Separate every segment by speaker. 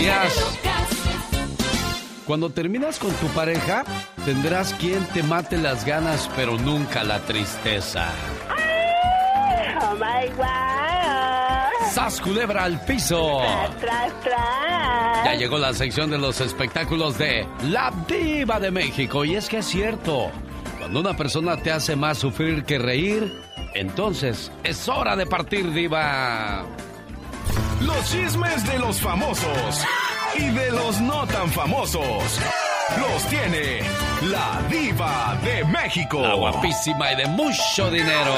Speaker 1: días. Cuando terminas con tu pareja, tendrás quien te mate las ganas, pero nunca la tristeza.
Speaker 2: Oh my God.
Speaker 1: ¡Sas culebra al piso!
Speaker 2: Tras, tras.
Speaker 1: Ya llegó la sección de los espectáculos de La Diva de México. Y es que es cierto, cuando una persona te hace más sufrir que reír, entonces es hora de partir, Diva.
Speaker 3: Los chismes de los famosos y de los no tan famosos. Los tiene la diva de México.
Speaker 1: La guapísima y de mucho dinero.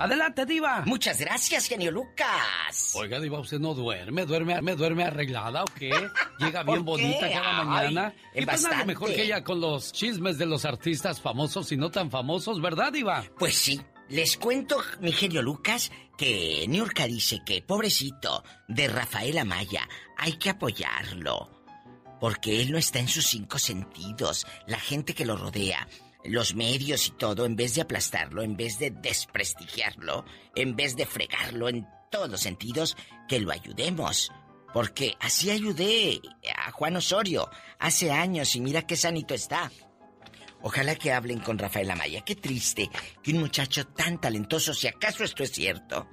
Speaker 1: Adelante, diva.
Speaker 4: Muchas gracias, genio Lucas.
Speaker 1: Oiga, diva, ¿usted no duerme? ¿Duerme, me duerme arreglada o qué? Llega bien bonita cada mañana.
Speaker 4: Ay,
Speaker 1: y pues nada mejor que ella con los chismes de los artistas famosos y no tan famosos, ¿verdad, diva?
Speaker 4: Pues sí, les cuento, mi Lucas, que Niurka dice que, pobrecito, de Rafael Amaya, hay que apoyarlo. Porque él no está en sus cinco sentidos. La gente que lo rodea, los medios y todo, en vez de aplastarlo, en vez de desprestigiarlo, en vez de fregarlo en todos los sentidos, que lo ayudemos. Porque así ayudé a Juan Osorio hace años y mira qué sanito está. Ojalá que hablen con Rafael Amaya. Qué triste que un muchacho tan talentoso, si acaso esto es cierto,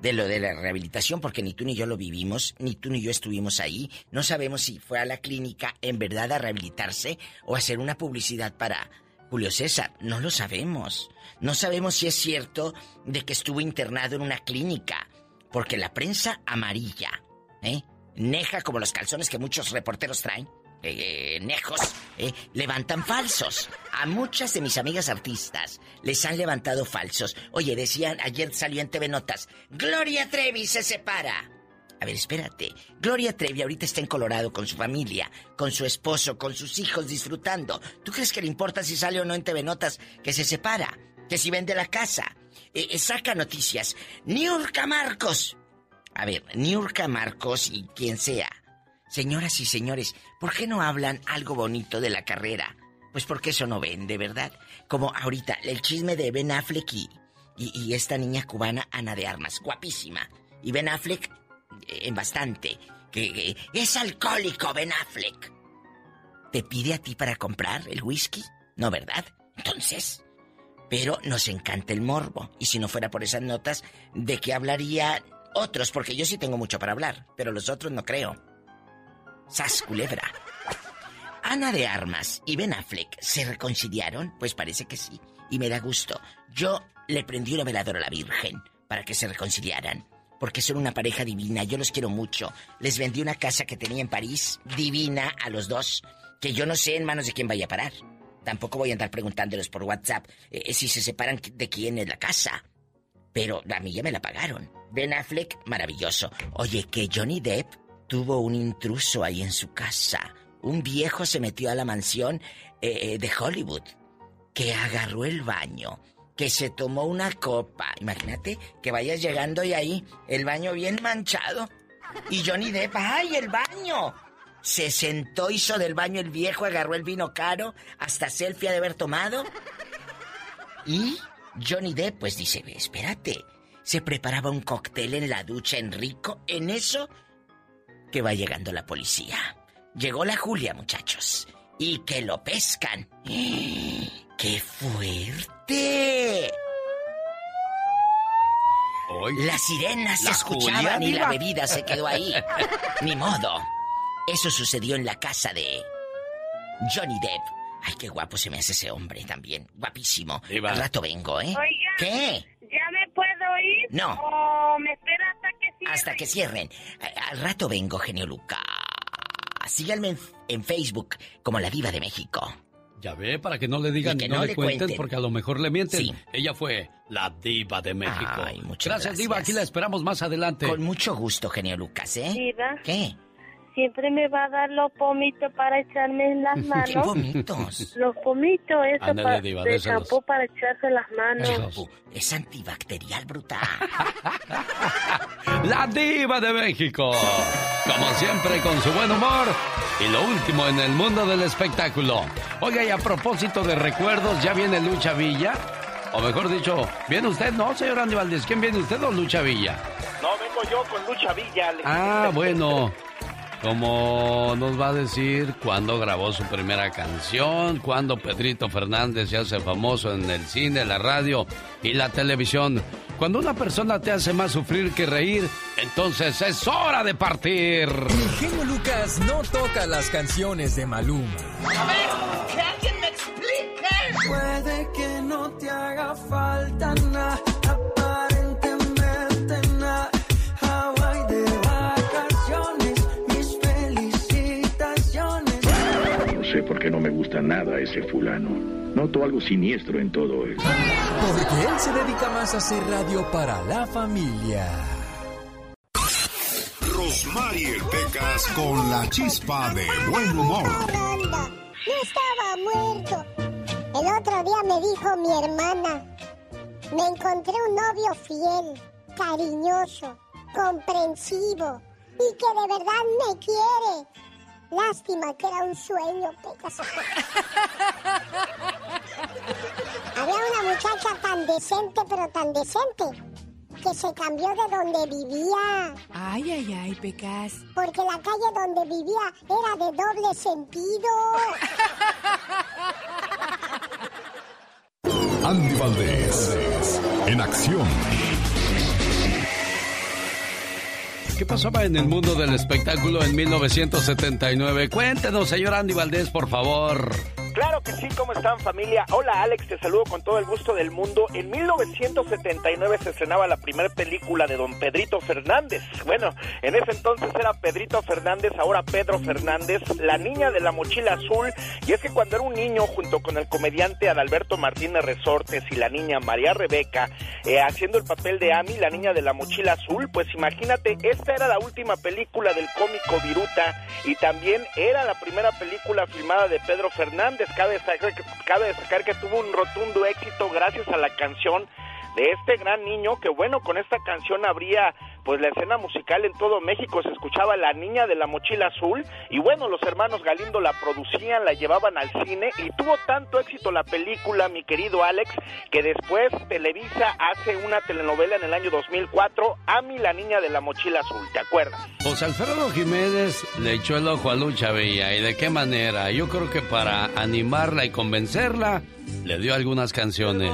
Speaker 4: de lo de la rehabilitación, porque ni tú ni yo lo vivimos, ni tú ni yo estuvimos ahí. No sabemos si fue a la clínica en verdad a rehabilitarse o a hacer una publicidad para Julio César. No lo sabemos. No sabemos si es cierto de que estuvo internado en una clínica, porque la prensa amarilla, ¿eh? Neja como los calzones que muchos reporteros traen eh, nejos, eh, levantan falsos. A muchas de mis amigas artistas les han levantado falsos. Oye, decían, ayer salió en TV Notas, Gloria Trevi se separa. A ver, espérate. Gloria Trevi ahorita está en Colorado con su familia, con su esposo, con sus hijos disfrutando. ¿Tú crees que le importa si sale o no en TV Notas que se separa? Que si vende la casa. Eh, eh, saca noticias. Niurka Marcos. A ver, Niurka Marcos y quien sea. Señoras y señores, ¿por qué no hablan algo bonito de la carrera? Pues porque eso no vende, ¿verdad? Como ahorita, el chisme de Ben Affleck y, y, esta niña cubana, Ana de Armas, guapísima. Y Ben Affleck, eh, en bastante, que es alcohólico Ben Affleck. ¿Te pide a ti para comprar el whisky? No, ¿verdad? Entonces, pero nos encanta el morbo. Y si no fuera por esas notas, ¿de qué hablaría otros? Porque yo sí tengo mucho para hablar, pero los otros no creo. ¡Sas culebra! Ana de Armas y Ben Affleck se reconciliaron, pues parece que sí, y me da gusto. Yo le prendí una veladora a la Virgen para que se reconciliaran, porque son una pareja divina, yo los quiero mucho. Les vendí una casa que tenía en París, divina a los dos, que yo no sé en manos de quién vaya a parar. Tampoco voy a andar preguntándoles por WhatsApp eh, si se separan de quién es la casa. Pero a mí ya me la pagaron. Ben Affleck, maravilloso. Oye, que Johnny Depp tuvo un intruso ahí en su casa. Un viejo se metió a la mansión eh, de Hollywood, que agarró el baño, que se tomó una copa. Imagínate que vayas llegando y ahí el baño bien manchado. Y Johnny Depp, ¡ay, el baño! Se sentó, hizo del baño el viejo, agarró el vino caro, hasta selfie de haber tomado. Y Johnny Depp, pues dice, espérate, se preparaba un cóctel en la ducha en rico, en eso que va llegando la policía. Llegó la Julia, muchachos. Y que lo pescan. ¡Qué fuerte! Las sirenas se
Speaker 1: la
Speaker 4: escuchaban
Speaker 1: Julia,
Speaker 4: y la bebida se quedó ahí. Ni modo. Eso sucedió en la casa de Johnny Depp. Ay, qué guapo se me hace ese hombre también. Guapísimo. Al rato vengo, ¿eh?
Speaker 2: Oiga.
Speaker 4: ¿Qué?
Speaker 2: ¿Ya me puedo ir?
Speaker 4: No.
Speaker 2: ¿O me espera hasta?
Speaker 4: Hasta que cierren. A- Al rato vengo, genio Luca. Síganme en, en Facebook como la diva de México.
Speaker 1: Ya ve, para que no le digan
Speaker 4: Y que
Speaker 1: no,
Speaker 4: no
Speaker 1: le
Speaker 4: le
Speaker 1: cuenten,
Speaker 4: cuenten.
Speaker 1: porque a lo mejor le mienten.
Speaker 4: Sí.
Speaker 1: Ella fue la diva de México.
Speaker 4: Ay, muchas
Speaker 1: gracias,
Speaker 4: gracias.
Speaker 1: diva. Aquí la esperamos más adelante.
Speaker 4: Con mucho gusto, genio Lucas, ¿eh?
Speaker 2: Diva,
Speaker 4: ¿Qué?
Speaker 2: Siempre me va a dar los pomitos para echarme en las
Speaker 4: ¿Qué
Speaker 2: manos.
Speaker 4: vomitos?
Speaker 2: Los pomitos, eso
Speaker 1: Ándale,
Speaker 2: pa-
Speaker 1: diva,
Speaker 2: de champú para echarse en las manos.
Speaker 4: Es antibacterial, brutal.
Speaker 1: La diva de México. Como siempre, con su buen humor. Y lo último en el mundo del espectáculo. Oiga, y a propósito de recuerdos, ¿ya viene Lucha Villa? O mejor dicho, ¿viene usted? No, señor Andy Valdés. ¿Quién viene usted o Lucha Villa?
Speaker 5: No, vengo yo con Lucha Villa.
Speaker 1: Ah, bueno. como nos va a decir cuándo grabó su primera canción, cuándo Pedrito Fernández se hace famoso en el cine, la radio y la televisión. Cuando una persona te hace más sufrir que reír, entonces es hora de partir.
Speaker 6: El genio Lucas no toca las canciones de Maluma.
Speaker 7: A ver, que alguien me explique.
Speaker 8: Puede que no te haga falta nada
Speaker 9: porque no me gusta nada ese fulano. Noto algo siniestro en todo esto.
Speaker 6: Porque él se dedica más a hacer radio para la familia.
Speaker 3: Rosmarie Pecas con la chispa de buen humor.
Speaker 10: No estaba muerto. El otro día me dijo mi hermana, me encontré un novio fiel, cariñoso, comprensivo y que de verdad me quiere. Lástima que era un sueño, Pecas. Había una muchacha tan decente, pero tan decente, que se cambió de donde vivía.
Speaker 11: Ay, ay, ay, Pecas.
Speaker 10: Porque la calle donde vivía era de doble sentido.
Speaker 3: Andy Valdés, en acción.
Speaker 1: ¿Qué pasaba en el mundo del espectáculo en 1979? Cuéntenos, señor Andy Valdés, por favor.
Speaker 5: Claro que sí, ¿cómo están familia? Hola Alex, te saludo con todo el gusto del mundo. En 1979 se estrenaba la primera película de don Pedrito Fernández. Bueno, en ese entonces era Pedrito Fernández, ahora Pedro Fernández, la niña de la mochila azul. Y es que cuando era un niño, junto con el comediante Adalberto Martínez Resortes y la niña María Rebeca, eh, haciendo el papel de Ami, la niña de la mochila azul, pues imagínate, esta era la última película del cómico Viruta y también era la primera película filmada de Pedro Fernández cabe destacar, cabe destacar que tuvo un rotundo éxito gracias a la canción de este gran niño que bueno, con esta canción habría pues la escena musical en todo México, se escuchaba La Niña de la Mochila Azul y bueno, los hermanos Galindo la producían, la llevaban al cine y tuvo tanto éxito la película, mi querido Alex, que después Televisa hace una telenovela en el año 2004, Ami la Niña de la Mochila Azul, ¿te acuerdas?
Speaker 1: Pues Alfredo Jiménez le echó el ojo a Lucha Villa y de qué manera, yo creo que para animarla y convencerla, le dio algunas canciones.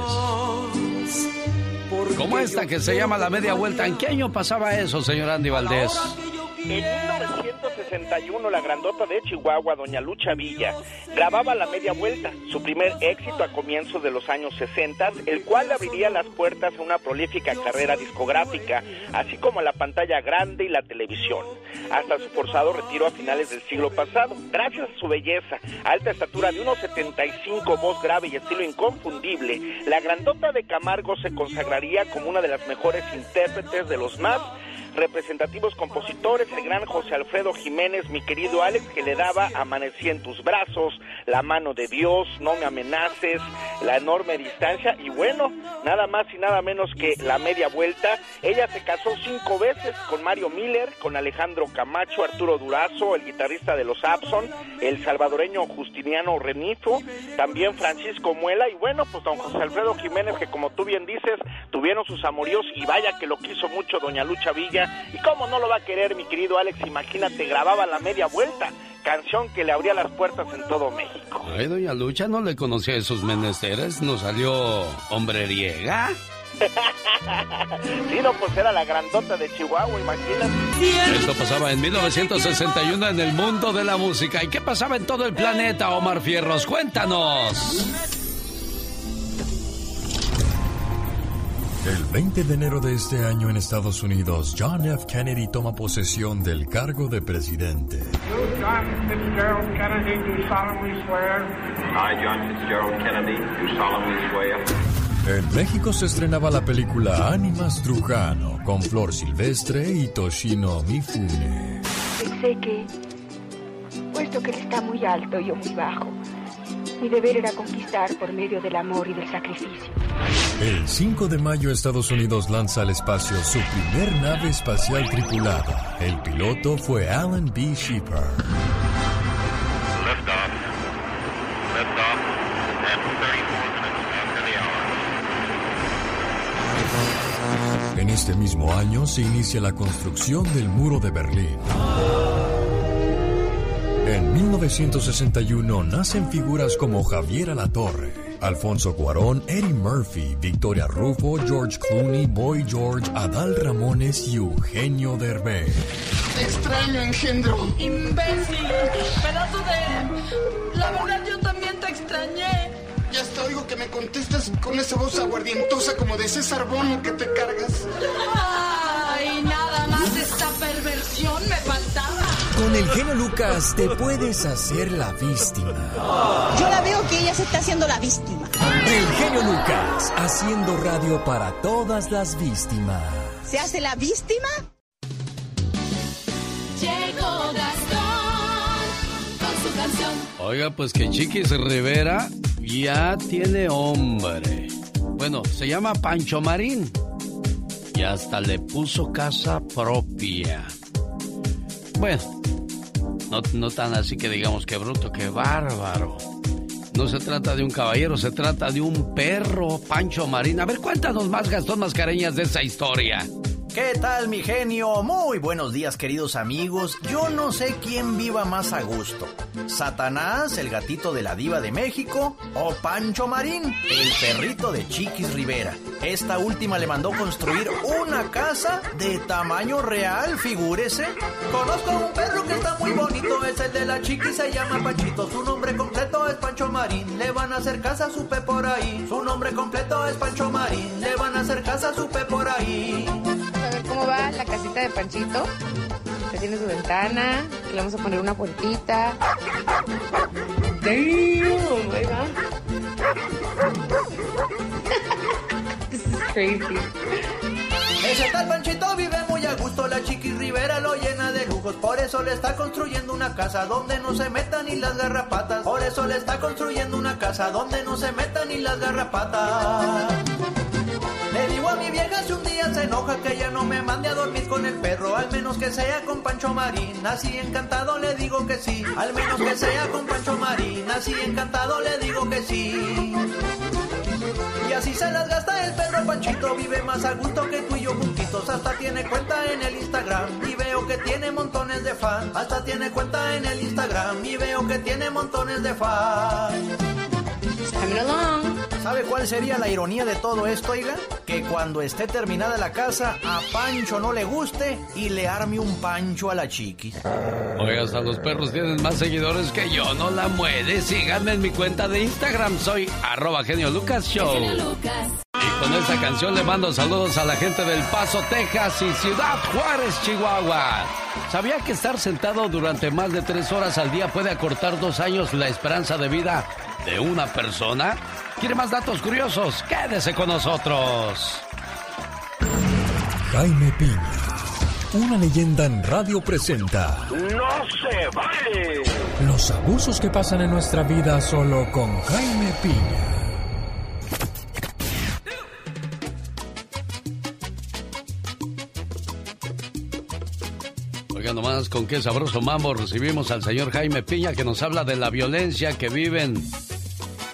Speaker 1: Como esta que se llama La Media Vuelta. ¿En qué año pasaba eso, señor Andy Valdés?
Speaker 5: En 1961, la grandota de Chihuahua, doña Lucha Villa, grababa La Media Vuelta, su primer éxito a comienzos de los años 60, el cual abriría las puertas a una prolífica carrera discográfica, así como a la pantalla grande y la televisión, hasta su forzado retiro a finales del siglo pasado. Gracias a su belleza, alta estatura de 1,75, voz grave y estilo inconfundible, la grandota de Camargo se consagraría como una de las mejores intérpretes de los más representativos compositores, el gran José Alfredo Jiménez, mi querido Alex, que le daba Amanecí en tus brazos, La mano de Dios, No me amenaces, La enorme distancia y bueno, nada más y nada menos que La media vuelta. Ella se casó cinco veces con Mario Miller, con Alejandro Camacho, Arturo Durazo, el guitarrista de los Abson, el salvadoreño Justiniano Renifo, también Francisco Muela y bueno, pues don José Alfredo Jiménez, que como tú bien dices, tuvieron sus amoríos y vaya que lo quiso mucho doña Lucha Villa y cómo no lo va a querer mi querido Alex, imagínate, grababa la media vuelta, canción que le abría las puertas en todo México.
Speaker 1: Ay, doña Lucha, no le conocía esos menesteres, ¿no salió hombreriega?
Speaker 5: sí, no, pues era la grandota de Chihuahua, imagínate.
Speaker 1: Esto pasaba en 1961 en el mundo de la música. ¿Y qué pasaba en todo el planeta, Omar Fierros? Cuéntanos.
Speaker 12: El 20 de enero de este año en Estados Unidos, John F. Kennedy toma posesión del cargo de presidente.
Speaker 13: John Fitzgerald Kennedy, do solemnly swear. I, John Fitzgerald Kennedy, do solemnly
Speaker 12: swear. En México se estrenaba la película Ánimas Trujano con Flor Silvestre y Toshino Mifune.
Speaker 14: Pensé que, puesto que él está muy alto y yo muy bajo, mi deber era conquistar por medio del amor y del sacrificio.
Speaker 12: El 5 de mayo Estados Unidos lanza al espacio su primer nave espacial tripulada. El piloto fue Alan B. Shepard. En este mismo año se inicia la construcción del muro de Berlín.
Speaker 15: En 1961 nacen figuras como Javier Alatorre, Alfonso Cuarón, Eddie Murphy, Victoria Rufo, George Clooney, Boy George, Adal Ramones y Eugenio Derbez.
Speaker 16: Te extraño, engendro. Imbécil. Pedazo de... La verdad, yo también te extrañé. Ya hasta oigo que me contestas con esa voz aguardientosa como de César Bono que te cargas.
Speaker 17: Con el genio Lucas te puedes hacer la víctima.
Speaker 18: Yo la veo que ella se está haciendo la víctima.
Speaker 17: El genio Lucas, haciendo radio para todas las víctimas.
Speaker 18: ¿Se hace la víctima?
Speaker 16: Llegó Gastón con su canción.
Speaker 1: Oiga, pues que Chiquis Rivera ya tiene hombre. Bueno, se llama Pancho Marín. Y hasta le puso casa propia. Bueno, no, no tan así que digamos que bruto, que bárbaro. No se trata de un caballero, se trata de un perro, Pancho Marín. A ver, cuéntanos más, Gastón Mascareñas, de esa historia.
Speaker 19: ¿Qué tal, mi genio? Muy buenos días, queridos amigos. Yo no sé quién viva más a gusto. ¿Satanás, el gatito de la diva de México? ¿O Pancho Marín, el perrito de Chiquis Rivera? Esta última le mandó construir una casa de tamaño real, figúrese. Conozco un perro que está muy bonito, es el de la Chiquis, se llama Panchito. Su nombre completo es Pancho Marín, le van a hacer casa, supe por ahí. Su nombre completo es Pancho Marín, le van a hacer casa, supe por ahí.
Speaker 11: A ver cómo va la casita de Panchito. Ya tiene su ventana. Le vamos a poner una puertita. Damn, ahí va. This is crazy.
Speaker 19: Ese tal Panchito vive muy a gusto, la Chiquis Rivera lo llena de lujos, por eso le está construyendo una casa donde no se metan ni las garrapatas, por eso le está construyendo una casa donde no se metan ni las garrapatas. A mi vieja si un día se enoja que ella no me mande a dormir con el perro, al menos que sea con Pancho Marín, así encantado le digo que sí, al menos que sea con Pancho Marín, así encantado le digo que sí. Y así se las gasta el perro Panchito, vive más a gusto que tú y yo juntitos. Hasta tiene cuenta en el Instagram y veo que tiene montones de fans. Hasta tiene cuenta en el Instagram y veo que tiene montones de fans. ¿Sabe cuál sería la ironía de todo esto, oiga? Que cuando esté terminada la casa, a Pancho no le guste y le arme un pancho a la chiquis.
Speaker 1: Oiga, hasta los perros tienen más seguidores que yo, no la muere. Síganme en mi cuenta de Instagram, soy arroba genio Lucas Show. Y con esta canción le mando saludos a la gente del Paso, Texas y Ciudad Juárez, Chihuahua. ¿Sabía que estar sentado durante más de tres horas al día puede acortar dos años la esperanza de vida de una persona? ¿Quiere más datos curiosos? Quédese con nosotros.
Speaker 15: Jaime Piña, una leyenda en radio presenta
Speaker 20: ¡No se vale!
Speaker 17: Los abusos que pasan en nuestra vida solo con Jaime Piña.
Speaker 1: Con qué sabroso mambo recibimos al señor Jaime Piña que nos habla de la violencia que viven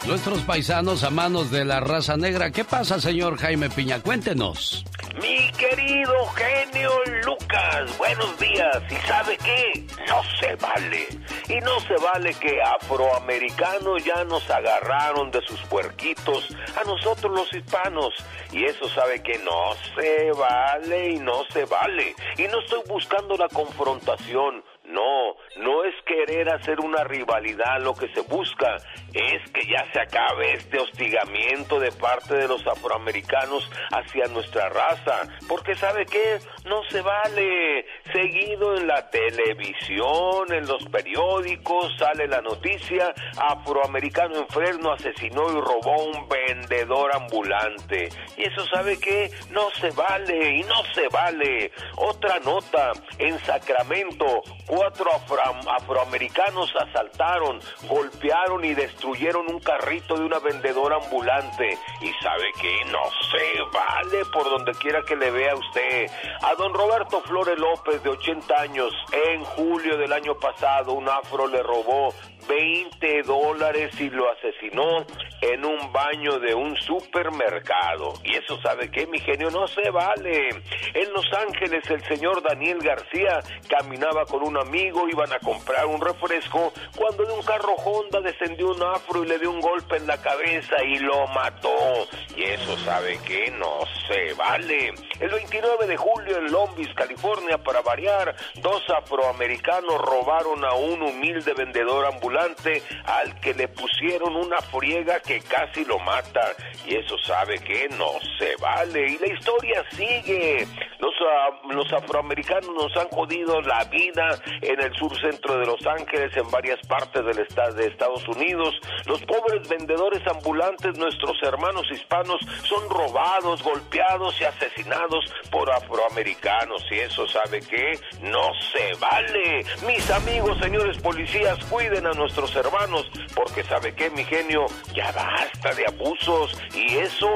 Speaker 1: nuestros paisanos a manos de la raza negra. ¿Qué pasa, señor Jaime Piña? Cuéntenos.
Speaker 20: Mi querido genio Lucas, buenos días. ¿Y sabe qué? No se vale. Y no se vale que afroamericanos ya nos agarraron de sus puerquitos a nosotros los hispanos. Y eso sabe que no se vale y no se vale. Y no estoy buscando la confrontación. No, no es querer hacer una rivalidad, lo que se busca es que ya se acabe este hostigamiento de parte de los afroamericanos hacia nuestra raza, porque sabe qué, no se vale. Seguido en la televisión, en los periódicos, sale la noticia, afroamericano enfermo asesinó y robó un vendedor ambulante. Y eso sabe qué, no se vale y no se vale. Otra nota, en Sacramento, cuatro afro- afroamericanos asaltaron, golpearon y destruyeron un carrito de una vendedora ambulante. Y sabe que no se vale por donde quiera que le vea usted. A don Roberto Flores López, de 80 años, en julio del año pasado, un afro le robó 20 dólares y lo asesinó en un baño de un supermercado. Y eso sabe que mi genio no se vale. En Los Ángeles el señor Daniel García caminaba con un amigo, iban a comprar un refresco, cuando de un carro Honda descendió un afro y le dio un golpe en la cabeza y lo mató. Y eso sabe que no se vale. El 29 de julio en Beach, California, para variar, dos afroamericanos robaron a un humilde vendedor ambulante al que le pusieron una friega que casi lo mata. Y eso sabe que no se vale. Y la historia sigue. Los, ah, los afroamericanos nos han jodido la vida en el sur centro de Los Ángeles, en varias partes del estado de Estados Unidos. Los pobres vendedores ambulantes, nuestros hermanos hispanos, son robados, golpeados y asesinados por afroamericanos. Y eso sabe que no se vale. Mis amigos, señores policías, cuiden a nuestros hermanos, porque sabe que mi genio ya basta de abusos y eso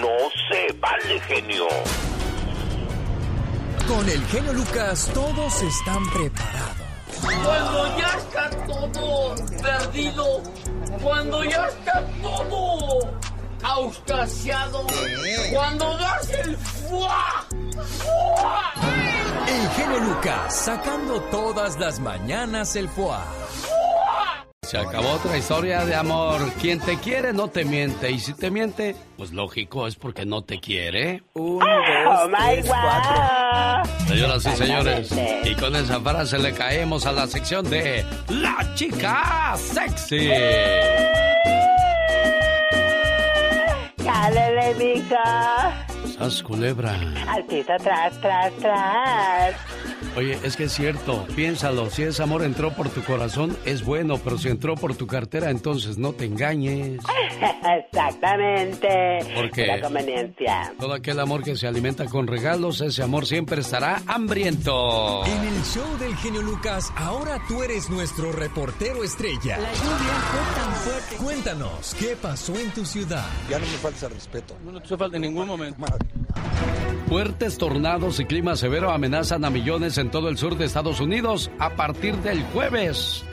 Speaker 20: no se vale, genio.
Speaker 15: Con el genio Lucas todos están preparados.
Speaker 21: Cuando ya está todo perdido, cuando ya está todo auscasiado, cuando das el fuá, fuá.
Speaker 15: El genio Lucas sacando todas las mañanas el foie.
Speaker 1: Se acabó otra historia de amor. Quien te quiere no te miente. Y si te miente, pues lógico, es porque no te quiere.
Speaker 22: Un, dos,
Speaker 23: Oh my
Speaker 22: tres, cuatro.
Speaker 1: Señoras y señores, y con esa frase le caemos a la sección de La Chica Sexy.
Speaker 23: Cálele, mija.
Speaker 1: Sas culebra.
Speaker 23: Al piso, tras, tras, tras.
Speaker 1: Oye, es que es cierto, piénsalo, si ese amor entró por tu corazón, es bueno, pero si entró por tu cartera, entonces no te engañes.
Speaker 23: Exactamente.
Speaker 1: Porque-
Speaker 23: La conveniencia.
Speaker 1: Todo aquel amor que se alimenta con regalos, ese amor siempre estará hambriento.
Speaker 15: En el show del genio Lucas, ahora tú eres nuestro reportero estrella. La lluvia fue tan fuerte. Cuéntanos, ¿qué pasó en tu ciudad?
Speaker 24: Ya no me falta respeto.
Speaker 25: No te falta en ningún momento.
Speaker 1: Fuertes tornados y clima severo amenazan a millones en todo el sur de Estados Unidos a partir del jueves.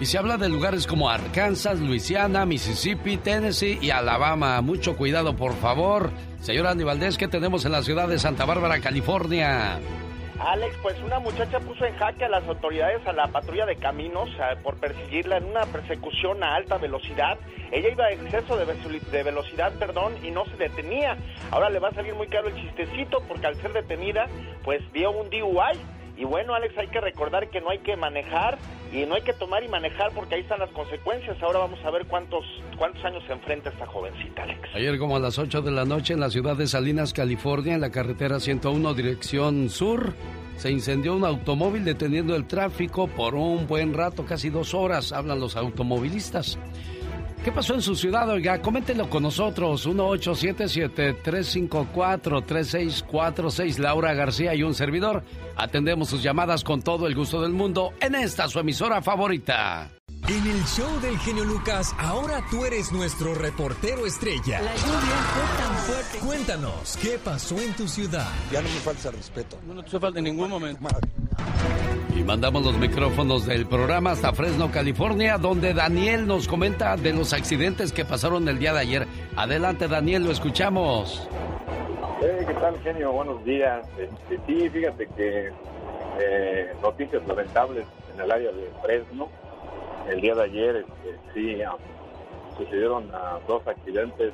Speaker 1: Y se habla de lugares como Arkansas, Luisiana, Mississippi, Tennessee y Alabama. Mucho cuidado, por favor. Señor Andy Valdés, ¿qué tenemos en la ciudad de Santa Bárbara, California?
Speaker 5: Alex, pues una muchacha puso en jaque a las autoridades a la patrulla de caminos eh, por perseguirla en una persecución a alta velocidad. Ella iba a exceso de velocidad, perdón, y no se detenía. Ahora le va a salir muy caro el chistecito porque al ser detenida, pues dio un DUI. Y bueno, Alex, hay que recordar que no hay que manejar y no hay que tomar y manejar porque ahí están las consecuencias. Ahora vamos a ver cuántos cuántos años se enfrenta esta jovencita, Alex.
Speaker 1: Ayer como a las 8 de la noche en la ciudad de Salinas, California, en la carretera 101 dirección sur, se incendió un automóvil deteniendo el tráfico por un buen rato, casi dos horas, hablan los automovilistas. ¿Qué pasó en su ciudad? Oiga, coméntenlo con nosotros. 1877-354-3646. Laura García y un servidor. Atendemos sus llamadas con todo el gusto del mundo en esta su emisora favorita.
Speaker 15: En el show del genio Lucas, ahora tú eres nuestro reportero estrella. La lluvia fue tan fuerte. Cuéntanos, ¿qué pasó en tu ciudad?
Speaker 24: Ya no me falta el respeto.
Speaker 25: No te falta en ningún momento.
Speaker 1: Y mandamos los micrófonos del programa hasta Fresno, California, donde Daniel nos comenta de los accidentes que pasaron el día de ayer. Adelante, Daniel, lo escuchamos.
Speaker 26: Hey, ¿Qué tal, genio? Buenos días. Este, sí, fíjate que eh, noticias lamentables en el área de Fresno. El día de ayer este, sí ah, sucedieron ah, dos accidentes.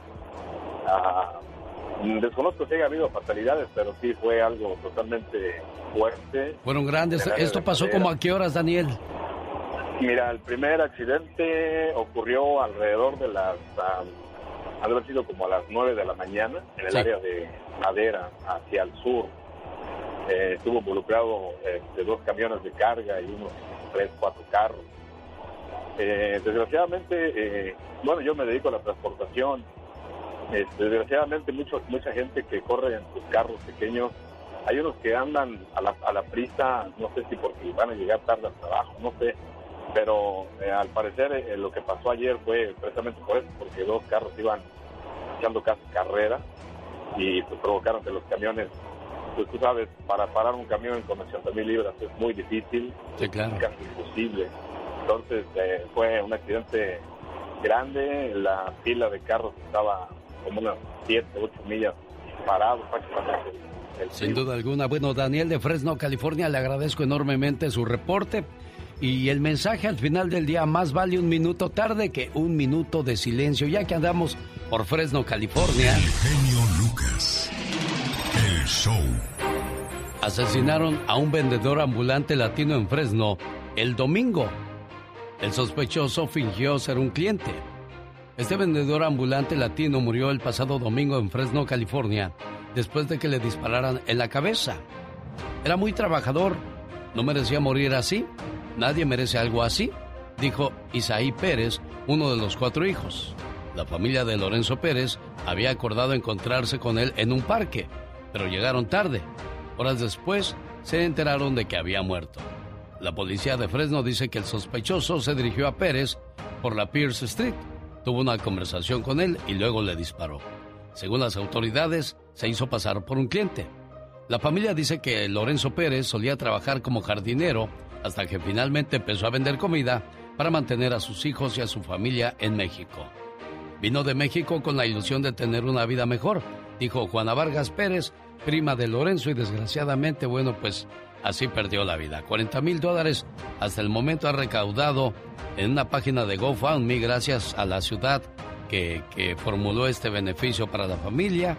Speaker 26: Ah, desconozco si haya habido fatalidades, pero sí fue algo totalmente fuerte.
Speaker 1: Fueron grandes. ¿Esto
Speaker 26: de
Speaker 1: pasó como a qué horas, Daniel?
Speaker 26: Mira, el primer accidente ocurrió alrededor de las, ha de haber sido como a las 9 de la mañana, en el
Speaker 1: Sí.
Speaker 26: área de Madera, hacia el sur. Eh, estuvo involucrado este, dos camiones de carga y unos tres, cuatro carros. Eh, desgraciadamente, eh, bueno, yo me dedico a la transportación. Este, desgraciadamente, mucho, mucha gente que corre en sus carros pequeños, hay unos que andan a la, a la prisa, no sé si porque van a llegar tarde al trabajo, no sé, pero eh, al parecer eh, lo que pasó ayer fue precisamente por eso, porque dos carros iban echando casi carrera y pues, provocaron que los camiones, pues tú sabes, para parar un camión con 80 mil libras es muy difícil,
Speaker 1: Sí, claro.
Speaker 26: casi imposible. Entonces eh, fue un accidente grande, la fila de carros estaba como unas 7, 8 millas parado prácticamente. el
Speaker 1: Sin duda alguna. Bueno, Daniel de Fresno, California, le agradezco enormemente su reporte. Y el mensaje al final del día, más vale un minuto tarde que un minuto de silencio, ya que andamos por Fresno, California.
Speaker 12: genio Lucas. El show.
Speaker 1: Asesinaron a un vendedor ambulante latino en Fresno el domingo. El sospechoso fingió ser un cliente. Este vendedor ambulante latino murió el pasado domingo en Fresno, California, después de que le dispararan en la cabeza. Era muy trabajador. ¿No merecía morir así? Nadie merece algo así, dijo Isaí Pérez, uno de los cuatro hijos. La familia de Lorenzo Pérez había acordado encontrarse con él en un parque, pero llegaron tarde. Horas después se enteraron de que había muerto. La policía de Fresno dice que el sospechoso se dirigió a Pérez por la Pierce Street, tuvo una conversación con él y luego le disparó. Según las autoridades, se hizo pasar por un cliente. La familia dice que Lorenzo Pérez solía trabajar como jardinero hasta que finalmente empezó a vender comida para mantener a sus hijos y a su familia en México. Vino de México con la ilusión de tener una vida mejor, dijo Juana Vargas Pérez, prima de Lorenzo, y desgraciadamente, bueno, pues así perdió la vida. 40 mil dólares hasta el momento ha recaudado en una página de GoFundMe gracias a la ciudad que, que formuló este beneficio para la familia.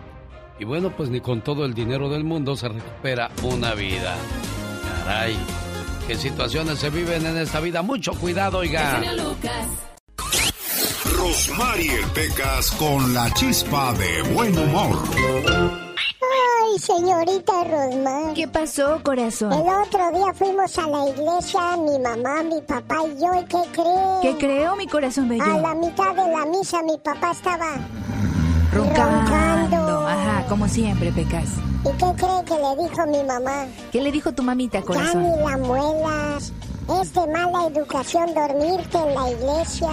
Speaker 1: Y bueno, pues ni con todo el dinero del mundo se recupera una vida. Caray qué situaciones se viven en esta vida. Mucho cuidado, oiga.
Speaker 3: Rosmarie Pecas con la chispa de buen humor.
Speaker 10: Ay, señorita Rosmar.
Speaker 27: ¿Qué pasó, corazón?
Speaker 10: El otro día fuimos a la iglesia, mi mamá, mi papá y yo, ¿y qué cree?
Speaker 27: ¿Qué creo, mi corazón bello?
Speaker 10: A la mitad de la misa mi papá estaba
Speaker 27: roncando.
Speaker 10: roncando.
Speaker 27: Ajá, como siempre, Pecas.
Speaker 10: ¿Y qué cree que le dijo mi mamá?
Speaker 27: ¿Qué le dijo tu mamita,
Speaker 10: Ya
Speaker 27: corazón?
Speaker 10: ni la muelas. Es de mala educación dormirte en la iglesia.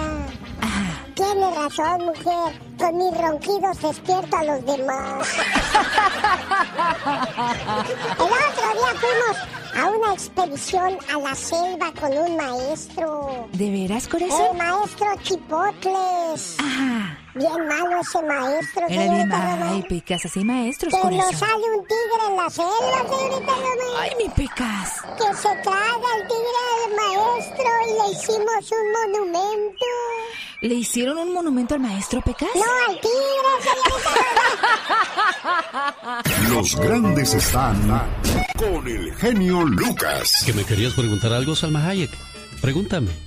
Speaker 10: Tiene razón, mujer. Con mis ronquidos despierto a los demás. El otro día fuimos a una expedición a la selva con un maestro.
Speaker 27: ¿De veras, corazón?
Speaker 10: El maestro Chipotles. Bien malo ese maestro,
Speaker 27: Era bien
Speaker 10: señorita
Speaker 27: mal.
Speaker 10: Román.
Speaker 27: Ay, Pecas, así hay maestros,
Speaker 10: Que nos
Speaker 27: corazón.
Speaker 10: sale un tigre en la selva, señorita Román.
Speaker 27: Ay, mi Pecas.
Speaker 10: Que se traga el tigre al maestro y le hicimos un monumento.
Speaker 27: ¿Le hicieron un monumento al maestro, Pecas?
Speaker 10: No, al tigre, señorita
Speaker 3: Los grandes están con el genio Lucas.
Speaker 1: ¿Que me querías preguntar algo, Salma Hayek? Pregúntame.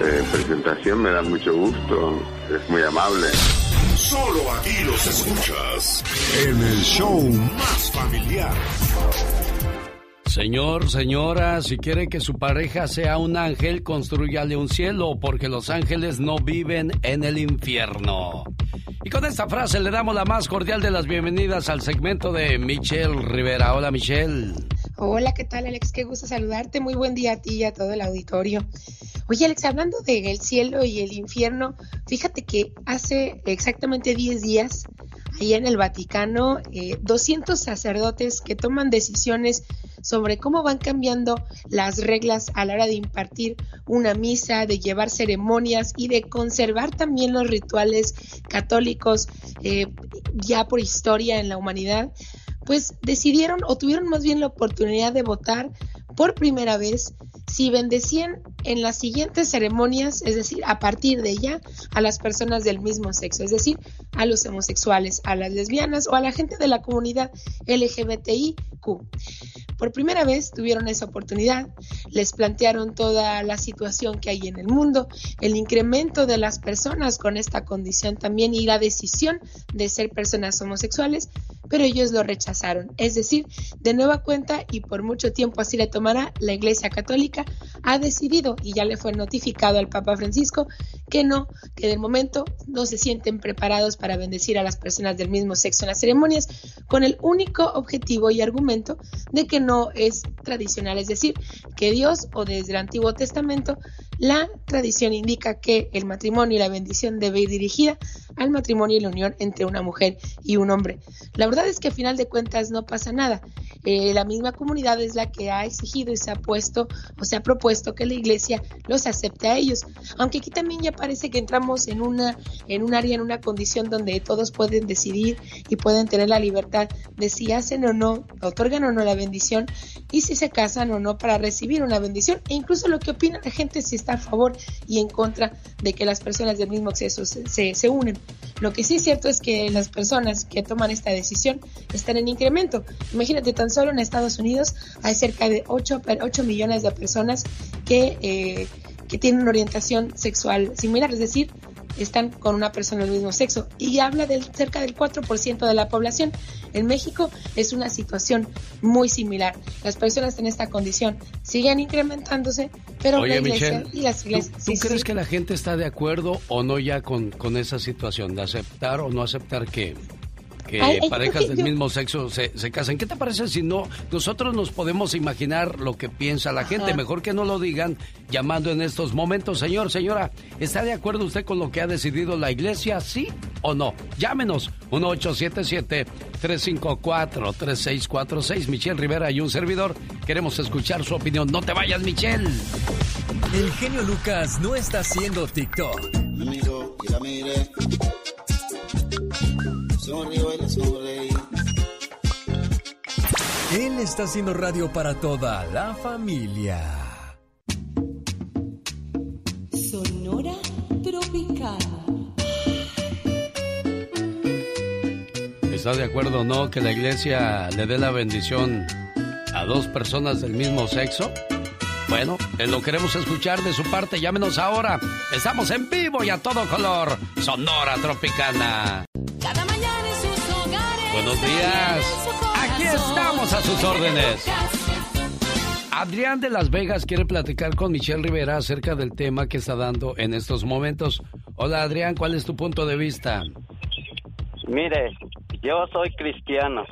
Speaker 28: eh, presentación, me da mucho gusto, es muy amable.
Speaker 3: Solo aquí los escuchas en el show más familiar.
Speaker 1: Señor, señora, si quiere que su pareja sea un ángel, construyale un cielo, porque los ángeles no viven en el infierno. Y con esta frase le damos la más cordial de las bienvenidas al segmento de Michelle Rivera. Hola, Michelle.
Speaker 29: Hola, ¿qué tal, Alex? Qué gusto saludarte. Muy buen día a ti y a todo el auditorio. Oye, Alex, hablando del cielo y el infierno, fíjate que hace exactamente 10 días, allá en el Vaticano, eh, 200 sacerdotes que toman decisiones sobre cómo van cambiando las reglas a la hora de impartir una misa, de llevar ceremonias y de conservar también los rituales católicos eh, ya por historia en la humanidad, pues decidieron o tuvieron más bien la oportunidad de votar por primera vez si bendecían en las siguientes ceremonias, es decir, a partir de ya, a las personas del mismo sexo, es decir, a los homosexuales, a las lesbianas o a la gente de la comunidad LGBTIQ. Por primera vez tuvieron esa oportunidad, les plantearon toda la situación que hay en el mundo, el incremento de las personas con esta condición también y la decisión de ser personas homosexuales, pero ellos lo rechazaron. Es decir, de nueva cuenta y por mucho tiempo así le tomará, la Iglesia Católica ha decidido y ya le fue notificado al Papa Francisco que no, que de momento no se sienten preparados para bendecir a las personas del mismo sexo en las ceremonias con el único objetivo y argumento de que no es tradicional, es decir, que Dios o desde el Antiguo Testamento la tradición indica que el matrimonio y la bendición debe ir dirigida al matrimonio y la unión entre una mujer y un hombre. La verdad es que a final de cuentas no pasa nada. Eh, la misma comunidad es la que ha exigido y se ha puesto o se ha propuesto que la iglesia los acepte a ellos. Aunque aquí también ya parece que entramos en una en un área, en una condición donde todos pueden decidir y pueden tener la libertad de si hacen o no, otorgan o no la bendición y si se casan o no para recibir una bendición e incluso lo que opina la gente si está a favor y en contra de que las personas del mismo sexo se, se, unen. Lo que sí es cierto es que las personas que toman esta decisión están en incremento. Imagínate, tan solo en Estados Unidos hay cerca de 8, 8 millones de personas que, eh, que tienen una orientación sexual similar, es decir, están con una persona del mismo sexo y habla del cerca del 4% de la población. En México es una situación muy similar. Las personas en esta condición siguen incrementándose, pero la iglesia y las iglesias...
Speaker 1: ¿Tú, crees que la gente está de acuerdo o no ya con, con esa situación de aceptar o no aceptar que que parejas del mismo sexo se, casan. ¿Qué te parece si no nosotros nos podemos imaginar lo que piensa la gente? Mejor que no lo digan llamando en estos momentos. Señor, señora, ¿está de acuerdo usted con lo que ha decidido la iglesia? ¿Sí o no? Llámenos 1877-354-3646. Michelle Rivera y un servidor. Queremos escuchar su opinión. No te vayas, Michelle.
Speaker 6: El genio Lucas no está haciendo TikTok. Él está haciendo radio para toda la familia.
Speaker 18: Sonora Tropical.
Speaker 1: ¿Está de acuerdo o no que la iglesia le dé la bendición a dos personas del mismo sexo? Bueno, lo queremos escuchar de su parte. Llámenos ahora. Estamos en vivo y a todo color. Sonora Tropicana. Buenos días. Aquí estamos a sus órdenes. Adrián de Las Vegas quiere platicar con Michelle Rivera acerca del tema que está dando en estos momentos. Hola Adrián, ¿cuál es tu punto de vista?
Speaker 30: Mire, yo soy cristiano.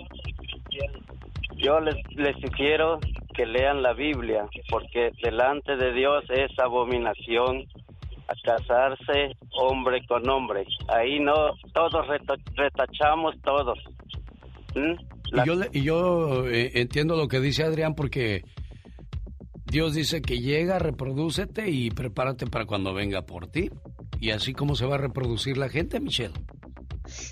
Speaker 30: Yo les, les sugiero que lean la Biblia, porque delante de Dios es abominación a casarse hombre con hombre. Ahí no, todos retachamos todos.
Speaker 1: ¿Mm? Y yo, y yo eh, entiendo lo que dice Adrián porque Dios dice que llega, reprodúcete y prepárate para cuando venga por ti. Y así como se va a reproducir la gente, Michelle.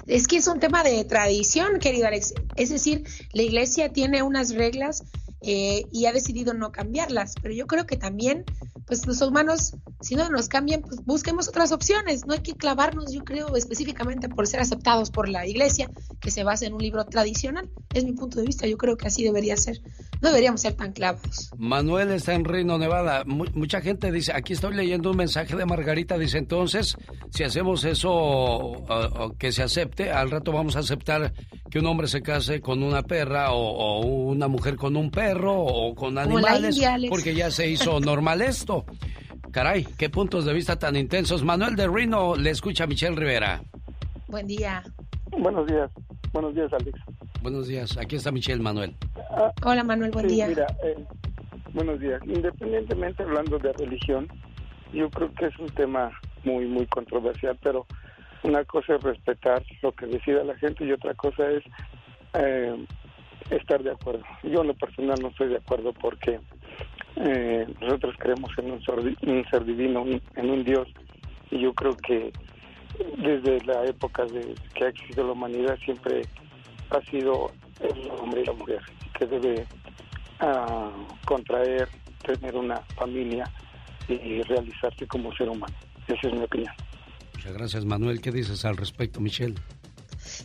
Speaker 29: Es que es un tema de tradición, querido Alex. Es decir, la iglesia tiene unas reglas eh, y ha decidido no cambiarlas. Pero yo creo que también, pues los humanos, si no nos cambian, pues busquemos otras opciones. No hay que clavarnos, yo creo, específicamente por ser aceptados por la iglesia, que se basa en un libro tradicional. Es mi punto de vista, yo creo que así debería ser. No deberíamos ser tan clavados.
Speaker 1: Manuel está en Reino Nevada. mucha gente dice, aquí estoy leyendo un mensaje de Margarita, dice entonces, si hacemos eso, que se acepte, al rato vamos a aceptar que un hombre se case con una perra o una mujer con un perro o con animales, porque ya se hizo normal esto. Caray, qué puntos de vista tan intensos. Manuel de Rino le escucha a Michelle Rivera.
Speaker 29: Buen día.
Speaker 31: Buenos días. Buenos días, Alex.
Speaker 1: Buenos días. Aquí está Michelle Manuel.
Speaker 29: Ah, Hola, Manuel. Buen día.
Speaker 31: Mira, eh, buenos días. Independientemente hablando de religión, yo creo que es un tema muy, muy controversial, pero una cosa es respetar lo que decida la gente y otra cosa es eh, estar de acuerdo. Yo en lo personal no estoy de acuerdo porque eh, nosotros creemos en un ser, divino, en un Dios, y yo creo que desde la época de que ha existido la humanidad siempre ha sido el hombre y la mujer que debe ah, contraer, tener una familia y realizarse como ser humano. Esa es mi opinión.
Speaker 1: Muchas gracias, Manuel. ¿Qué dices al respecto, Michelle?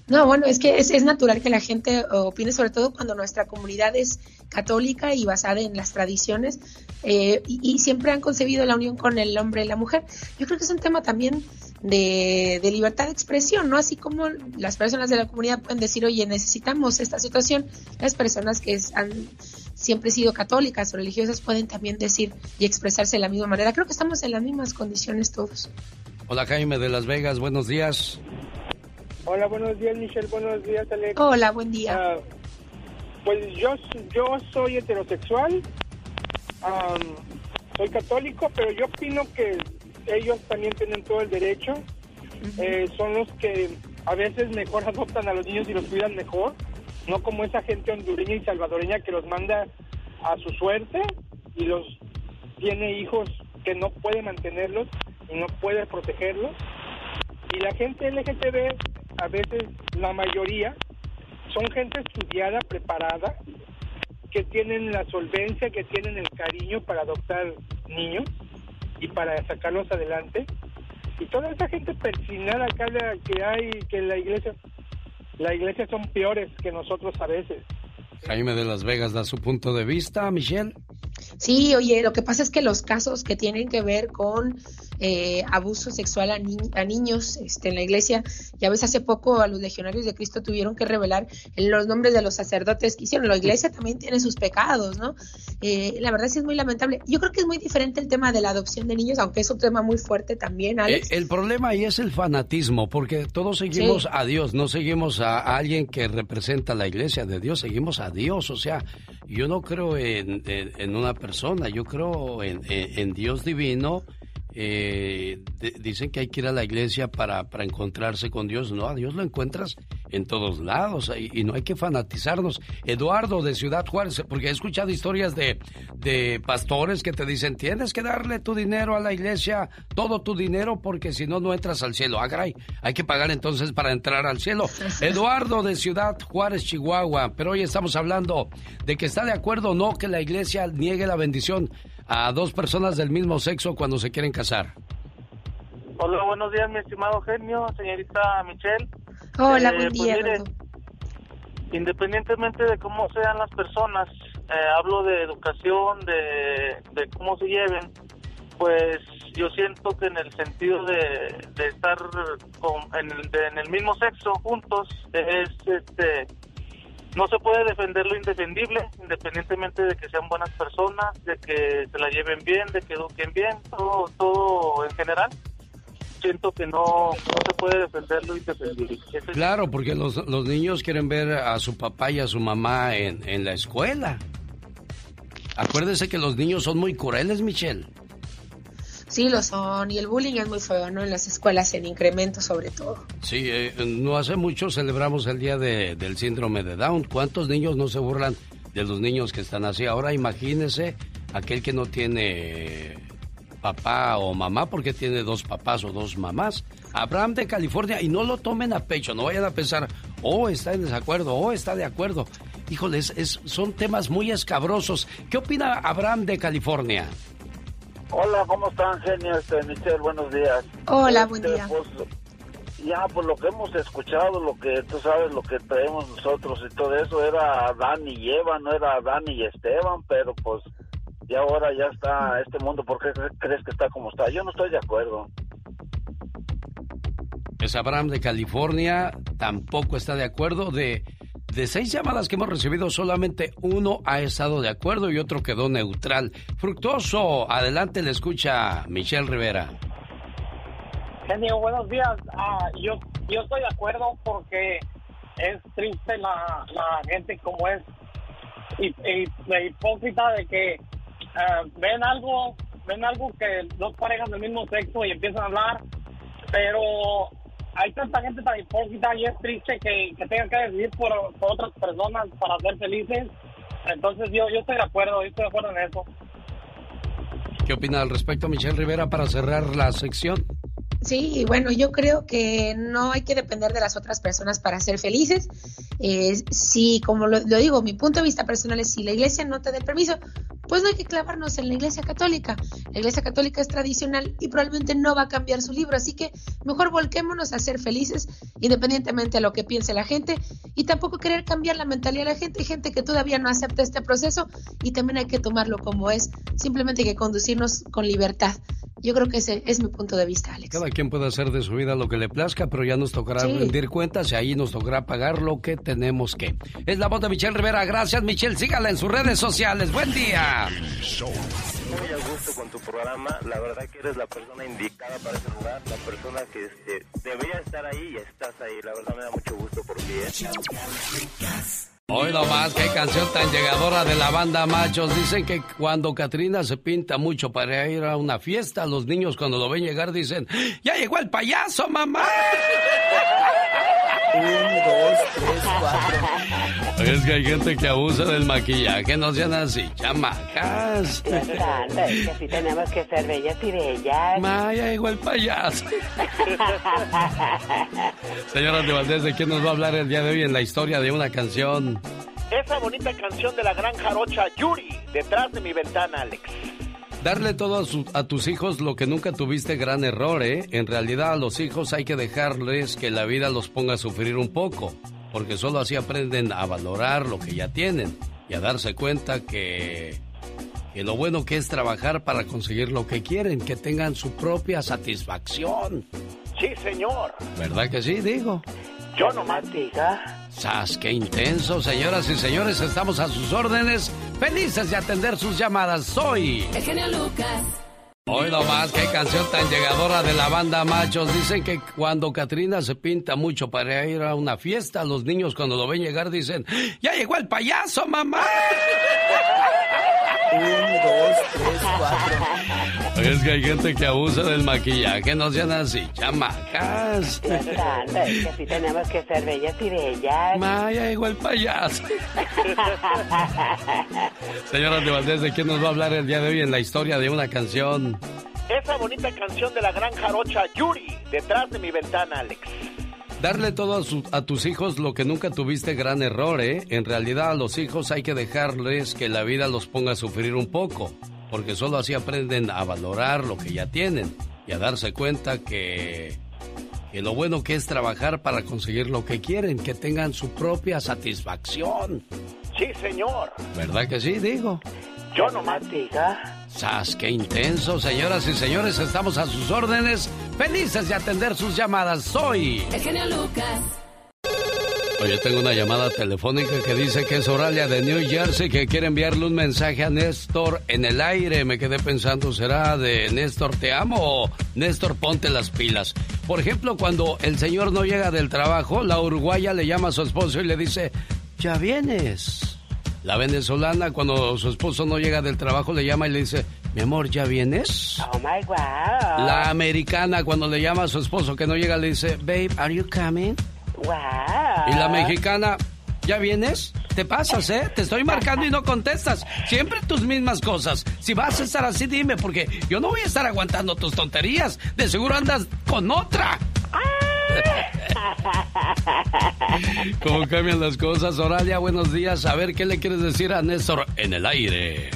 Speaker 29: No, bueno, es que es, natural que la gente opine, sobre todo cuando nuestra comunidad es católica y basada en las tradiciones eh, y, siempre han concebido la unión con el hombre y la mujer. Yo creo que es un tema también de, libertad de expresión, ¿no? Así como las personas de la comunidad pueden decir, oye, necesitamos esta situación, las personas que han siempre sido católicas o religiosas pueden también decir y expresarse de la misma manera. Creo que estamos en las mismas condiciones todos.
Speaker 1: Hola Jaime de Las Vegas, buenos días.
Speaker 32: Hola, buenos días, Michelle. Buenos días, Alex.
Speaker 29: Hola, buen día.
Speaker 32: Ah, pues yo, yo soy heterosexual, am, soy católico, pero yo opino que ellos también tienen todo el derecho. Eh, son los que a veces mejor adoptan a los niños y los cuidan mejor, no como esa gente hondureña y salvadoreña que los manda a su suerte y los tiene hijos que no puede mantenerlos y no puede protegerlos. Y la gente LGTB, a veces la mayoría, son gente estudiada, preparada, que tienen la solvencia, que tienen el cariño para adoptar niños y para sacarlos adelante. Y toda esa gente persinada acá que hay, que la iglesia, la iglesia son peores que nosotros a veces.
Speaker 1: Jaime de Las Vegas da su punto de vista, Michelle.
Speaker 29: Sí, oye, lo que pasa es que los casos que tienen que ver con eh, abuso sexual a, ni- a niños este, en la iglesia, ya ves, hace poco a los legionarios de Cristo tuvieron que revelar los nombres de los sacerdotes que hicieron. La iglesia también tiene sus pecados, ¿no? Eh, la verdad sí es muy lamentable. Yo creo que es muy diferente el tema de la adopción de niños, aunque es un tema muy fuerte también, Alex.
Speaker 1: Eh, el problema ahí es el fanatismo, porque todos seguimos
Speaker 29: Sí.
Speaker 1: a Dios, no seguimos a, a alguien que representa la iglesia de Dios, seguimos a Dios. O sea, yo no creo en, en- en una persona, yo creo en, en- en Dios divino. Eh, de- dicen que hay que ir a la iglesia para, para encontrarse con Dios. No, a Dios lo encuentras en todos lados y, y no hay que fanatizarnos. Eduardo de Ciudad Juárez, porque he escuchado historias de, de pastores que te dicen, tienes que darle tu dinero a la iglesia, todo tu dinero, porque si no, no entras al cielo. Ah, caray, hay que pagar entonces para entrar al cielo. Eduardo de Ciudad Juárez, Chihuahua, pero hoy estamos hablando de que está de acuerdo o no que la iglesia niegue la bendición a dos personas del mismo sexo cuando se quieren casar.
Speaker 33: Hola, buenos días, mi estimado genio, señorita Michelle.
Speaker 29: Hola,
Speaker 33: Eh,
Speaker 29: buen
Speaker 33: pues mire, independientemente de cómo sean las personas, eh, hablo de educación, de, de cómo se lleven, pues yo siento que en el sentido de, de estar con, en, el, de- en el mismo sexo juntos, es este no se puede defender lo indefendible, independientemente de que sean buenas personas, de que se la lleven bien, de que eduquen bien, todo, todo en general. Siento que no, no se puede defender lo indefendible.
Speaker 1: Claro, porque los, los niños quieren ver a su papá y a su mamá en, en la escuela. Acuérdese que los niños son muy crueles, Michelle.
Speaker 29: Sí, lo son. Y el bullying es muy feo, ¿no? En las escuelas, en incremento sobre todo.
Speaker 1: Sí, eh, no hace mucho celebramos el día de- del síndrome de Down. ¿Cuántos niños no se burlan de los niños que están así? Ahora imagínese aquel que no tiene papá o mamá porque tiene dos papás o dos mamás. Abraham de California, y no lo tomen a pecho, no vayan a pensar, oh, está en desacuerdo, oh, está de acuerdo. Híjoles, es, son temas muy escabrosos. ¿Qué opina Abraham de California?
Speaker 34: Hola, ¿cómo están, genio? Este, Michelle, buenos días.
Speaker 29: Hola, buen
Speaker 34: Este,
Speaker 29: día.
Speaker 34: Pues, ya, pues lo que hemos escuchado, lo que tú sabes, lo que traemos nosotros y todo eso, era Adán y Eva, no era Adán y Esteban, pero pues ya ahora ya está este mundo, ¿por qué cre- crees que está como está? Yo no estoy de acuerdo.
Speaker 1: Es Abraham de California, tampoco está de acuerdo. De, de seis llamadas que hemos recibido, solamente uno ha estado de acuerdo y otro quedó neutral. Fructuoso, adelante le escucha Michelle Rivera.
Speaker 35: Genio, buenos días. Ah, yo, yo estoy de acuerdo porque es triste la, la gente como es y, y- de hipócrita de que ah, ven algo ven algo que dos parejas del mismo sexo y empiezan a hablar, pero hay tanta gente tan hipócrita y es triste que, que tengan que decidir por, por otras personas para ser felices. Entonces yo, yo estoy de acuerdo, yo estoy de acuerdo en eso.
Speaker 1: ¿Qué opina al respecto Michelle Rivera para cerrar la sección?
Speaker 29: Sí, bueno, yo creo que no hay que depender de las otras personas para ser felices. Eh, si, como lo, lo digo, mi punto de vista personal es si la iglesia no te da el permiso, pues no hay que clavarnos en la Iglesia Católica. La Iglesia Católica es tradicional y probablemente no va a cambiar su libro, así que mejor volquémonos a ser felices independientemente de lo que piense la gente y tampoco querer cambiar la mentalidad de la gente. Hay gente que todavía no acepta este proceso y también hay que tomarlo como es, simplemente hay que conducirnos con libertad. Yo creo que ese es mi punto de vista, Alex.
Speaker 1: Quien puede hacer de su vida lo que le plazca, pero ya nos tocará
Speaker 29: Sí.
Speaker 1: rendir cuentas y ahí nos tocará pagar lo que tenemos que. Es la voz de Michelle Rivera. Gracias, Michelle. Sígala en sus redes sociales. Buen día.
Speaker 36: Muy a gusto con tu programa. La verdad que eres la persona indicada para ese lugar, la persona que este, debería estar ahí y estás ahí. La verdad me da mucho gusto por ti. ¿eh?
Speaker 1: Hoy nomás, qué canción tan llegadora de la banda Machos. Dicen que cuando Katrina se pinta mucho para ir a una fiesta, los niños cuando lo ven llegar dicen, ¡Ya llegó el payaso, mamá!
Speaker 37: Un, dos, tres, cuatro.
Speaker 1: Es que hay gente que abusa del maquillaje, no sean así, chamacas.
Speaker 23: Es que así tenemos que ser bellas y bellas.
Speaker 1: Ma, ya llegó el payaso. Señora de Valdés, ¿de quién nos va a hablar el día de hoy en la historia de una canción?
Speaker 5: Esa bonita canción de la gran jarocha Yuri, detrás de mi ventana, Alex.
Speaker 1: Darle todo a, su- a tus hijos lo que nunca tuviste gran error, ¿eh? En realidad a los hijos hay que dejarles que la vida los ponga a sufrir un poco, porque solo así aprenden a valorar lo que ya tienen y a darse cuenta que, que lo bueno que es trabajar para conseguir lo que quieren, que tengan su propia satisfacción.
Speaker 5: Sí, señor.
Speaker 1: ¿Verdad que sí, digo?
Speaker 5: Yo nomás diga.
Speaker 1: ¡Sas, qué intenso! Señoras y señores, estamos a sus órdenes, felices de atender sus llamadas. Soy...
Speaker 18: El genio Lucas.
Speaker 1: Hoy nomás, qué canción tan llegadora de la banda Machos. Dicen que cuando Katrina se pinta mucho para ir a una fiesta, los niños cuando lo ven llegar dicen, ¡Ya llegó el payaso, mamá!
Speaker 37: Un, dos, tres, cuatro.
Speaker 1: Es que hay gente que abusa del maquillaje, no sean así, chamacas.
Speaker 23: Exacto, es que así tenemos que ser bellas y bellas.
Speaker 1: Ma, ya llegó el payaso. Señora de Valdés, ¿de quién nos va a hablar el día de hoy en la historia de una canción?
Speaker 5: Esa bonita canción de la gran jarocha Yuri, detrás de mi ventana, Alex.
Speaker 1: Darle todo a, su- a tus hijos lo que nunca tuviste gran error, ¿eh? En realidad a los hijos hay que dejarles que la vida los ponga a sufrir un poco, porque solo así aprenden a valorar lo que ya tienen y a darse cuenta que, que lo bueno que es trabajar para conseguir lo que quieren, que tengan su propia satisfacción.
Speaker 5: Sí, señor.
Speaker 1: ¿Verdad que sí, digo?
Speaker 5: Yo nomás diga.
Speaker 1: ¡Sas, qué intenso! Señoras y señores, estamos a sus órdenes, felices de atender sus llamadas. Soy...
Speaker 18: El genio Lucas.
Speaker 1: Oye, tengo una llamada telefónica que dice que es Oralia de New Jersey que quiere enviarle un mensaje a Néstor en el aire. Me quedé pensando, ¿será de Néstor te amo o Néstor ponte las pilas? Por ejemplo, cuando el señor no llega del trabajo, la uruguaya le llama a su esposo y le dice, ya vienes. La venezolana, cuando su esposo no llega del trabajo, le llama y le dice, mi amor, ¿ya vienes?
Speaker 23: Oh my wow.
Speaker 1: La americana, cuando le llama a su esposo que no llega, le dice, babe, are you coming?
Speaker 23: Wow.
Speaker 1: Y la mexicana, ¿ya vienes? Te pasas, ¿eh? Te estoy marcando y no contestas. Siempre tus mismas cosas. Si vas a estar así, dime, porque yo no voy a estar aguantando tus tonterías. De seguro andas con otra. ¿Cómo cambian las cosas? Oralia, buenos días. A ver, ¿qué le quieres decir a Néstor en el aire?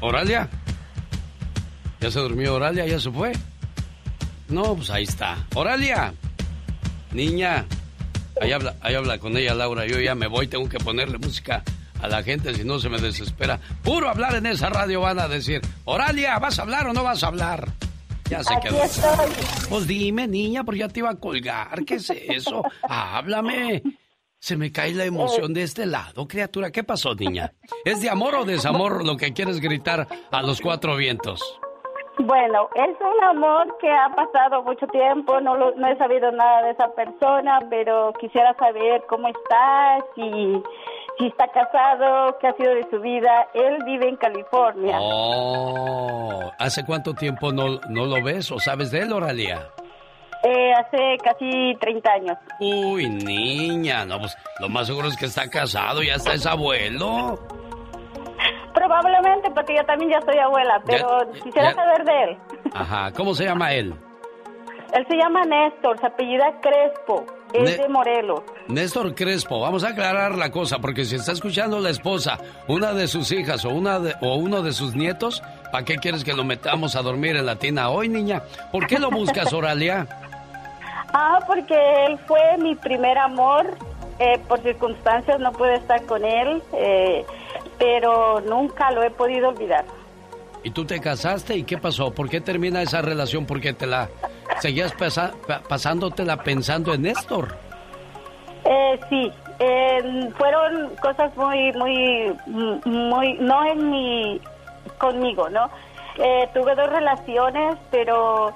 Speaker 1: ¿Oralia? ¿Ya se durmió Oralia? ¿Ya se fue? No, pues ahí está. Oralia, niña, ahí habla, ahí habla con ella Laura. Yo ya me voy, tengo que ponerle música a la gente, si no se me desespera. Puro hablar en esa radio van a decir, Oralia, ¿vas a hablar o no vas a hablar? Ya se
Speaker 10: Aquí
Speaker 1: quedó.
Speaker 10: estoy.
Speaker 1: Pues dime, niña, porque ya te iba a colgar. ¿Qué es eso? Háblame. Se me cae la emoción de este lado, criatura. ¿Qué pasó, niña? ¿Es de amor o desamor lo que quieres gritar a los cuatro vientos?
Speaker 38: Bueno, es un amor que ha pasado mucho tiempo, no, lo- no he sabido nada de esa persona, pero quisiera saber cómo está, si, si está casado, qué ha sido de su vida. Él vive en California.
Speaker 1: Oh, ¿hace cuánto tiempo no, no lo ves o sabes de él, Oralia?
Speaker 38: Eh, hace casi 30 años.
Speaker 1: Uy, niña, no, pues lo más seguro es que está casado, ya está es abuelo.
Speaker 38: Probablemente, porque yo también ya soy abuela, pero quisiera
Speaker 1: ya-
Speaker 38: saber de él.
Speaker 1: Ajá, ¿cómo se llama él?
Speaker 38: Él se llama Néstor, se apellida Crespo, es
Speaker 1: Ne-
Speaker 38: de Morelos.
Speaker 1: Néstor Crespo, vamos a aclarar la cosa, porque si está escuchando la esposa, una de sus hijas o, una de- o uno de sus nietos, ¿para qué quieres que lo metamos a dormir en la tina hoy, niña? ¿Por qué lo buscas, Oralia?
Speaker 38: Ah, porque él fue mi primer amor. eh, por circunstancias no pude estar con él, eh, pero nunca lo he podido olvidar.
Speaker 1: ¿Y tú te casaste y qué pasó? ¿Por qué termina esa relación? Porque te la seguías pasa- pasándotela pensando en Néstor.
Speaker 38: Eh, sí, eh, fueron cosas muy, muy, muy, no en mi, conmigo, ¿no? Eh, tuve dos relaciones, pero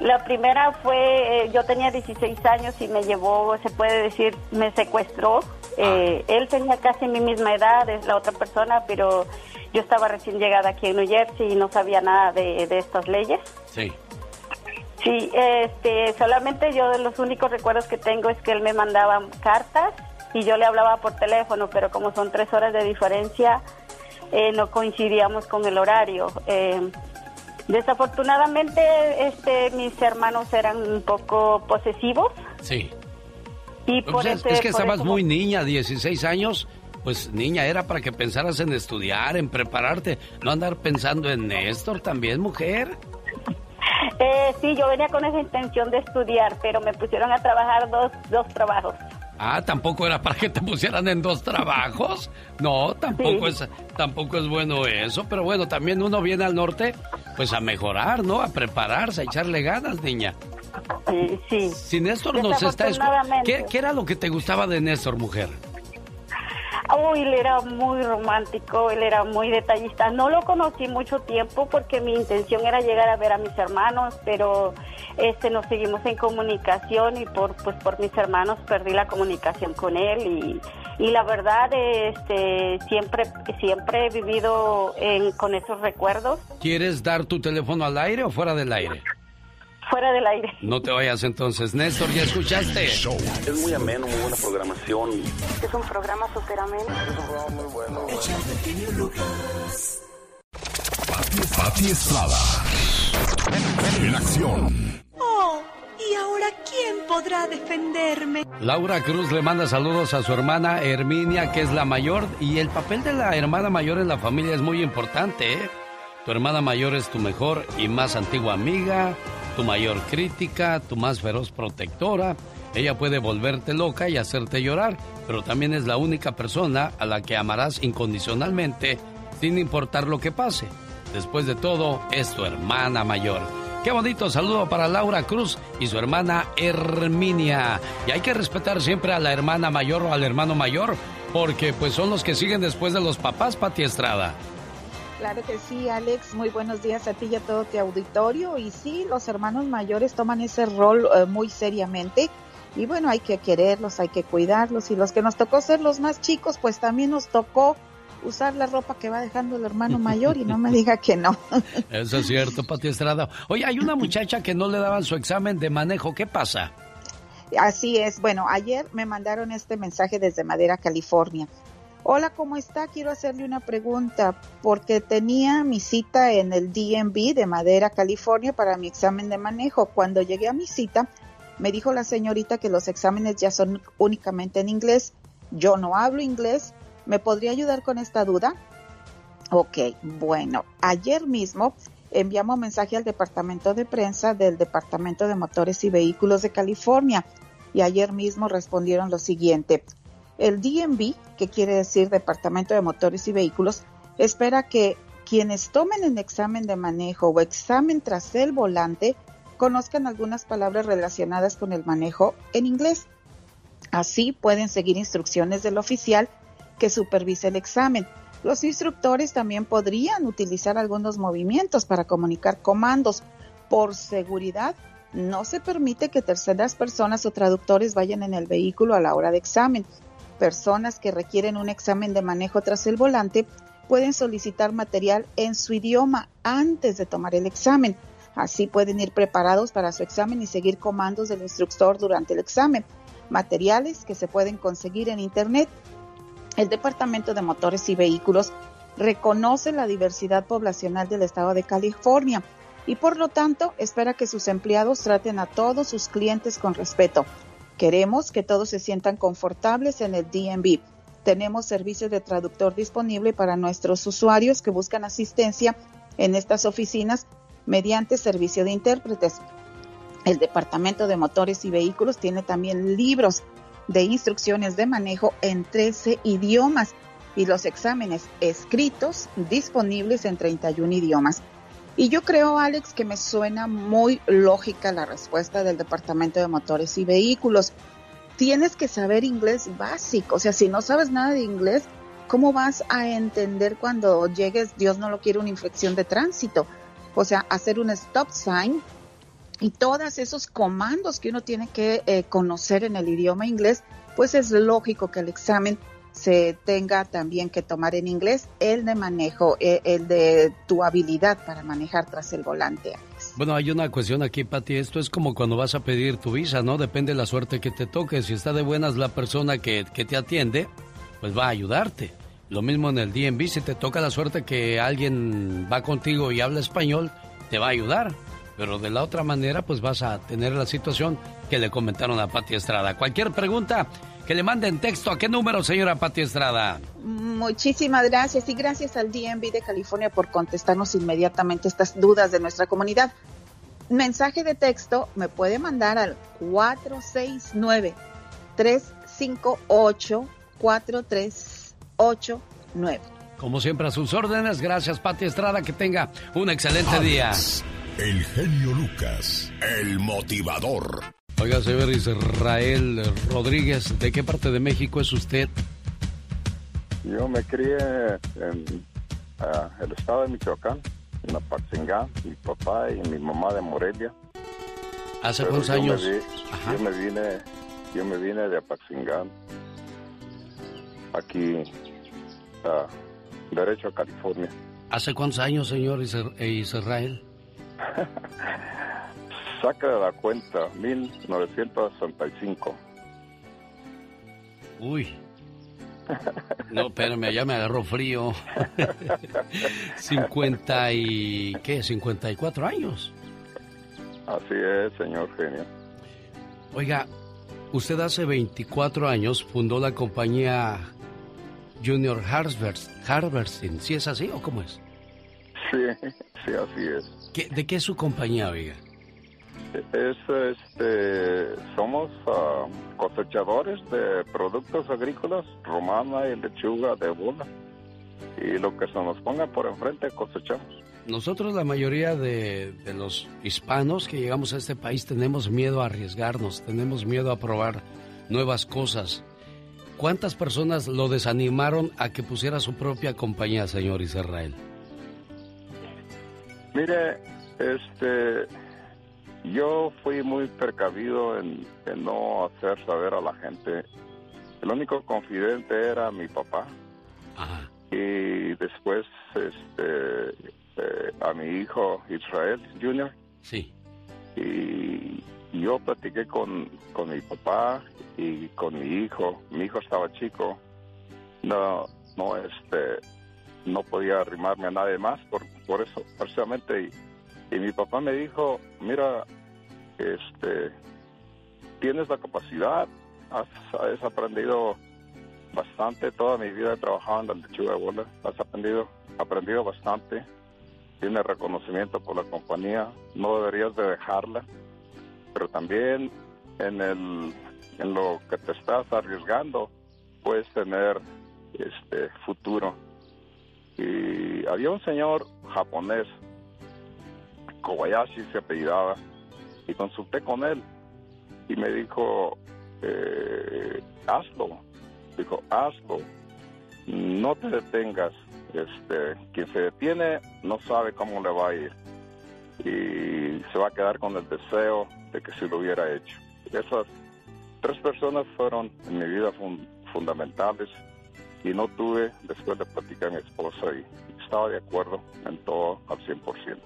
Speaker 38: la primera fue, eh, yo tenía 16 años y me llevó, se puede decir, me secuestró. Eh, Él tenía casi mi misma edad, es la otra persona, pero yo estaba recién llegada aquí en New Jersey y no sabía nada de, de estas leyes.
Speaker 1: Sí.
Speaker 38: Sí, este, solamente yo de los únicos recuerdos que tengo es que él me mandaba cartas y yo le hablaba por teléfono, pero como son tres horas de diferencia, eh, no coincidíamos con el horario. Eh, desafortunadamente, este, mis hermanos eran un poco posesivos
Speaker 1: Sí.
Speaker 38: y por
Speaker 1: Pues es,
Speaker 38: ese-
Speaker 1: es que
Speaker 38: por
Speaker 1: estabas
Speaker 38: eso-
Speaker 1: muy niña, 16 años. Pues niña, era para que pensaras en estudiar, en prepararte, no andar pensando en Néstor también, mujer.
Speaker 38: Eh, sí, yo venía con esa intención de estudiar, pero me pusieron a trabajar dos, dos trabajos.
Speaker 1: Ah, tampoco era para que te pusieran en dos trabajos. No, tampoco
Speaker 38: Sí.
Speaker 1: es tampoco es bueno eso, pero bueno, también uno viene al norte pues a mejorar, ¿no? A prepararse, a echarle ganas, niña.
Speaker 38: Sí, sí.
Speaker 1: Si Néstor nos está escuchando. ¿qué, qué era lo que te gustaba de Néstor, mujer?
Speaker 38: Uy, él era muy romántico, él era muy detallista. No lo conocí mucho tiempo porque mi intención era llegar a ver a mis hermanos, pero este nos seguimos en comunicación y por pues por mis hermanos perdí la comunicación con él y, y la verdad este siempre siempre he vivido en- con esos recuerdos
Speaker 1: ¿Quieres dar tu teléfono al aire o fuera del aire?
Speaker 38: Fuera del aire.
Speaker 1: No te vayas entonces, Néstor, ¿ya escuchaste?
Speaker 36: Es muy ameno, muy buena programación.
Speaker 38: Es un programa súper ameno.
Speaker 36: Es un programa muy bueno.
Speaker 3: Pati Estrada. En acción.
Speaker 39: Oh, ¿y ahora quién podrá defenderme?
Speaker 1: Laura Cruz le manda saludos a su hermana Herminia, que es la mayor, y el papel de la hermana mayor en la familia es muy importante, ¿eh? Tu hermana mayor es tu mejor y más antigua amiga, tu mayor crítica, tu más feroz protectora. Ella puede volverte loca y hacerte llorar, pero también es la única persona a la que amarás incondicionalmente, sin importar lo que pase. Después de todo, es tu hermana mayor. Qué bonito saludo para Laura Cruz y su hermana Herminia. Y hay que respetar siempre a la hermana mayor o al hermano mayor, porque pues son los que siguen después de los papás, Pati Estrada.
Speaker 40: Claro que sí, Alex. Muy buenos días a ti y a todo tu auditorio. Y sí, los hermanos mayores toman ese rol eh, muy seriamente. Y bueno, hay que quererlos, hay que cuidarlos. Y los que nos tocó ser los más chicos, pues también nos tocó usar la ropa que va dejando el hermano mayor y no me diga que no.
Speaker 1: Eso es cierto, Pati Estrada. Oye, hay una muchacha que no le daban su examen de manejo. ¿Qué pasa?
Speaker 40: Así es. Bueno, ayer me mandaron este mensaje desde Madera, California. Hola, ¿cómo está? Quiero hacerle una pregunta porque tenía mi cita en el DMV de Madera, California para mi examen de manejo. Cuando llegué a mi cita, me dijo la señorita que los exámenes ya son únicamente en inglés. Yo no hablo inglés. ¿Me podría ayudar con esta duda? Ok, bueno, ayer mismo enviamos mensaje al departamento de prensa del Departamento de Motores y Vehículos de California y ayer mismo respondieron lo siguiente. El DMV, que quiere decir Departamento de Motores y Vehículos, espera que quienes tomen el examen de manejo o examen tras el volante conozcan algunas palabras relacionadas con el manejo en inglés. Así pueden seguir instrucciones del oficial que supervise el examen. Los instructores también podrían utilizar algunos movimientos para comunicar comandos. Por seguridad, no se permite que terceras personas o traductores vayan en el vehículo a la hora de examen. Personas que requieren un examen de manejo tras el volante pueden solicitar material en su idioma antes de tomar el examen. Así pueden ir preparados para su examen y seguir comandos del instructor durante el examen. Materiales que se pueden conseguir en Internet. El Departamento de Motores y Vehículos reconoce la diversidad poblacional del estado de California y por lo tanto espera que sus empleados traten a todos sus clientes con respeto. Queremos que todos se sientan confortables en el DMV. Tenemos servicio de traductor disponible para nuestros usuarios que buscan asistencia en estas oficinas mediante servicio de intérpretes. El Departamento de Motores y Vehículos tiene también libros de instrucciones de manejo en 13 idiomas y los exámenes escritos disponibles en 31 idiomas. Y yo creo, Alex, que me suena muy lógica la respuesta del Departamento de Motores y Vehículos. Tienes que saber inglés básico, o sea, si no sabes nada de inglés, ¿cómo vas a entender cuando llegues, Dios no lo quiere, una infección de tránsito? O sea, hacer un stop sign y todos esos comandos que uno tiene que eh, conocer en el idioma inglés, pues es lógico que el examen se tenga también que tomar en inglés el de manejo, eh, el de tu habilidad para manejar tras el volante.
Speaker 1: Bueno, hay una cuestión aquí, Pati. Esto es como cuando vas a pedir tu visa, ¿no? Depende de la suerte que te toque. Si está de buenas la persona que, que te atiende, pues va a ayudarte. Lo mismo en el DMV, si te toca la suerte que alguien va contigo y habla español, te va a ayudar. Pero de la otra manera, pues vas a tener la situación que le comentaron a Pati Estrada. Cualquier pregunta, que le manden texto. ¿A qué número, señora Pati Estrada?
Speaker 40: Muchísimas gracias y gracias al DMV de California por contestarnos inmediatamente estas dudas de nuestra comunidad. Mensaje de texto me puede mandar al 469-358-4389.
Speaker 1: Como siempre, a sus órdenes. Gracias, Pati Estrada. Que tenga un excelente día.
Speaker 3: El genio Lucas, el motivador.
Speaker 1: Oiga, señor Israel Rodríguez, ¿de qué parte de México es usted?
Speaker 41: Yo me crié en ah, el estado de Michoacán, en Apatzingán, mi papá y mi mamá de Morelia.
Speaker 1: ¿Hace cuántos años?
Speaker 41: yo me vine, yo me vine de Apatzingán, aquí, uh, derecho a California.
Speaker 1: ¿Hace cuántos años, señor Israel?
Speaker 41: Saca de la cuenta, 1965.
Speaker 1: Uy. No, espérame, ya me agarró frío. 50 y... ¿qué? 54 años.
Speaker 41: Así es, señor genio.
Speaker 1: Oiga, usted hace 24 años fundó la compañía Junior Harvesting. ¿Sí es así o cómo es?
Speaker 41: Sí, sí, así es.
Speaker 1: ¿De qué es su compañía, oiga?
Speaker 41: Es, este, somos ah, cosechadores de productos agrícolas, romana y lechuga de bola. Y lo que se nos ponga por enfrente cosechamos.
Speaker 1: Nosotros, la mayoría de, de los hispanos que llegamos a este país, tenemos miedo a arriesgarnos, tenemos miedo a probar nuevas cosas. ¿Cuántas personas lo desanimaron a que pusiera su propia compañía, señor Israel?
Speaker 41: Mire, este, yo fui muy precavido en, no hacer saber a la gente. El único confidente era mi papá. Y después este, eh, a mi hijo Israel Jr.
Speaker 1: Sí.
Speaker 41: Y yo platiqué con, con mi papá y con mi hijo. Mi hijo estaba chico. No, no, este, no podía arrimarme a nadie más por, por eso, precisamente. Y mi papá me dijo, mira, este, tienes la capacidad, has, aprendido bastante, toda mi vida he trabajado en la lechuga de bola, has aprendido, aprendido bastante, tienes reconocimiento por la compañía, no deberías de dejarla, pero también en, el, en lo que te estás arriesgando puedes tener este futuro. Y había un señor japonés Kobayashi se apellidaba, y consulté con él y me dijo, eh, hazlo, dijo, hazlo, no te detengas, este, quien se detiene no sabe cómo le va a ir y se va a quedar con el deseo de que si lo hubiera hecho. Esas tres personas fueron en mi vida fundamentales y no tuve, después de platicar mi esposa y estaba de acuerdo en todo al 100%.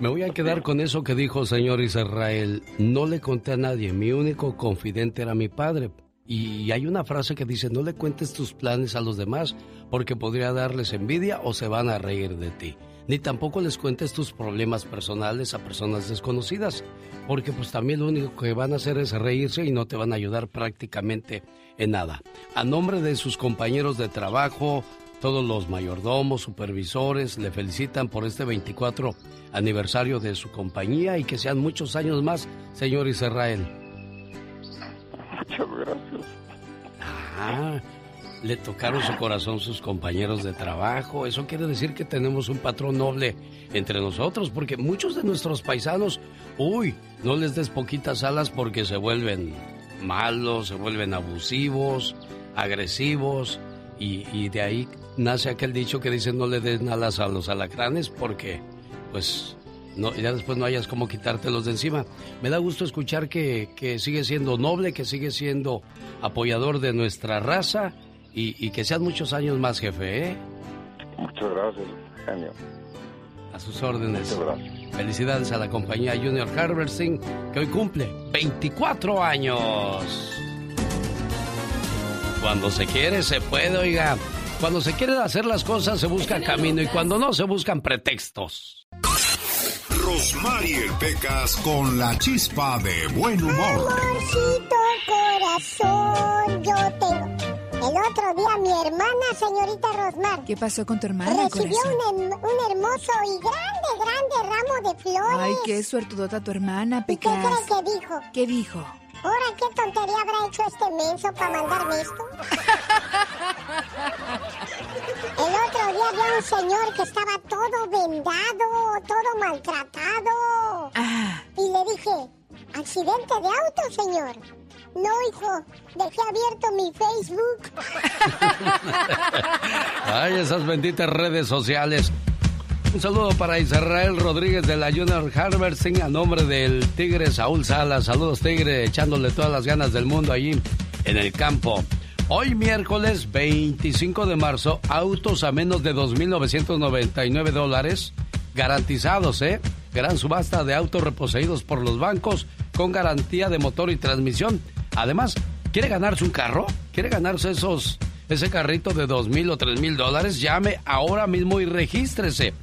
Speaker 1: Me voy a quedar con eso que dijo señor Israel. No le conté a nadie, mi único confidente era mi padre. Y hay una frase que dice, no le cuentes tus planes a los demás porque podría darles envidia o se van a reír de ti. ni tampoco les cuentes tus problemas personales a personas desconocidas, porque pues también lo único que van a hacer es reírse y no te van a ayudar prácticamente en nada. A nombre de sus compañeros de trabajo, todos los mayordomos, supervisores, le felicitan por este 24 aniversario de su compañía y que sean muchos años más, señor Israel.
Speaker 41: Muchas gracias.
Speaker 1: Ah, le tocaron su corazón sus compañeros de trabajo. Eso quiere decir que tenemos un patrón noble entre nosotros, porque muchos de nuestros paisanos, uy, no les des poquitas alas porque se vuelven malos, se vuelven abusivos, agresivos, y, y de ahí nace aquel dicho que dice no le den alas a los alacranes porque, pues, no, ya después no hayas como quitártelos de encima. Me da gusto escuchar que, que sigue siendo noble, que sigue siendo apoyador de nuestra raza y, que sean muchos años más, jefe, ¿eh?
Speaker 41: Muchas gracias, genio.
Speaker 1: A sus órdenes. Felicidades a la compañía Junior Harvesting, que hoy cumple 24 años. Cuando se quiere, se puede, oiga. Cuando se quieren hacer las cosas, se busca camino y cuando no, se buscan pretextos.
Speaker 3: Rosmarie Pecas con la chispa de buen humor.
Speaker 10: Amorcito corazón, yo tengo el otro día mi hermana, señorita Rosmar.
Speaker 42: ¿Qué pasó con tu hermana?
Speaker 10: Recibió un, un, hermoso y grande, grande ramo de flores.
Speaker 42: Ay, qué suertudota tu hermana, Pecas.
Speaker 10: ¿Y qué crees que dijo?
Speaker 42: ¿Qué dijo?
Speaker 10: Ahora, ¿qué tontería habrá hecho este menso para mandarme esto? El otro día había un señor que estaba todo vendado, todo maltratado.
Speaker 42: Ah.
Speaker 10: Y le dije, ¿accidente de auto, señor? No, hijo, dejé abierto mi Facebook.
Speaker 1: Ay, esas benditas redes sociales. Un saludo para Israel Rodríguez de la Junior Harvesting a nombre del Tigre Saúl Salas. Saludos, Tigre, echándole todas las ganas del mundo allí en el campo. Hoy miércoles 25 de marzo, autos a menos de 2.999 dólares garantizados, ¿eh? Gran subasta de autos reposeídos por los bancos con garantía de motor y transmisión. Además, ¿quiere ganarse un carro? ¿Quiere ganarse esos, ese carrito de dos mil o tres mil dólares? Llame ahora mismo y regístrese.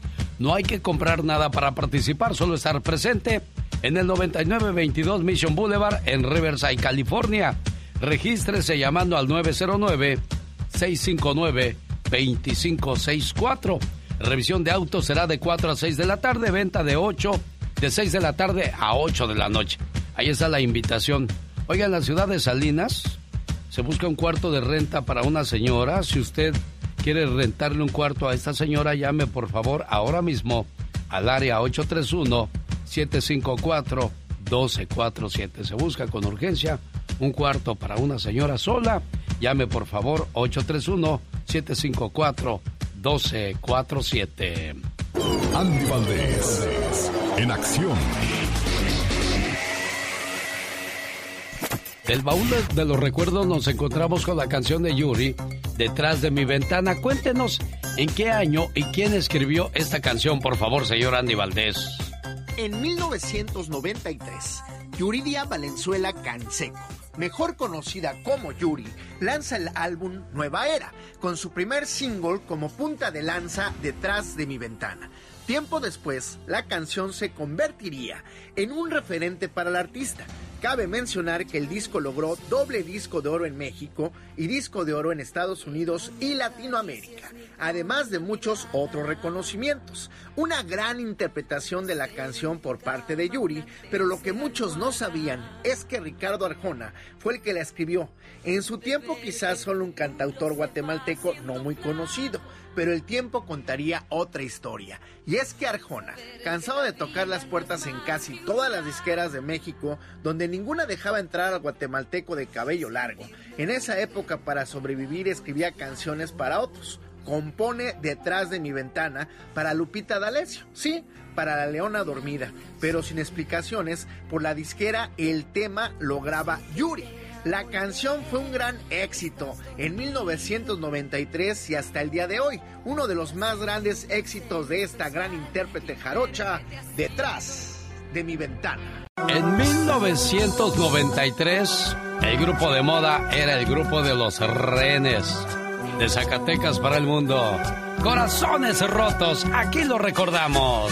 Speaker 1: No hay que comprar nada para participar, solo estar presente en el 9922 Mission Boulevard en Riverside, California. Regístrese llamando al 909-659-2564. Revisión de autos será de 4 a 6 de la tarde, venta de 8, de 6 de la tarde a 8 de la noche. Ahí está la invitación. Oiga, en la ciudad de Salinas se busca un cuarto de renta para una señora. Si usted quiere rentarle un cuarto a esta señora, llame por favor ahora mismo al área 831-754-1247. Se busca con urgencia un cuarto para una señora sola. Llame por favor 831-754-1247.
Speaker 3: Andy Valdés, en acción.
Speaker 1: Del baúl de los recuerdos nos encontramos con la canción de Yuri, Detrás de mi ventana. Cuéntenos en qué año y quién escribió esta canción, por favor, señor Andy Valdés.
Speaker 43: En 1993, Yuridia Valenzuela Canseco, mejor conocida como Yuri, lanza el álbum Nueva Era, con su primer single como punta de lanza Detrás de mi ventana. Tiempo después, la canción se convertiría en un referente para el artista, Cabe mencionar que el disco logró doble disco de oro en México y disco de oro en Estados Unidos y Latinoamérica, además de muchos otros reconocimientos. Una gran interpretación de la canción por parte de Yuri, pero lo que muchos no sabían es que Ricardo Arjona fue el que la escribió. En su tiempo quizás solo un cantautor guatemalteco no muy conocido, pero el tiempo contaría otra historia. Y es que Arjona, cansado de tocar las puertas en casi todas las disqueras de México, donde ninguna dejaba entrar al guatemalteco de cabello largo, en esa época para sobrevivir escribía canciones para otros. Compone Detrás de mi ventana para Lupita D'Alessio, sí, para La Leona Dormida, pero sin explicaciones, por la disquera el tema lo graba Yuri la canción fue un gran éxito en 1993 y hasta el día de hoy, uno de los más grandes éxitos de esta gran intérprete jarocha, Detrás de mi ventana.
Speaker 1: En 1993, el grupo de moda era el grupo de los rehenes. de Zacatecas para el mundo. Corazones rotos, aquí lo recordamos.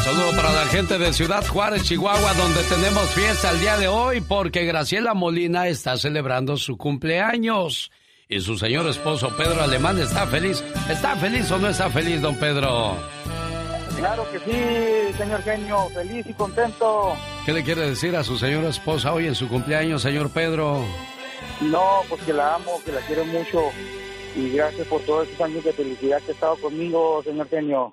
Speaker 1: Un saludo para la gente de Ciudad Juárez, Chihuahua, donde tenemos fiesta el día de hoy porque Graciela Molina está celebrando su cumpleaños. Y su señor esposo Pedro Alemán está feliz. ¿Está feliz o no está feliz, don Pedro?
Speaker 44: Claro que sí, señor genio, feliz y contento.
Speaker 1: ¿Qué le quiere decir a su señora esposa hoy en su cumpleaños, señor Pedro?
Speaker 44: No, pues que la amo, que la quiero mucho y gracias por todos esos años de felicidad que ha estado conmigo, señor genio.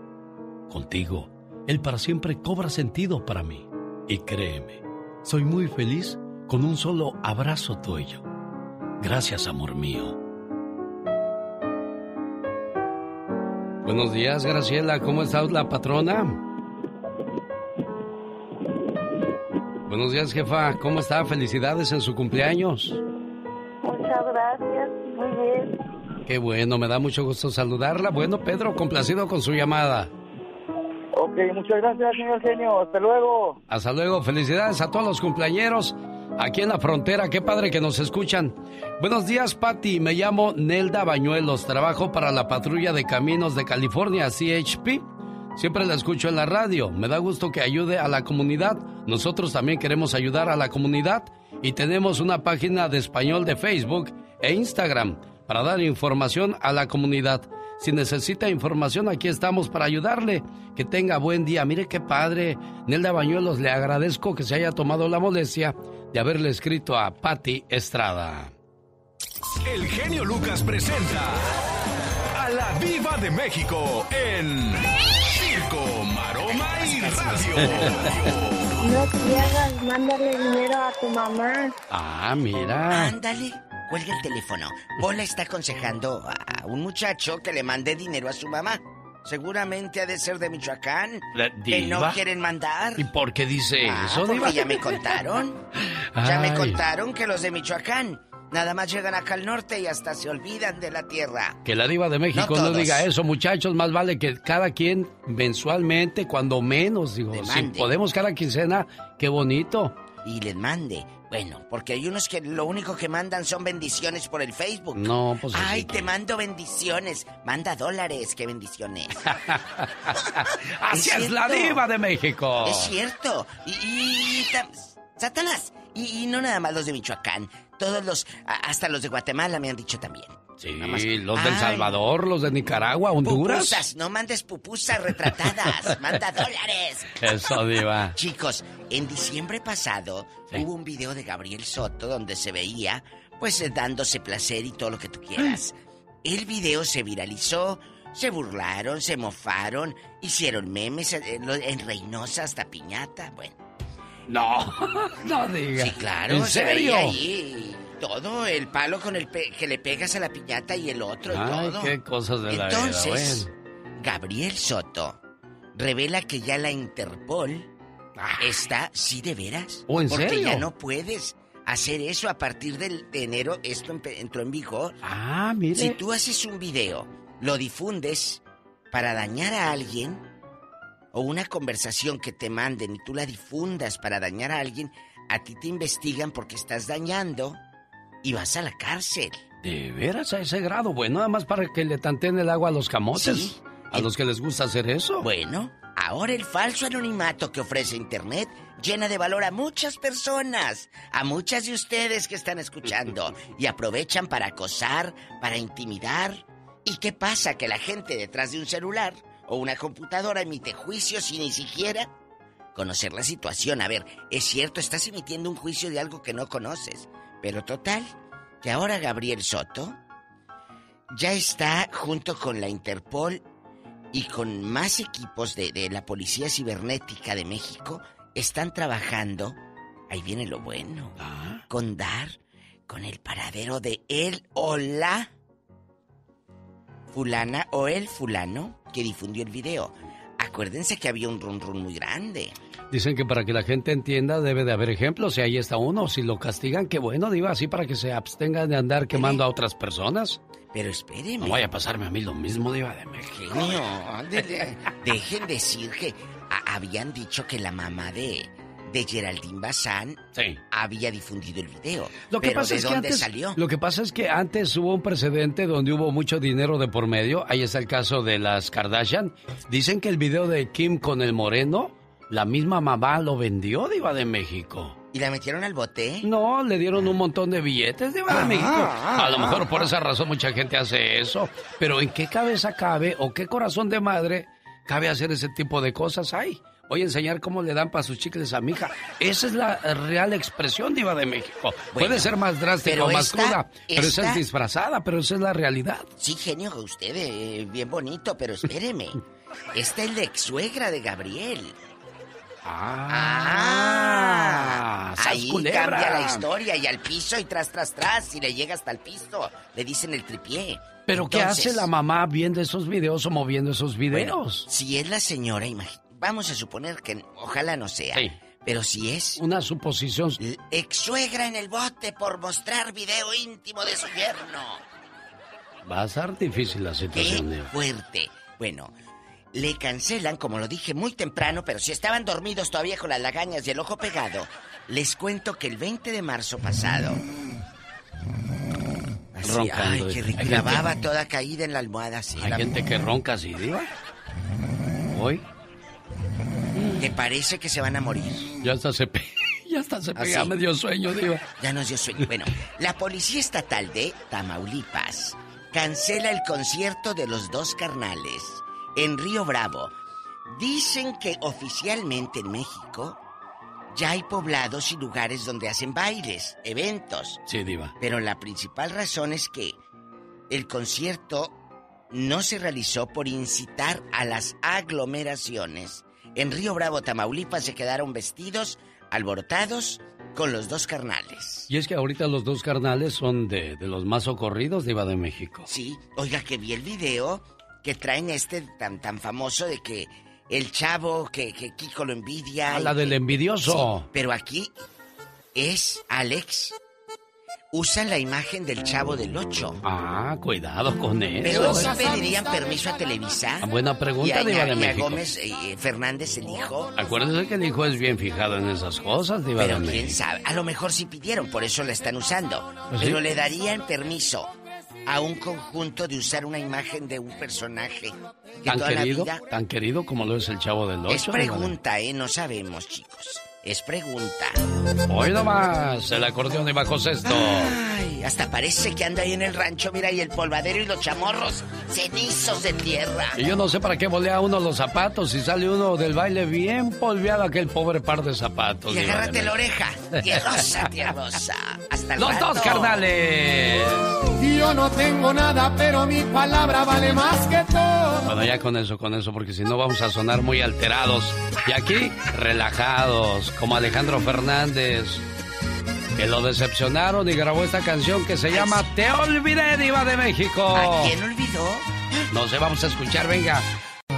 Speaker 1: Contigo, el para siempre cobra sentido para mí. Y créeme, soy muy feliz con un solo abrazo tuyo. Gracias, amor mío. Buenos días, Graciela. ¿Cómo está la patrona? Buenos días, jefa. ¿Cómo está? Felicidades en su cumpleaños.
Speaker 45: Muchas gracias. Muy bien.
Speaker 1: Qué bueno, me da mucho gusto saludarla. Bueno, Pedro, complacido con su llamada.
Speaker 44: Ok, muchas gracias, señor genio. Hasta luego.
Speaker 1: Hasta luego. Felicidades a todos los cumpleañeros aquí en la frontera. Qué padre que nos escuchan. Buenos días, Patti. Me llamo Nelda Bañuelos. Trabajo para la patrulla de caminos de California, CHP. Siempre la escucho en la radio. Me da gusto que ayude a la comunidad. Nosotros también queremos ayudar a la comunidad y tenemos una página de español de Facebook e Instagram para dar información a la comunidad. Si necesita información, aquí estamos para ayudarle. Que tenga buen día. Mire qué padre. Nelda Bañuelos, le agradezco que se haya tomado la molestia de haberle escrito a Patti Estrada.
Speaker 3: El genio Lucas presenta a la Viva de México en Circo, Maroma y Radio.
Speaker 45: No te hagas, mándale dinero a tu mamá.
Speaker 1: Ah, mira.
Speaker 4: Ándale, cuelga el teléfono. Pola está aconsejando a un muchacho que le mande dinero a su mamá. Seguramente ha de ser de Michoacán. Que no quieren mandar.
Speaker 1: ¿Y por qué dice
Speaker 4: Ah,
Speaker 1: eso,
Speaker 4: porque
Speaker 1: Diva?
Speaker 4: ya me contaron. Ya me contaron que los de Michoacán nada más llegan acá al norte y hasta se olvidan de la tierra.
Speaker 1: Que la diva de México
Speaker 4: No
Speaker 1: diga eso, muchachos. Más vale que cada quien mensualmente, cuando menos, digo, si podemos cada quincena, qué bonito.
Speaker 4: Y les mande. Bueno, porque hay unos que lo único que mandan son bendiciones por el Facebook.
Speaker 1: No, pues
Speaker 4: Ay, te mando bendiciones. Manda dólares, qué bendiciones.
Speaker 1: Así es, la diva de México.
Speaker 4: Es cierto. Y, y- tam- Satanás. Y, y no nada más los de Michoacán. Todos los, hasta los de Guatemala me han dicho también.
Speaker 1: Sí,
Speaker 4: más-
Speaker 1: los del Salvador, los de Nicaragua, Honduras.
Speaker 4: Pupusas, no mandes pupusas retratadas. Manda dólares.
Speaker 1: Eso, diva.
Speaker 4: Chicos, en diciembre pasado hubo un video de Gabriel Soto donde se veía, pues, eh, dándose placer y todo lo que tú quieras. El video se viralizó, se burlaron, se mofaron, hicieron memes eh, lo- en Reynosa hasta piñata, bueno.
Speaker 1: No, no diga.
Speaker 4: Sí, claro,
Speaker 1: ¿En
Speaker 4: se
Speaker 1: serio?
Speaker 4: veía ahí todo, el palo con el pe- que le pegas a la piñata y el otro y
Speaker 1: Ay,
Speaker 4: todo.
Speaker 1: qué cosas de la vida.
Speaker 4: Entonces,
Speaker 1: Bueno.
Speaker 4: Gabriel Soto revela que ya la Interpol está, sí, de veras.
Speaker 1: ¿Oh, en
Speaker 4: porque
Speaker 1: serio?
Speaker 4: ya no puedes hacer eso a partir del, de enero. Esto entró en vigor.
Speaker 1: Ah, mire.
Speaker 4: Si tú haces un video, lo difundes para dañar a alguien, o una conversación que te manden y tú la difundas para dañar a alguien, a ti te investigan porque estás dañando y vas a la cárcel.
Speaker 1: De veras a ese grado, bueno, nada más para que le tanteen el agua a los camotes.
Speaker 4: Sí.
Speaker 1: A los que les gusta hacer eso.
Speaker 4: Bueno, ahora el falso anonimato que ofrece Internet llena de valor a muchas personas, a muchas de ustedes que están escuchando y aprovechan para acosar, para intimidar. ¿Y qué pasa? Que la gente detrás de un celular o una computadora emite juicios sin ni siquiera conocer la situación. A ver, es cierto, estás emitiendo un juicio de algo que no conoces, pero total, que ahora Gabriel Soto ya está junto con la Interpol y con más equipos de, de la Policía Cibernética de México, están trabajando, ahí viene lo bueno, con dar con el paradero de él o la fulana o el fulano que difundió el video. Acuérdense que había un run run muy grande.
Speaker 1: Dicen que para que la gente entienda debe de haber ejemplos. Si ahí está uno, si lo castigan, qué bueno, Diva, así para que se abstengan de andar quemando a otras personas.
Speaker 4: Pero espéreme.
Speaker 1: No vaya a pasarme a mí lo mismo, Diva de México.
Speaker 4: Genio, ándele. dejen decir que a- habían dicho que la mamá de, de Geraldine Bazán había difundido el video.
Speaker 1: Lo que
Speaker 4: Pero
Speaker 1: pasa
Speaker 4: ¿de
Speaker 1: es que antes,
Speaker 4: salió?
Speaker 1: lo que pasa es que antes hubo un precedente donde hubo mucho dinero de por medio. Ahí está el caso de las Kardashian. Dicen que el video de Kim con el moreno, la misma mamá lo vendió, Diva de México.
Speaker 4: ¿Y la metieron al bote?
Speaker 1: No, le dieron un montón de billetes, Diva de
Speaker 4: Ah,
Speaker 1: México.
Speaker 4: ah,
Speaker 1: A lo
Speaker 4: ah,
Speaker 1: mejor por
Speaker 4: ah.
Speaker 1: esa razón mucha gente hace eso. Pero ¿en qué cabeza cabe o qué corazón de madre cabe hacer ese tipo de cosas? Ay, voy a enseñar cómo le dan para sus chicles a mi hija. Esa es la real expresión, Diva de México. Puede ser más drástica o más
Speaker 4: esta-
Speaker 1: cruda, pero esa es disfrazada, pero esa es la realidad.
Speaker 4: Sí, genio, usted eh, bien bonito, pero espéreme. Esta es la ex suegra de Gabriel.
Speaker 1: Ah, sas
Speaker 4: ahí
Speaker 1: culebra.
Speaker 4: cambia la historia y al piso y tras, tras, tras, y le llega hasta el piso. Le dicen el tripié.
Speaker 1: Pero ¿qué hace la mamá viendo esos videos o moviendo esos videos?
Speaker 4: Si es la señora, imagi- vamos a suponer que ojalá no sea.
Speaker 1: Sí.
Speaker 4: Pero si es
Speaker 1: Una suposición.
Speaker 4: ex suegra en el bote por mostrar video íntimo de su yerno.
Speaker 1: Va a ser difícil la situación,
Speaker 4: Qué
Speaker 1: Diva.
Speaker 4: fuerte. Bueno, le cancelan, como lo dije muy temprano, pero si estaban dormidos todavía con las lagañas y el ojo pegado, les cuento que el 20 de marzo pasado. Así,
Speaker 1: Roncando.
Speaker 4: ay, rico.
Speaker 1: Hay
Speaker 4: La
Speaker 1: gente-
Speaker 4: toda caída en la almohada, así.
Speaker 1: Hay
Speaker 4: la-
Speaker 1: gente que ronca así, Diva. Hoy
Speaker 4: que parece que se van a morir.
Speaker 1: ya hasta se, pe- ya hasta se
Speaker 4: ¿Ah,
Speaker 1: pega
Speaker 4: sí?
Speaker 1: medio sueño, Diva.
Speaker 4: Ya nos dio sueño. Bueno, la Policía Estatal de Tamaulipas cancela el concierto de los dos carnales en Río Bravo. Dicen que oficialmente en México ya hay poblados y lugares donde hacen bailes, eventos.
Speaker 1: Sí, Diva.
Speaker 4: Pero la principal razón es que el concierto no se realizó por incitar a las aglomeraciones. En Río Bravo, Tamaulipas, se quedaron vestidos, alborotados, con los dos carnales.
Speaker 1: Y es que ahorita los dos carnales son de, de los más socorridos, Diva de México.
Speaker 4: Sí, oiga, que vi el video que traen este tan, tan famoso de que el chavo que, que Kiko lo envidia.
Speaker 1: Ah,
Speaker 4: y
Speaker 1: la del
Speaker 4: que-
Speaker 1: envidioso.
Speaker 4: Sí, pero aquí es Alex. Usan la imagen del chavo del 8.
Speaker 1: Ah, cuidado con eso.
Speaker 4: Pero ¿sí pedirían permiso a Televisa?
Speaker 1: Ah, buena pregunta,
Speaker 4: y a,
Speaker 1: Diva de
Speaker 4: y a
Speaker 1: México.
Speaker 4: Gómez eh, Fernández, el hijo.
Speaker 1: Acuérdese que el hijo es bien fijado en esas cosas, Diva
Speaker 4: Pero
Speaker 1: de
Speaker 4: quién
Speaker 1: México.
Speaker 4: sabe, a lo mejor sí pidieron, por eso la están usando.
Speaker 1: ¿Ah, sí?
Speaker 4: Pero le darían permiso a un conjunto de usar una imagen de un personaje que
Speaker 1: Tan
Speaker 4: toda
Speaker 1: querido,
Speaker 4: la vida
Speaker 1: tan querido como lo es el chavo del ocho.
Speaker 4: es
Speaker 1: Diva de-
Speaker 4: pregunta, ¿eh? No sabemos, chicos. Es pregunta.
Speaker 1: Hoy nomás, el acordeón de bajo sexto.
Speaker 4: Ay, hasta parece que anda ahí en el rancho, mira, y el polvadero y los chamorros cenizos de tierra.
Speaker 1: Y yo no sé para qué volea uno los zapatos y sale uno del baile bien polveado aquel pobre par de zapatos.
Speaker 4: Y
Speaker 1: de
Speaker 4: agárrate la oreja. Tierrosa, tierrosa. Hasta el
Speaker 1: Los
Speaker 4: rato.
Speaker 1: dos carnales.
Speaker 46: Yo no tengo nada, pero mi palabra vale más que todo.
Speaker 1: Bueno, ya con eso, con eso, porque si no vamos a sonar muy alterados. Y aquí, relajados, como Alejandro Fernández, que lo decepcionaron y grabó esta canción que se llama Te Olvidé, Diva de México.
Speaker 4: ¿A quién olvidó?
Speaker 1: No sé, vamos a escuchar, venga.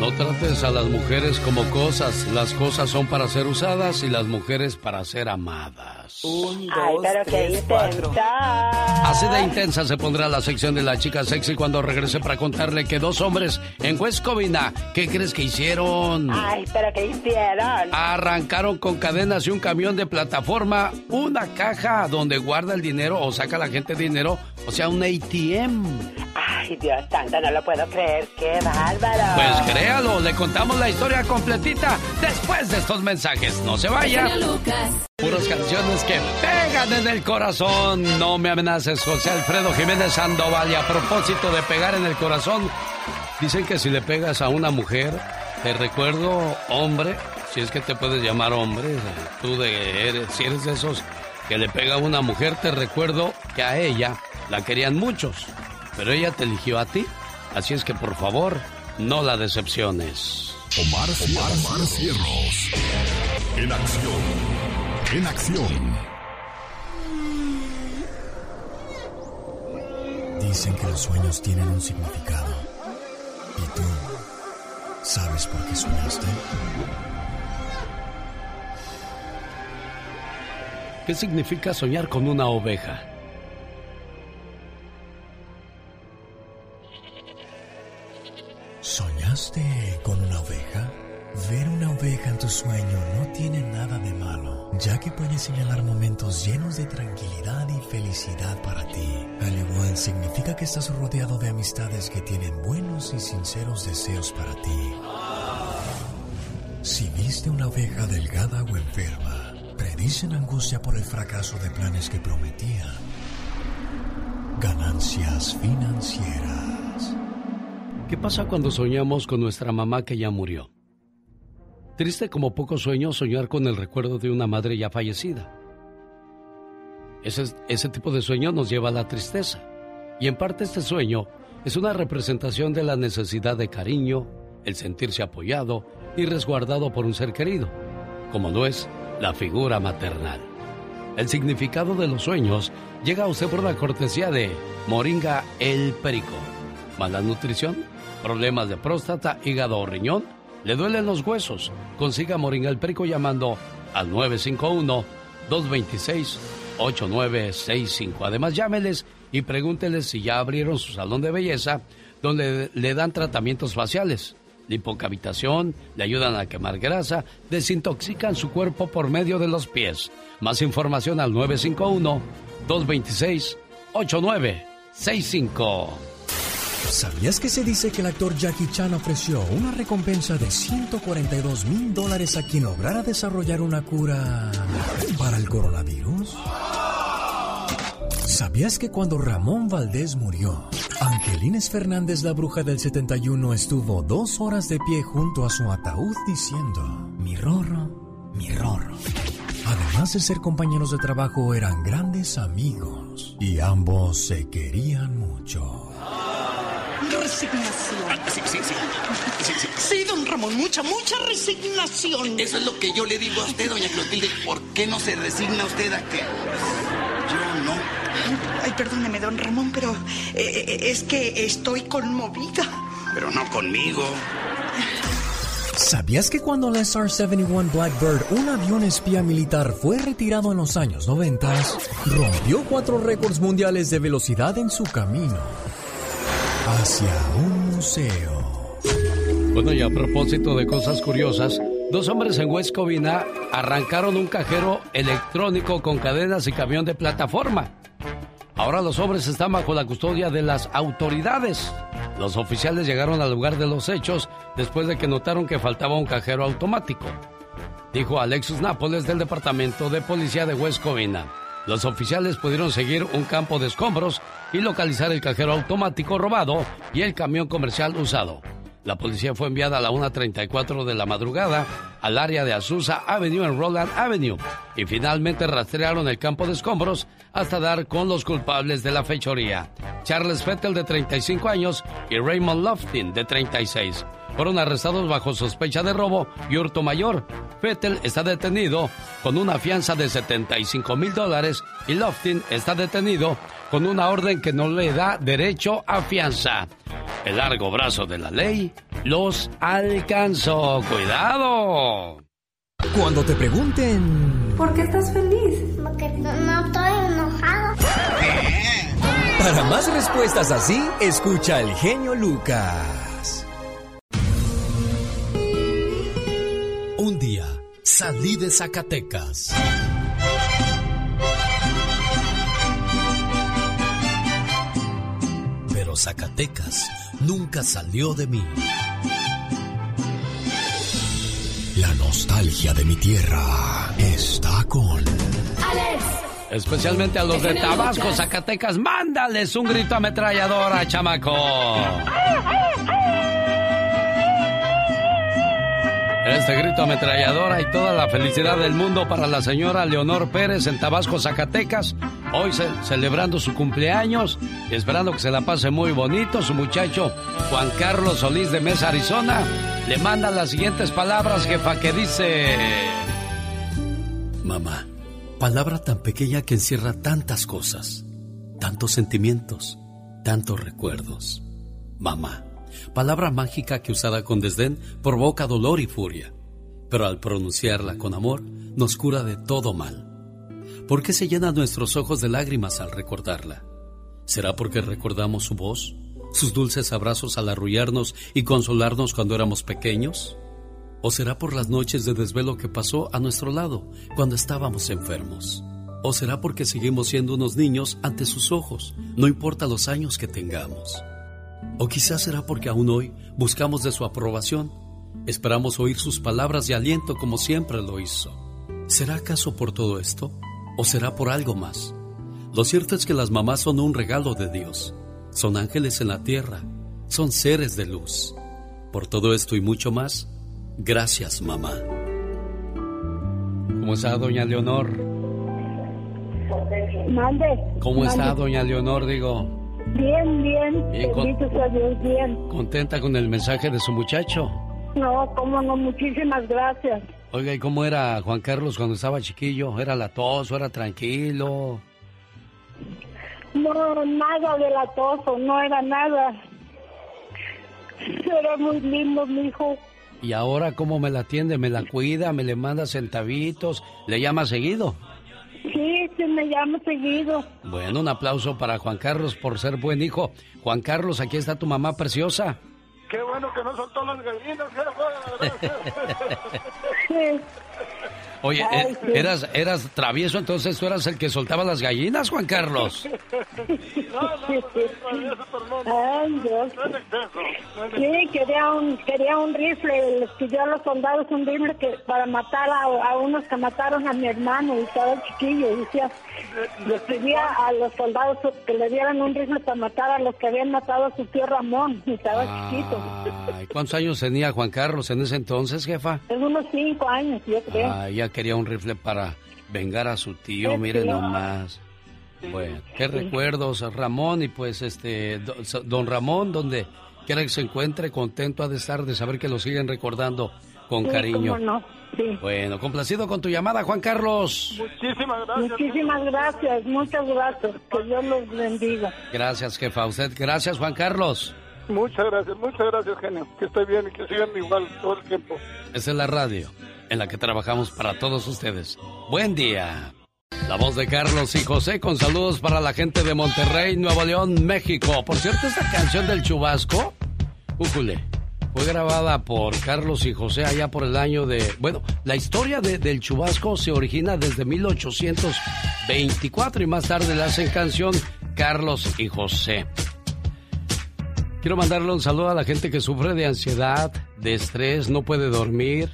Speaker 1: No trates a las mujeres como cosas. Las cosas son para ser usadas y las mujeres para ser amadas.
Speaker 46: Un,
Speaker 23: Ay,
Speaker 46: dos,
Speaker 23: pero qué
Speaker 46: tres, cuatro.
Speaker 23: intensa.
Speaker 1: Así de intensa se pondrá la sección de la chica sexy cuando regrese para contarle que dos hombres en West Covina, ¿qué crees que hicieron?
Speaker 23: Ay, pero qué hicieron.
Speaker 1: Arrancaron con cadenas y un camión de plataforma una caja donde guarda el dinero o saca la gente dinero, o sea, un ATM.
Speaker 23: Ay, Dios santo, no lo puedo creer. Qué bárbaro.
Speaker 1: Pues le contamos la historia completita después de estos mensajes. No se vaya. Puras canciones que pegan en el corazón. No me amenaces, José Alfredo Jiménez Sandoval. Y a propósito de pegar en el corazón, dicen que si le pegas a una mujer, te recuerdo, hombre, si es que te puedes llamar hombre, tú de eres, si eres de esos que le pega a una mujer, te recuerdo que a ella la querían muchos, pero ella te eligió a ti. Así es que por favor, no la decepciones.
Speaker 3: Omar, Omar, Cierros. En acción. En acción.
Speaker 15: Dicen que los sueños tienen un significado. ¿Y tú sabes por qué soñaste?
Speaker 1: ¿Qué significa soñar con una oveja?
Speaker 15: ¿Soñaste con una oveja? Ver una oveja en tu sueño no tiene nada de malo, ya que puede señalar momentos llenos de tranquilidad y felicidad para ti. Al igual significa que estás rodeado de amistades que tienen buenos y sinceros deseos para ti. Si viste una oveja delgada o enferma, predicen angustia por el fracaso de planes que prometían. Ganancias financieras.
Speaker 1: ¿Qué pasa cuando soñamos con nuestra mamá que ya murió? Triste como pocos sueños soñar con el recuerdo de una madre ya fallecida. Ese, ese tipo de sueño nos lleva a la tristeza. Y en parte este sueño es una representación de la necesidad de cariño, el sentirse apoyado y resguardado por un ser querido, como no es la figura maternal. El significado de los sueños llega a usted por la cortesía de Moringa el Perico. Mala nutrición, problemas de próstata, hígado o riñón le duelen los huesos, consiga Moringa el Perico llamando al 951-226-8965. Además, llámeles y pregúnteles si ya abrieron su salón de belleza donde le dan tratamientos faciales, lipocavitación, le ayudan a quemar grasa, desintoxican su cuerpo por medio de los pies. Más información al 951-226-8965.
Speaker 15: ¿Sabías que se dice que el actor Jackie Chan ofreció una recompensa de 142 mil dólares a quien lograra desarrollar una cura para el coronavirus? ¿Sabías que cuando Ramón Valdés murió, Angelines Fernández, la bruja del 71, estuvo dos horas de pie junto a su ataúd diciendo, mi rorro, mi rorro? Además de ser compañeros de trabajo, eran grandes amigos y ambos se querían mucho.
Speaker 16: Resignación. Sí, sí, sí. Sí, sí. Sí, don Ramón, mucha, mucha resignación.
Speaker 47: Eso es lo que yo le digo a usted, doña Clotilde. ¿Por qué no se resigna usted a que yo no?
Speaker 16: Ay, perdóneme, don Ramón, pero eh, es que estoy conmovida.
Speaker 47: Pero no conmigo.
Speaker 15: ¿Sabías que cuando el SR-71 Blackbird, un avión espía militar, fue retirado en los años 90, rompió cuatro récords mundiales de velocidad en su camino hacia un museo?
Speaker 1: Bueno, y a propósito de cosas curiosas, dos hombres en West Covina arrancaron un cajero electrónico con cadenas y camión de plataforma. Ahora los hombres están bajo la custodia de las autoridades. Los oficiales llegaron al lugar de los hechos después de que notaron que faltaba un cajero automático. Dijo Alexis Nápoles del Departamento de Policía de West Covina. Los oficiales pudieron seguir un campo de escombros y localizar el cajero automático robado y el camión comercial usado. La policía fue enviada a la 1.34 de la madrugada al área de Azusa Avenue en Roland Avenue y finalmente rastrearon el campo de escombros hasta dar con los culpables de la fechoría. Charles Fettel de 35 años y Raymond Loftin de 36 fueron arrestados bajo sospecha de robo y hurto mayor. Fettel está detenido con una fianza de 75 mil dólares y Loftin está detenido con una orden que no le da derecho a fianza. El largo brazo de la ley los alcanzó. ¡Cuidado!
Speaker 15: Cuando te pregunten...
Speaker 45: ¿Por qué estás feliz? Porque no, estoy enojado.
Speaker 15: Para más respuestas así, escucha el genio Lucas. Salí de Zacatecas. Pero Zacatecas nunca salió de mí. La nostalgia de mi tierra está con...
Speaker 1: ¡Alex! Especialmente a los de Tabasco, Zacatecas, mándales un grito ametralladora, chamaco. Este grito ametralladora y toda la felicidad del mundo para la señora Leonor Pérez en Tabasco, Zacatecas. Hoy celebrando su cumpleaños y esperando que se la pase muy bonito. Su muchacho Juan Carlos Solís de Mesa, Arizona, le manda las siguientes palabras, jefa, que dice...
Speaker 48: Mamá, palabra tan pequeña que encierra tantas cosas, tantos sentimientos,
Speaker 1: tantos recuerdos. Mamá, palabra mágica que usada con desdén provoca dolor y furia, pero al pronunciarla con amor nos cura de todo mal. ¿Por qué se llenan nuestros ojos de lágrimas al recordarla? ¿Será porque recordamos su voz, sus dulces abrazos al arrullarnos y consolarnos cuando éramos pequeños? ¿O será por las noches de desvelo que pasó a nuestro lado cuando estábamos enfermos? ¿O será porque seguimos siendo unos niños ante sus ojos, no importa los años que tengamos? ¿O quizás será porque aún hoy buscamos de su aprobación? Esperamos oír sus palabras de aliento como siempre lo hizo. ¿Será acaso por todo esto? ¿O será por algo más? Lo cierto es que las mamás son un regalo de Dios. Son ángeles en la tierra. Son seres de luz. Por todo esto y mucho más, gracias mamá. ¿Cómo está doña Leonor?
Speaker 49: Mande.
Speaker 1: ¿Cómo está, doña Leonor? Digo.
Speaker 49: Bien, bien.
Speaker 1: Bien,
Speaker 49: Bendito sea Dios, bien.
Speaker 1: ¿Contenta con el mensaje de su muchacho?
Speaker 49: No, cómo no, muchísimas gracias.
Speaker 1: Oiga, ¿y cómo era Juan Carlos cuando estaba chiquillo? ¿Era latoso? ¿Era tranquilo?
Speaker 49: No, nada delatoso, no era nada. Era muy lindo, mi hijo.
Speaker 1: ¿Y ahora cómo me la atiende? ¿Me la cuida? ¿Me le manda centavitos? ¿Le llama seguido?
Speaker 49: Sí, sí, me llama seguido.
Speaker 1: Bueno, un aplauso para Juan Carlos por ser buen hijo. Juan Carlos, aquí está tu mamá preciosa.
Speaker 50: Qué bueno que no soltó las gallinas.
Speaker 1: Oye,
Speaker 49: Ay,
Speaker 1: eh,
Speaker 49: sí.
Speaker 1: eras, eras travieso, entonces tú eras el que soltaba las gallinas, Juan Carlos.
Speaker 49: Ay, Dios. Sí, quería un, quería un rifle, les pidió a los soldados un rifle que, para matar a, a unos que mataron a mi hermano y estaba chiquillo. Y decía, les pedía a los soldados que le dieran un rifle para matar a los que habían matado a su tío Ramón y estaba chiquito.
Speaker 1: Ay, ¿Cuántos años tenía Juan Carlos en ese entonces, jefa?
Speaker 49: Es unos cinco años, yo creo.
Speaker 1: Ah, ya quería un rifle para vengar a su tío,
Speaker 49: Sí,
Speaker 1: mire nomás. Bueno, qué recuerdos, Ramón, y pues este, do- don Ramón, donde quiera que se encuentre, contento ha de estar de saber que lo siguen recordando con
Speaker 49: Sí,
Speaker 1: cariño.
Speaker 49: cómo no, sí.
Speaker 1: Bueno, complacido con tu llamada, Juan Carlos.
Speaker 50: Muchísimas gracias.
Speaker 49: Muchísimas gracias, muchas gracias. Que Dios los bendiga.
Speaker 1: Gracias, jefa. Usted, gracias, Juan Carlos.
Speaker 50: Muchas gracias, muchas gracias, genio. Que esté bien y que sigan igual todo el tiempo.
Speaker 1: Esta es la radio en la que trabajamos para todos ustedes. Buen día. La voz de Carlos y José con saludos para la gente de Monterrey, Nuevo León, México. Por cierto, esta canción del chubasco, újule, fue grabada por Carlos y José allá por el año de... Bueno, la historia de- del chubasco se origina desde 1824 y más tarde la hacen canción Carlos y José. Quiero mandarle un saludo a la gente que sufre de ansiedad, de estrés, no puede dormir,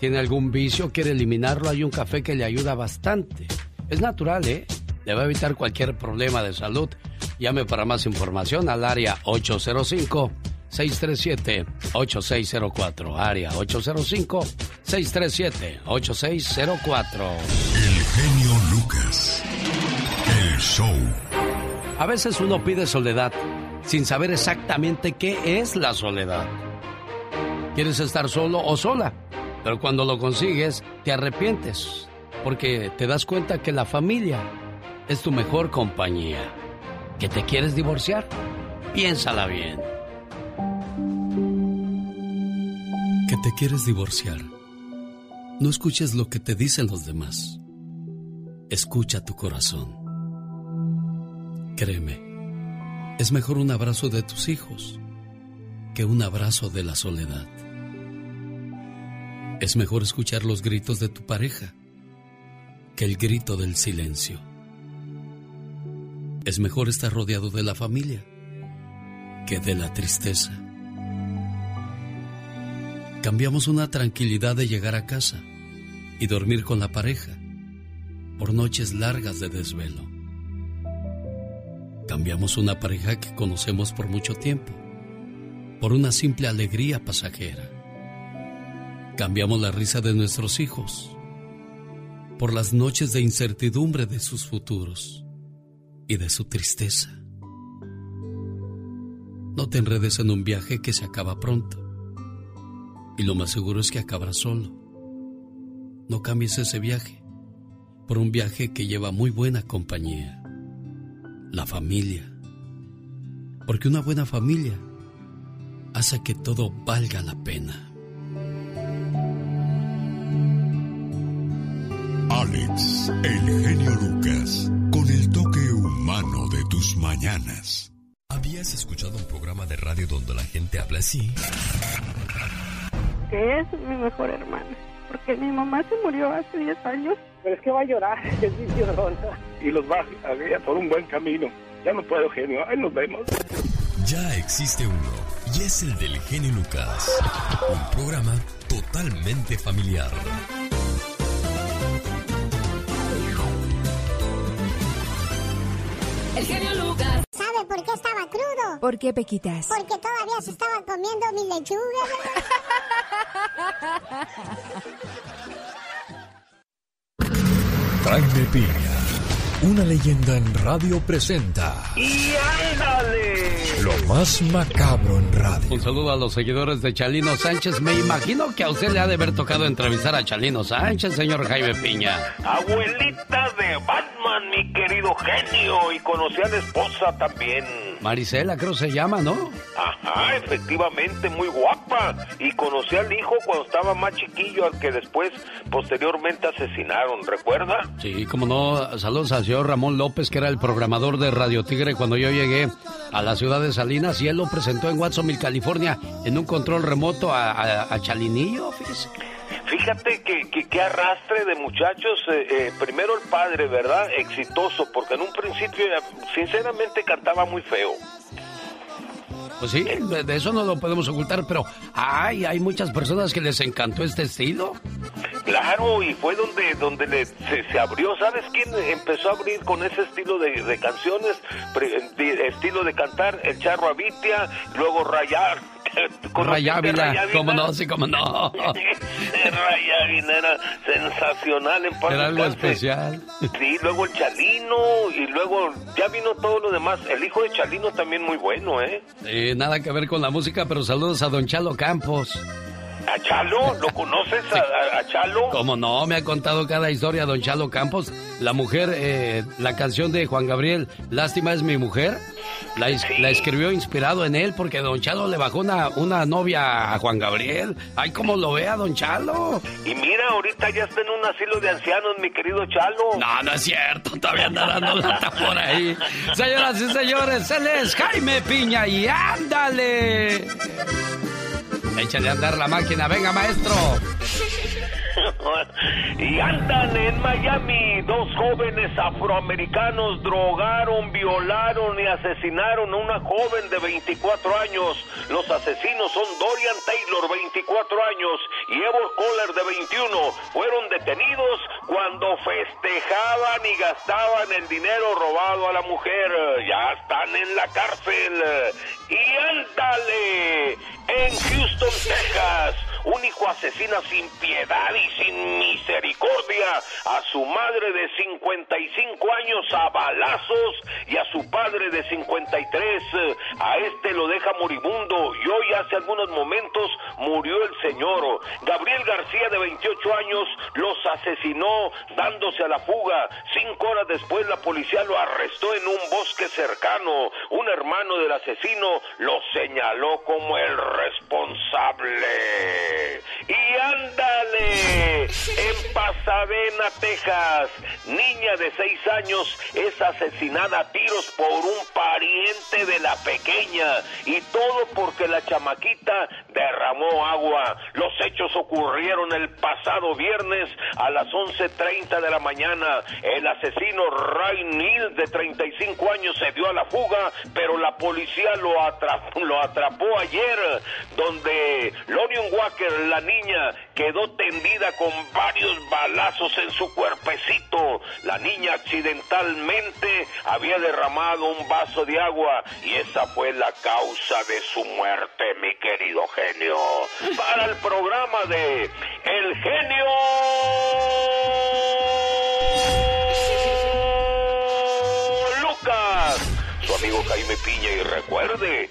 Speaker 1: tiene algún vicio, quiere eliminarlo. Hay un café que le ayuda bastante. Es natural, ¿eh? Le va a evitar cualquier problema de salud. Llame para más información al área 805-637-8604. Área 805-637-8604.
Speaker 3: El genio Lucas. El show.
Speaker 1: A veces uno pide soledad sin saber exactamente qué es la soledad. Quieres estar solo o sola, pero cuando lo consigues te arrepientes porque te das cuenta que la familia es tu mejor compañía. ¿Que te quieres divorciar? Piénsala bien. ¿Que te quieres divorciar? No escuches lo que te dicen los demás. Escucha tu corazón. Créeme, es mejor un abrazo de tus hijos que un abrazo de la soledad. Es mejor escuchar los gritos de tu pareja que el grito del silencio. Es mejor estar rodeado de la familia que de la tristeza. Cambiamos una tranquilidad de llegar a casa y dormir con la pareja por noches largas de desvelo. Cambiamos una pareja que conocemos por mucho tiempo por una simple alegría pasajera. Cambiamos la risa de nuestros hijos por las noches de incertidumbre de sus futuros y de su tristeza. No te enredes en un viaje que se acaba pronto y lo más seguro es que acabará solo. No cambies ese viaje por un viaje que lleva muy buena compañía, la familia. Porque una buena familia hace que todo valga la pena.
Speaker 51: Alex, el genio Lucas, con el toque humano de tus mañanas.
Speaker 15: ¿Habías escuchado un programa de radio donde la gente habla así?
Speaker 49: Que es mi mejor hermana. Porque mi mamá se murió hace 10 años. Pero es que va a llorar, es mi llorona.
Speaker 50: Y los va a guiar por un buen camino. Ya no puedo, genio. Ahí nos vemos.
Speaker 15: Ya existe uno, y es el del genio Lucas. Un programa totalmente familiar.
Speaker 18: El genio Lucas.
Speaker 10: ¿Sabe por qué estaba crudo?
Speaker 42: ¿Por qué, Pequitas?
Speaker 10: Porque todavía se estaba comiendo mi lechuga.
Speaker 15: Jaime Piña, una leyenda en radio presenta.
Speaker 20: ¡Y ándale!
Speaker 15: Lo más macabro en radio.
Speaker 1: Un saludo a los seguidores de Chalino Sánchez. Me imagino que a usted le ha de haber tocado entrevistar a Chalino Sánchez, señor Jaime Piña.
Speaker 20: Abuelita de Batman, mi querido genio. Y conocí a la esposa también.
Speaker 1: Marisela, creo se llama, ¿no?
Speaker 20: Ajá, efectivamente, muy guapa. Y conocí al hijo cuando estaba más chiquillo, al que después, posteriormente asesinaron, ¿recuerda?
Speaker 1: Sí, como no. Saludos al señor Ramón López, que era el programador de Radio Tigre cuando yo llegué a la ciudad de Salinas y él lo presentó en Watsonville, California, en un control remoto a, a- Chalinillo.
Speaker 20: Fíjate que, que, que arrastre de muchachos, eh, eh, primero el padre, ¿verdad? Exitoso, porque en un principio, eh, sinceramente, cantaba muy feo.
Speaker 1: Pues sí, de, eso no lo podemos ocultar, pero ay, hay muchas personas que les encantó este estilo.
Speaker 20: Claro, y fue donde donde le- se, se abrió. ¿Sabes quién empezó a abrir con ese estilo de, canciones? Estilo de cantar, el Charro Avitia, luego Rayar.
Speaker 1: Ray Ávila, cómo no, sí, cómo no.
Speaker 20: Ray Ávila era sensacional en paz
Speaker 1: Era algo
Speaker 20: descanse.
Speaker 1: especial.
Speaker 20: Sí, luego el Chalino y luego ya vino todo lo demás. El hijo de Chalino también muy bueno, ¿eh?
Speaker 1: Eh, nada que ver con la música, pero saludos a don Chalo Campos.
Speaker 20: ¿A Chalo? ¿Lo conoces a, a- a Chalo?
Speaker 1: Como no, me ha contado cada historia don Chalo Campos. La mujer, eh, la canción de Juan Gabriel, Lástima es mi mujer, la, es- la escribió inspirado en él porque don Chalo le bajó una, una novia a Juan Gabriel. Ay, cómo lo vea don Chalo.
Speaker 20: Y mira, ahorita ya está en un asilo de ancianos, mi querido Chalo.
Speaker 1: No, no es cierto, todavía anda dando lata por ahí. Señoras y señores, él es Jaime Piña y ándale. Échale a andar la máquina, venga maestro.
Speaker 20: y andan en Miami. Dos jóvenes afroamericanos drogaron, violaron y asesinaron a una joven de 24 años. Los asesinos son Dorian Taylor, 24 años, y Evor Kohler, de 21. Fueron detenidos cuando festejaban y gastaban el dinero robado a la mujer. Ya están en la cárcel. Y ándale, en Houston, Texas. Un hijo asesina sin piedad y sin misericordia a su madre de 55 años a balazos y a su padre de 53. A este lo deja moribundo y hoy hace algunos momentos murió el señor. Gabriel García de 28 años los asesinó dándose a la fuga. Cinco horas después la policía lo arrestó en un bosque cercano. Un hermano del asesino lo señaló como el responsable. Y ándale, en Pasadena, Texas, niña de seis años es asesinada a tiros por un pariente de la pequeña y todo porque la chamaquita derramó agua. Los hechos ocurrieron el pasado viernes a las 11.30 de la mañana. El asesino Ray Neal, de 35 años, se dio a la fuga, pero la policía lo lo atrapó ayer, donde Lorian Walker, la niña, quedó tendida con varios balazos en su cuerpecito. La niña accidentalmente había derramado un vaso de agua y esa fue la causa de su muerte, mi querido genio. Para el programa de El Genio Lucas, su amigo Jaime Piña y recuerde,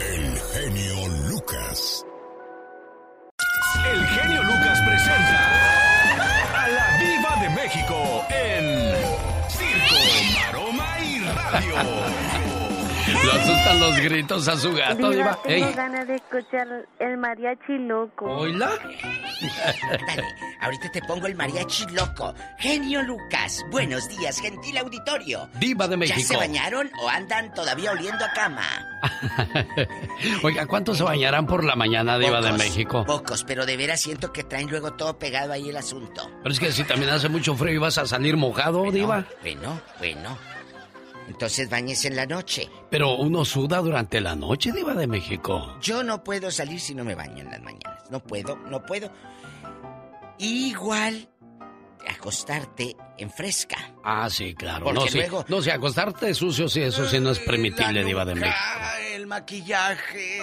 Speaker 51: El genio Lucas.
Speaker 3: El genio Lucas presenta a la Viva de México en Circo, Maroma y Radio.
Speaker 1: Lo asustan los gritos a su gato, Diva.
Speaker 45: tengo
Speaker 1: Ey,
Speaker 45: ganas de escuchar el mariachi loco.
Speaker 1: ¿Oíla?
Speaker 4: Dale, ahorita te pongo el mariachi loco. Genio Lucas, buenos días, gentil auditorio.
Speaker 1: Diva de
Speaker 4: ¿Ya
Speaker 1: México.
Speaker 4: se bañaron o andan todavía oliendo a cama?
Speaker 1: Oiga, ¿cuántos se bañarán por la mañana, Diva de
Speaker 4: Pocos,
Speaker 1: México?
Speaker 4: Pocos, pero de veras siento que traen luego todo pegado ahí el asunto.
Speaker 1: Pero es que si también hace mucho frío y vas a salir mojado, Diva.
Speaker 4: Bueno, bueno. Entonces bañes en la noche.
Speaker 1: Pero uno suda durante la noche, Diva de México.
Speaker 4: Yo no puedo salir si no me baño en las mañanas. No puedo, no puedo. Igual acostarte en fresca.
Speaker 1: Ah, sí, claro.
Speaker 4: Porque
Speaker 1: no, sí.
Speaker 4: luego-
Speaker 1: No, sí, acostarte sucio, sí, eso sí no es permitible, Diva de México.
Speaker 4: El maquillaje.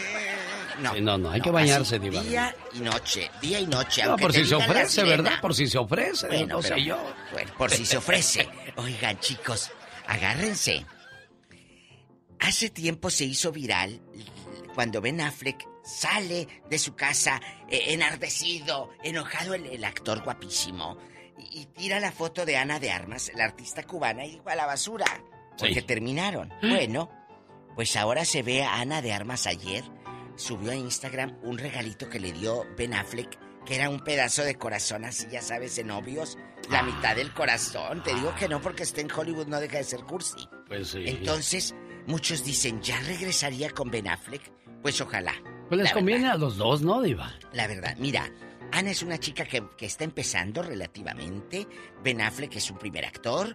Speaker 4: No,
Speaker 1: Sí, no, no, hay que bañarse, Diva.
Speaker 4: Día y noche, día y noche.
Speaker 1: No, por si se ofrece,
Speaker 4: sirena.
Speaker 1: ¿verdad? Por si se ofrece,
Speaker 4: Bueno,
Speaker 1: no sé
Speaker 4: pero-
Speaker 1: yo.
Speaker 4: bueno, por si se ofrece. Oigan, chicos, agárrense. Hace tiempo se hizo viral cuando Ben Affleck sale de su casa eh, enardecido, enojado el, el actor guapísimo y, y tira la foto de Ana de Armas, la artista cubana, y a la basura. Porque
Speaker 1: Sí.
Speaker 4: terminaron. Bueno, pues ahora se ve a Ana de Armas ayer. Subió a Instagram un regalito que le dio Ben Affleck, que era un pedazo de corazón así, ya sabes, en novios. La mitad del corazón. Te digo que no porque esté en Hollywood no deja de ser cursi.
Speaker 1: Pues sí.
Speaker 4: Entonces, muchos dicen, ¿ya regresaría con Ben Affleck? Pues ojalá.
Speaker 1: Pues les
Speaker 4: La
Speaker 1: conviene a los dos, ¿no, Diva?
Speaker 4: La verdad, mira, Ana es una chica que, que está empezando relativamente. Ben Affleck es un primer actor.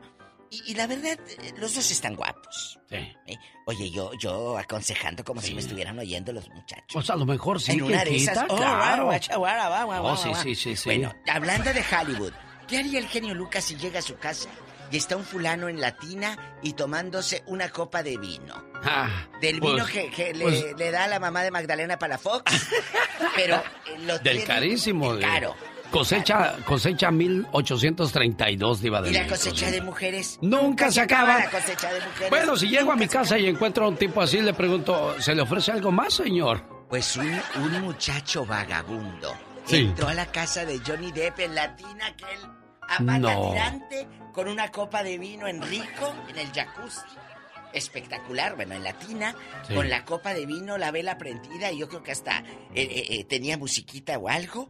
Speaker 4: Y, y la verdad, los dos están guapos.
Speaker 1: Sí.
Speaker 4: ¿eh? Oye, yo, yo aconsejando como si me estuvieran oyendo los muchachos.
Speaker 1: Pues a lo mejor sí
Speaker 4: en
Speaker 1: que
Speaker 4: una de esas. oh,
Speaker 1: claro. Oh, sí, sí, sí, sí.
Speaker 4: Bueno, hablando de Hollywood, ¿qué haría el genio Lucas si llega a su casa y está un fulano en latina y tomándose una copa de vino?
Speaker 1: Ah,
Speaker 4: Del
Speaker 1: pues-
Speaker 4: vino que, que le,
Speaker 1: pues,
Speaker 4: le da a la mamá de Magdalena Palafox. pero eh, lo
Speaker 1: del
Speaker 4: tiene-
Speaker 1: carísimo. de-
Speaker 4: Caro.
Speaker 1: Cosecha, cosecha 1832, Diva de
Speaker 4: ¿Y la
Speaker 1: México,
Speaker 4: cosecha
Speaker 1: sí.
Speaker 4: de mujeres?
Speaker 1: Nunca se acaba.
Speaker 4: la cosecha de mujeres.
Speaker 1: Bueno, si llego a mi casa y encuentro a un tipo así, le pregunto, ¿se le ofrece algo más, señor?
Speaker 4: Pues un, un muchacho vagabundo
Speaker 1: Sí.
Speaker 4: entró a la casa de Johnny Depp en Latina, que él
Speaker 1: No.
Speaker 4: tirante, con una copa de vino en rico, en el jacuzzi. Espectacular, bueno, en Latina,
Speaker 1: Sí.
Speaker 4: con la copa de vino, la vela prendida, y yo creo que hasta eh, eh, eh, tenía musiquita o algo,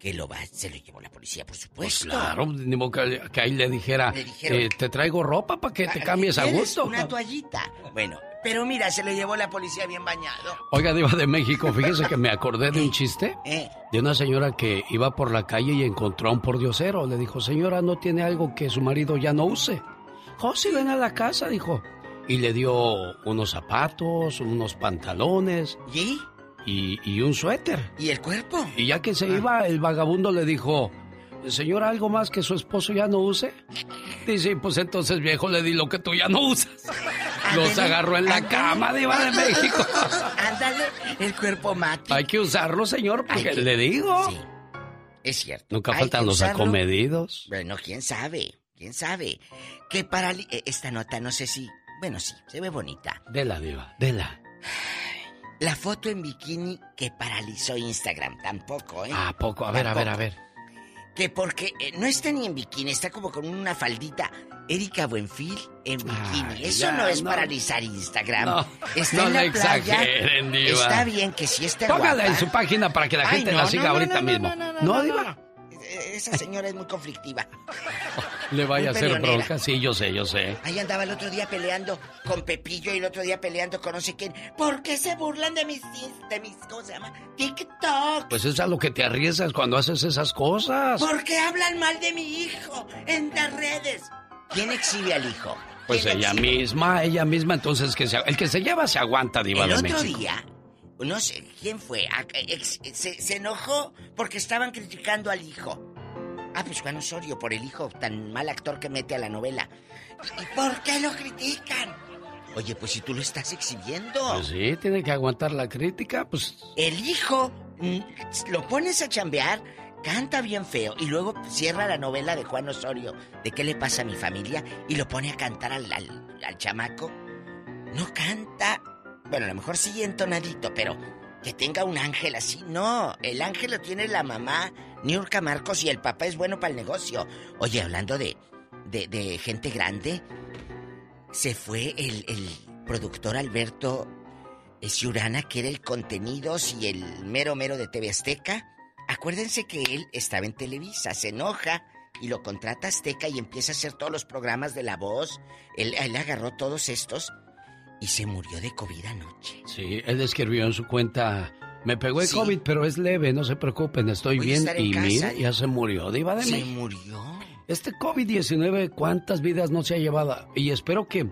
Speaker 4: que lo va, se lo llevó la policía, por
Speaker 1: Pues
Speaker 4: supuesto.
Speaker 1: claro, ni modo que, que ahí le dijera,
Speaker 4: Le dijeron-
Speaker 1: eh, te traigo ropa para que te
Speaker 4: Ah,
Speaker 1: cambies a
Speaker 4: ¿quieres
Speaker 1: gusto.
Speaker 4: Una toallita. Bueno, pero mira, se lo llevó la policía bien bañado.
Speaker 1: Oiga, Diva de México, fíjese que me acordé de un chiste
Speaker 4: Eh,
Speaker 1: de una señora que iba por la calle y encontró a un pordiosero. Le dijo, señora, ¿no tiene algo que su marido ya no use? Oh, sí, ven a la casa, dijo. Y le dio unos zapatos, unos pantalones
Speaker 4: ¿y?
Speaker 1: Y, y un suéter.
Speaker 4: ¿Y el cuerpo?
Speaker 1: Y ya que se iba, el vagabundo le dijo, señora, ¿algo más que su esposo ya no use? Dice, pues entonces, viejo, le di lo que tú ya no usas. Los agarró en la cama, Diva de México.
Speaker 4: Ándale, el cuerpo mate.
Speaker 1: Hay que usarlo, señor, porque
Speaker 4: que-
Speaker 1: le digo.
Speaker 4: Sí, es cierto.
Speaker 1: Nunca
Speaker 4: Hay
Speaker 1: faltan los acomedidos.
Speaker 4: Bueno, quién sabe, quién sabe. Que para esta nota, no sé si. Bueno, sí, se ve bonita.
Speaker 1: Dela, Diva, dela.
Speaker 4: La foto en bikini que paralizó Instagram, tampoco, ¿eh?
Speaker 1: ¿A poco? A ver, a ver, a ver.
Speaker 4: Que porque eh, no está ni en bikini, está como con una faldita. Erika Buenfil en bikini.
Speaker 1: Ay,
Speaker 4: Eso
Speaker 1: ya,
Speaker 4: no es
Speaker 1: no.
Speaker 4: paralizar Instagram.
Speaker 1: No,
Speaker 4: está
Speaker 1: no
Speaker 4: en la playa.
Speaker 1: Diva.
Speaker 4: Está bien que sí está
Speaker 1: Póngala
Speaker 4: guapa.
Speaker 1: en su página para que la gente la siga ahorita mismo.
Speaker 4: no, no,
Speaker 1: No,
Speaker 4: no,
Speaker 1: Diva.
Speaker 4: Eh, Esa señora es muy conflictiva.
Speaker 1: Le vaya a hacer bronca. Sí, yo sé, yo sé.
Speaker 4: Ahí andaba el otro día peleando con Pepillo y el otro día peleando con no sé quién. ¿Por qué se burlan de mis, de mis, ¿cómo se llama? TikTok.
Speaker 1: Pues es a lo que te arriesgas cuando haces esas cosas.
Speaker 4: ¿Por qué hablan mal de mi hijo en las redes? ¿Quién exhibe al hijo?
Speaker 1: Pues
Speaker 4: ¿Quién
Speaker 1: ella
Speaker 4: exhibe?
Speaker 1: misma, ella misma, entonces que se, el que se lleva se aguanta, Diva
Speaker 4: El
Speaker 1: de
Speaker 4: otro día, no sé quién fue, a- ex- se, se enojó porque estaban criticando al hijo. Ah, pues Juan Osorio, por el hijo tan mal actor que mete a la novela. ¿Y por qué lo critican? Oye, pues si tú lo estás exhibiendo.
Speaker 1: Pues sí, tiene que aguantar la crítica, pues.
Speaker 4: El hijo, mm, lo pones a chambear, canta bien feo y luego cierra la novela de Juan Osorio de qué le pasa a mi familia y lo pone a cantar al, al, al chamaco. No canta. Bueno, a lo mejor sí entonadito, pero que tenga un ángel así. No, el ángel lo tiene la mamá, Niurka Marcos, y el papá es bueno para el negocio. Oye, hablando de, de, de gente grande, se fue el, el productor Alberto Ciurana, que era el contenidos y el mero mero de TV Azteca. Acuérdense que él estaba en Televisa, se enoja y lo contrata Azteca y empieza a hacer todos los programas de La Voz. Él, él agarró todos estos y se murió de COVID anoche.
Speaker 1: Sí, él escribió en su cuenta. Me pegó el
Speaker 4: Sí.
Speaker 1: COVID, pero es leve, no se preocupen, estoy
Speaker 4: Voy
Speaker 1: bien. Y
Speaker 4: casa.
Speaker 1: mira, ya se murió, Diva de
Speaker 4: Se
Speaker 1: México.
Speaker 4: murió.
Speaker 1: Este COVID-19, ¿cuántas vidas no se ha llevado? Y espero que,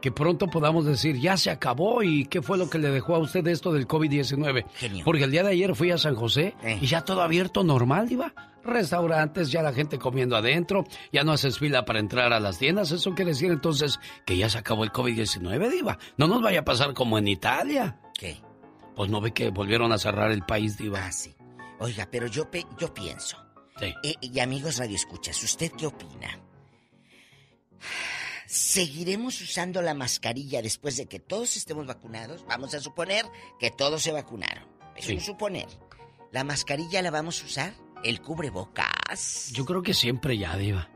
Speaker 1: que pronto podamos decir, ya se acabó y qué fue lo que le dejó a usted esto del COVID-19.
Speaker 4: Genio.
Speaker 1: Porque el día de ayer fui a San José
Speaker 4: Eh.
Speaker 1: y ya todo abierto normal, Diva. Restaurantes, ya la gente comiendo adentro, ya no haces fila para entrar a las tiendas. Eso quiere decir entonces que ya se acabó el COVID-19, Diva. No nos vaya a pasar como en Italia.
Speaker 4: ¿Qué?
Speaker 1: Pues no ve que volvieron a cerrar el país, Diva.
Speaker 4: Ah, sí. Oiga, pero yo, pe- yo pienso.
Speaker 1: Sí.
Speaker 4: Eh, y amigos Radio Escuchas, ¿usted qué opina? ¿Seguiremos usando la mascarilla después de que todos estemos vacunados? Vamos a suponer que todos se vacunaron. Es
Speaker 1: Sí.
Speaker 4: un suponer. ¿La mascarilla la vamos a usar? ¿El cubrebocas?
Speaker 1: Yo creo que siempre ya, Diva.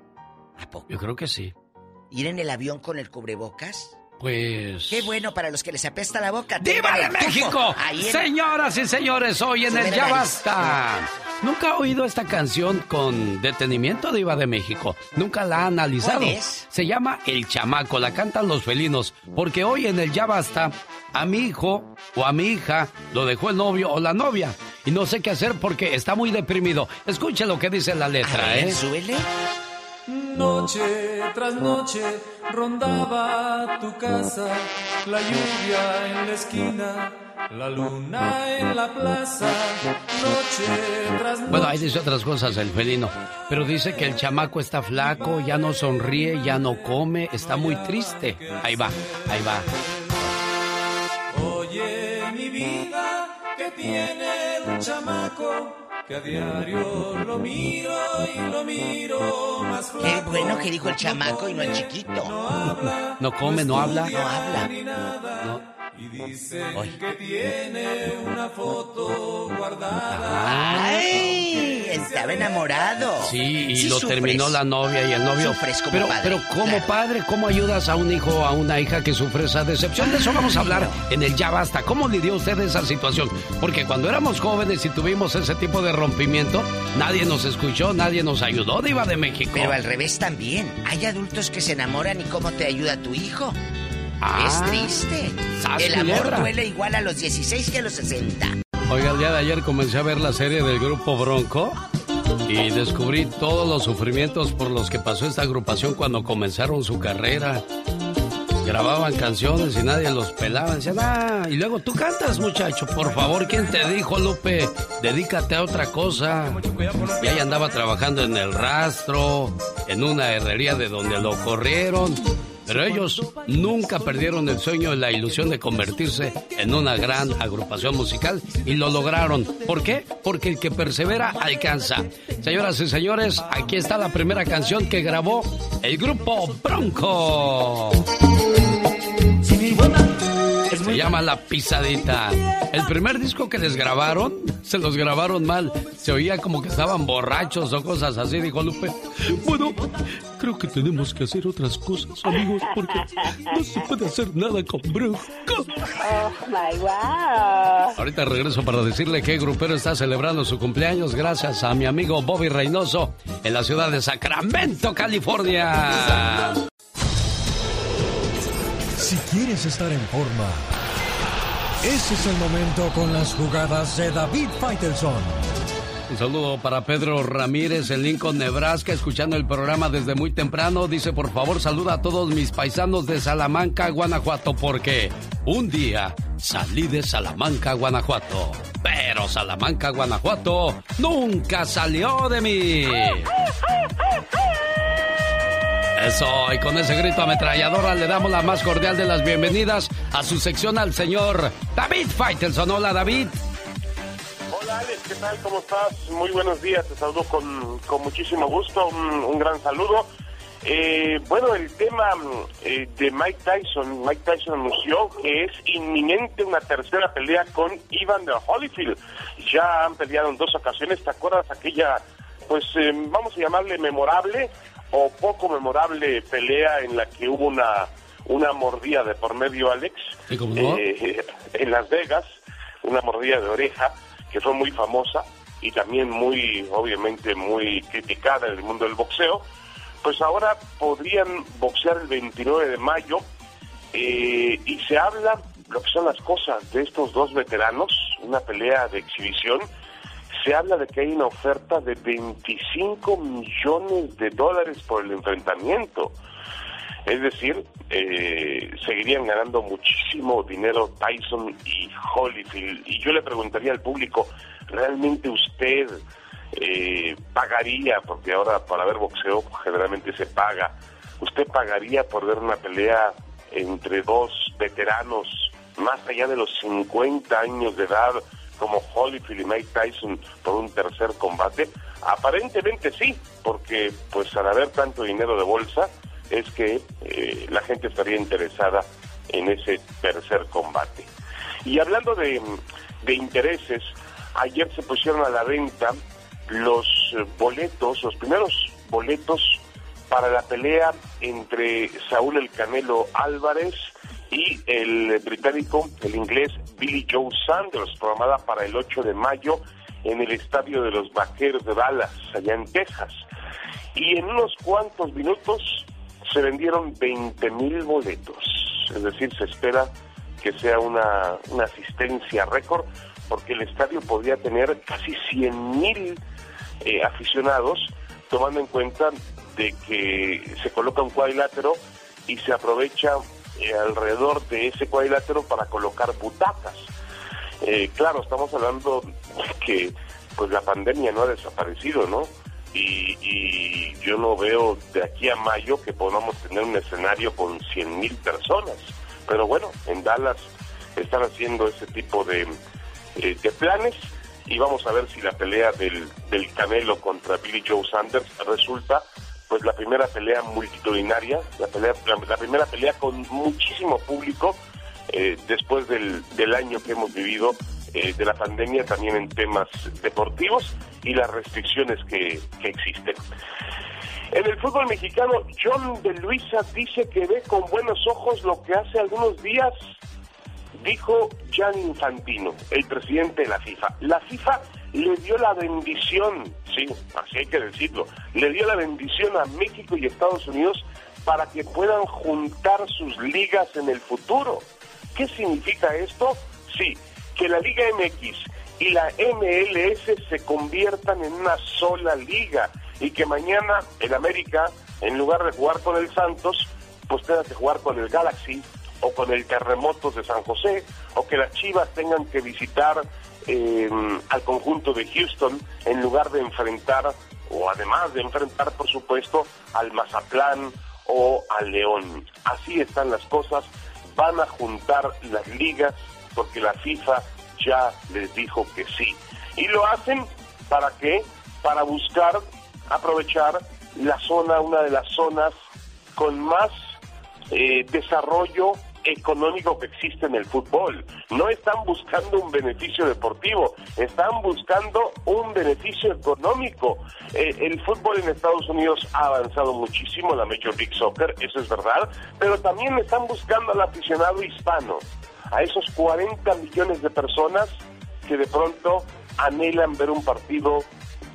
Speaker 4: ¿A poco?
Speaker 1: Yo creo que sí.
Speaker 4: ¿Ir en el avión con el cubrebocas?
Speaker 1: Pues.
Speaker 4: Qué bueno para los que les apesta la boca.
Speaker 1: ¡Diva de México!
Speaker 4: ahí en-
Speaker 1: Señoras y señores, hoy en el Ya. Basta. Nunca ha oído esta canción con detenimiento, Diva de México. Nunca la ha analizado.
Speaker 4: ¿Cuál es?
Speaker 1: Se llama El Chamaco, la cantan los felinos. Porque hoy en el Ya Basta, a mi hijo o a mi hija lo dejó el novio o la novia. Y no sé qué hacer porque está muy deprimido. Escuche lo que dice la letra,
Speaker 4: A ver,
Speaker 1: ¿eh?
Speaker 4: súbele.
Speaker 46: Noche tras noche rondaba tu casa, la lluvia en la esquina, la luna en la plaza, noche tras noche.
Speaker 1: Bueno, ahí dice otras cosas el felino, pero dice que el chamaco está flaco, ya no sonríe, ya no come, está muy triste. Ahí va, ahí va.
Speaker 46: Oye, mi vida, que tiene un chamaco, que a diario lo miro y lo miro más
Speaker 4: Qué
Speaker 46: flaco.
Speaker 4: bueno que dijo el chamaco y no el chiquito.
Speaker 1: No come, no habla.
Speaker 4: No habla.
Speaker 46: Ni nada.
Speaker 1: No.
Speaker 46: Y dice que tiene una foto guardada.
Speaker 4: ¡Ay! Estaba enamorado.
Speaker 1: Sí, y
Speaker 4: Sí
Speaker 1: lo
Speaker 4: sufres.
Speaker 1: terminó la novia y el novio.
Speaker 4: Sufres como
Speaker 1: pero,
Speaker 4: padre,
Speaker 1: pero como
Speaker 4: claro.
Speaker 1: padre, ¿cómo ayudas a un hijo o a una hija que sufre esa decepción? De eso vamos a hablar en el Ya Basta. ¿Cómo lidió usted esa situación? Porque cuando éramos jóvenes y tuvimos ese tipo de rompimiento, nadie nos escuchó, nadie nos ayudó, Diva de México.
Speaker 4: Pero al revés también. Hay adultos que se enamoran y cómo te ayuda tu hijo.
Speaker 1: Ah,
Speaker 4: es triste.
Speaker 1: sas
Speaker 4: El amor
Speaker 1: culebra.
Speaker 4: duele igual a los 16 que a los 60.
Speaker 1: Oiga, el día de ayer comencé a ver la serie del grupo Bronco y descubrí todos los sufrimientos por los que pasó esta agrupación cuando comenzaron su carrera. Grababan canciones y nadie los pelaba. Decían, ah, y luego tú cantas, muchacho. Por favor, ¿quién te dijo, Lupe? Dedícate a otra cosa. Y ahí andaba trabajando en el rastro, en una herrería de donde lo corrieron. Pero ellos nunca perdieron el sueño y la ilusión de convertirse en una gran agrupación musical y lo lograron. ¿Por qué? Porque el que persevera alcanza. Señoras y señores, aquí está la primera canción que grabó el grupo Bronco. Se llama La Pisadita. El primer disco que les grabaron, se los grabaron mal. Se oía como que estaban borrachos o cosas así, dijo Lupe. Bueno, creo que tenemos que hacer otras cosas, amigos, porque no se puede hacer nada con Bronco.
Speaker 23: Oh my wow.
Speaker 1: Ahorita regreso para decirle que Grupero está celebrando su cumpleaños gracias a mi amigo Bobby Reynoso en la ciudad de Sacramento, California.
Speaker 15: Si quieres estar en forma, ese es el momento con las jugadas de David Faitelson.
Speaker 1: Un saludo para Pedro Ramírez en Lincoln, Nebraska, escuchando el programa desde muy temprano. Dice, por favor, saluda a todos mis paisanos de Salamanca, Guanajuato, porque un día salí de Salamanca, Guanajuato. pero Salamanca, Guanajuato, nunca salió de mí. Eso, y con ese grito ametralladora le damos la más cordial de las bienvenidas a su sección al señor David Faitelson. Hola, David.
Speaker 52: Hola, Alex, ¿qué tal? ¿Cómo estás? Muy buenos días, te saludo con, con muchísimo gusto, un, un gran saludo. Eh, bueno, el tema eh, de Mike Tyson, Mike Tyson anunció que es inminente una tercera pelea con Ivan de Holyfield. Ya han peleado en dos ocasiones, ¿te acuerdas aquella, pues eh, vamos a llamarle memorable o poco memorable pelea en la que hubo una, una mordida de por medio, Alex? Eh, en Las Vegas, una mordida de oreja que fue muy famosa y también muy, obviamente, muy criticada en el mundo del boxeo. Pues ahora podrían boxear el 29 de mayo eh, y se habla lo que son las cosas de estos dos veteranos, una pelea de exhibición. Se habla de que hay una oferta de 25 millones de dólares por el enfrentamiento. Es decir, eh, seguirían ganando muchísimo dinero Tyson y Holyfield. Y yo le preguntaría al público, ¿realmente usted eh, pagaría, porque ahora para ver boxeo generalmente se paga, ¿usted pagaría por ver una pelea entre dos veteranos más allá de los 50 años de edad como Holyfield y Mike Tyson por un tercer combate? Aparentemente sí, porque pues al haber tanto dinero de bolsa, es que eh, la gente estaría interesada en ese tercer combate. Y hablando de, de intereses, ayer se pusieron a la venta los eh, boletos, los primeros boletos para la pelea entre Saúl el Canelo Álvarez y el británico, el inglés Billy Joe Sanders, programada para el 8 de mayo en el estadio de los Vaqueros de Dallas, allá en Texas. Y en unos cuantos minutos se vendieron 20 mil boletos. Es decir, se espera que sea una, asistencia récord, porque el estadio podría tener casi 100 mil eh, aficionados, tomando en cuenta de que se coloca un cuadrilátero y se aprovecha eh, alrededor de ese cuadrilátero para colocar butacas. Eh, claro, estamos hablando que pues la pandemia no ha desaparecido, ¿no? Y, y yo no veo de aquí a mayo que podamos tener un escenario con 100 mil personas. Pero bueno, en Dallas están haciendo ese tipo de, eh, de planes y vamos a ver si la pelea del, del Canelo contra Billy Joe Sanders resulta pues la primera pelea multitudinaria, la, pelea, la, primera pelea con muchísimo público eh, después del, del año que hemos vivido eh, de la pandemia también en temas deportivos y las restricciones que, que existen. En el fútbol mexicano, John de Luisa dice que ve con buenos ojos lo que hace algunos días dijo Gian Infantino, el presidente de la FIFA. La FIFA le dio la bendición, sí, así hay que decirlo, le dio la bendición a México y Estados Unidos para que puedan juntar sus ligas en el futuro. ¿Qué significa esto? Sí, que la Liga MX y la MLS se conviertan en una sola liga y que mañana el América, en lugar de jugar con el Santos, pues tenga que jugar con el Galaxy o con el Terremotos de San José, o que las Chivas tengan que visitar eh, al conjunto de Houston en lugar de enfrentar, o además de enfrentar, por supuesto, al Mazatlán o al León. Así están las cosas, van a juntar las ligas porque la FIFA ya les dijo que sí. Y lo hacen para qué? Para buscar aprovechar la zona, una de las zonas con más eh, desarrollo económico que existe en el fútbol. No están buscando un beneficio deportivo, están buscando un beneficio económico. Eh, el fútbol en Estados Unidos ha avanzado muchísimo, la Major League Soccer, eso es verdad, pero también están buscando al aficionado hispano, a esos 40 millones de personas que de pronto anhelan ver un partido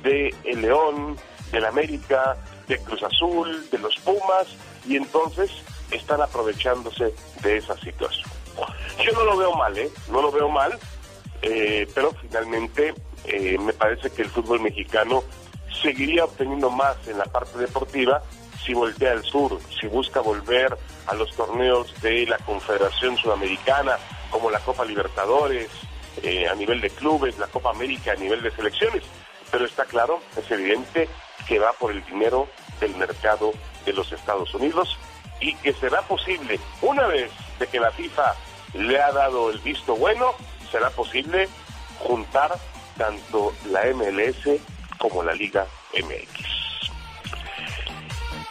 Speaker 52: de El León, del América, de Cruz Azul, de los Pumas, y entonces están aprovechándose de esa situación. Yo no lo veo mal, ¿eh? No lo veo mal, eh, pero finalmente eh, me parece que el fútbol mexicano seguiría obteniendo más en la parte deportiva si voltea al sur, si busca volver a los torneos de la Confederación Sudamericana, como la Copa Libertadores, eh, a nivel de clubes, la Copa América a nivel de selecciones. Pero está claro, es evidente que va por el dinero del mercado de los Estados Unidos y que será posible, una vez de que la FIFA le ha dado el visto bueno, será posible juntar tanto la MLS como la Liga MX.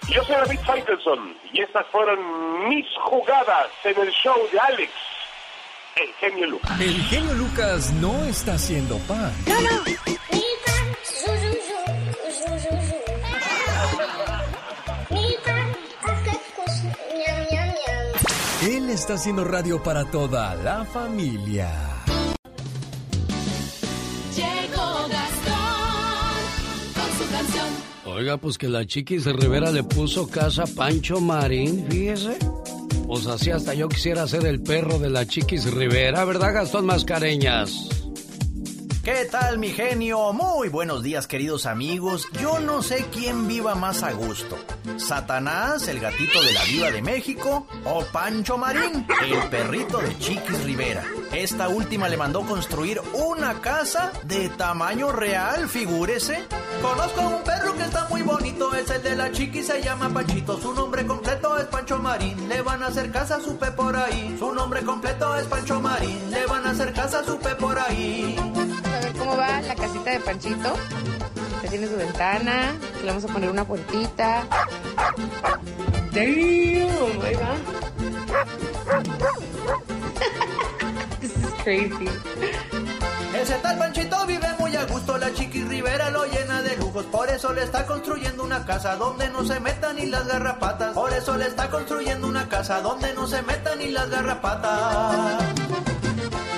Speaker 52: Yo soy David Faitelson y estas fueron mis jugadas en el show de Alex, el genio Lucas.
Speaker 15: El genio Lucas no está haciendo pan.
Speaker 10: No, no.
Speaker 15: Él está haciendo radio para toda la familia.
Speaker 18: Llegó Gastón con su canción.
Speaker 1: Oiga, pues que la Chiquis Rivera le puso casa a Pancho Marín, fíjese. Pues así hasta yo quisiera ser el perro de la Chiquis Rivera, ¿verdad, Gastón Mascareñas?
Speaker 19: ¿Qué tal, mi genio? Muy buenos días, queridos amigos. Yo no sé quién viva más a gusto. ¿Satanás, el gatito de la Viva de México? ¿O Pancho Marín, el perrito de Chiquis Rivera? Esta última le mandó construir una casa de tamaño real, figúrese. Conozco un perro que está muy bonito, es el de la Chiquis, se llama Panchito. Su nombre completo es Pancho Marín, le van a hacer casa, supe por ahí. Su nombre completo es Pancho Marín, le van a hacer casa, supe por ahí.
Speaker 53: Cómo va la casita de Panchito. Ya tiene su ventana. Le vamos a poner una puertita. Damn, ahí va. This is crazy.
Speaker 19: Ese tal Panchito vive muy a gusto, la Chiquis Rivera lo llena de lujos, por eso le está construyendo una casa donde no se metan ni las garrapatas. Por eso le está construyendo una casa donde no se metan ni las garrapatas.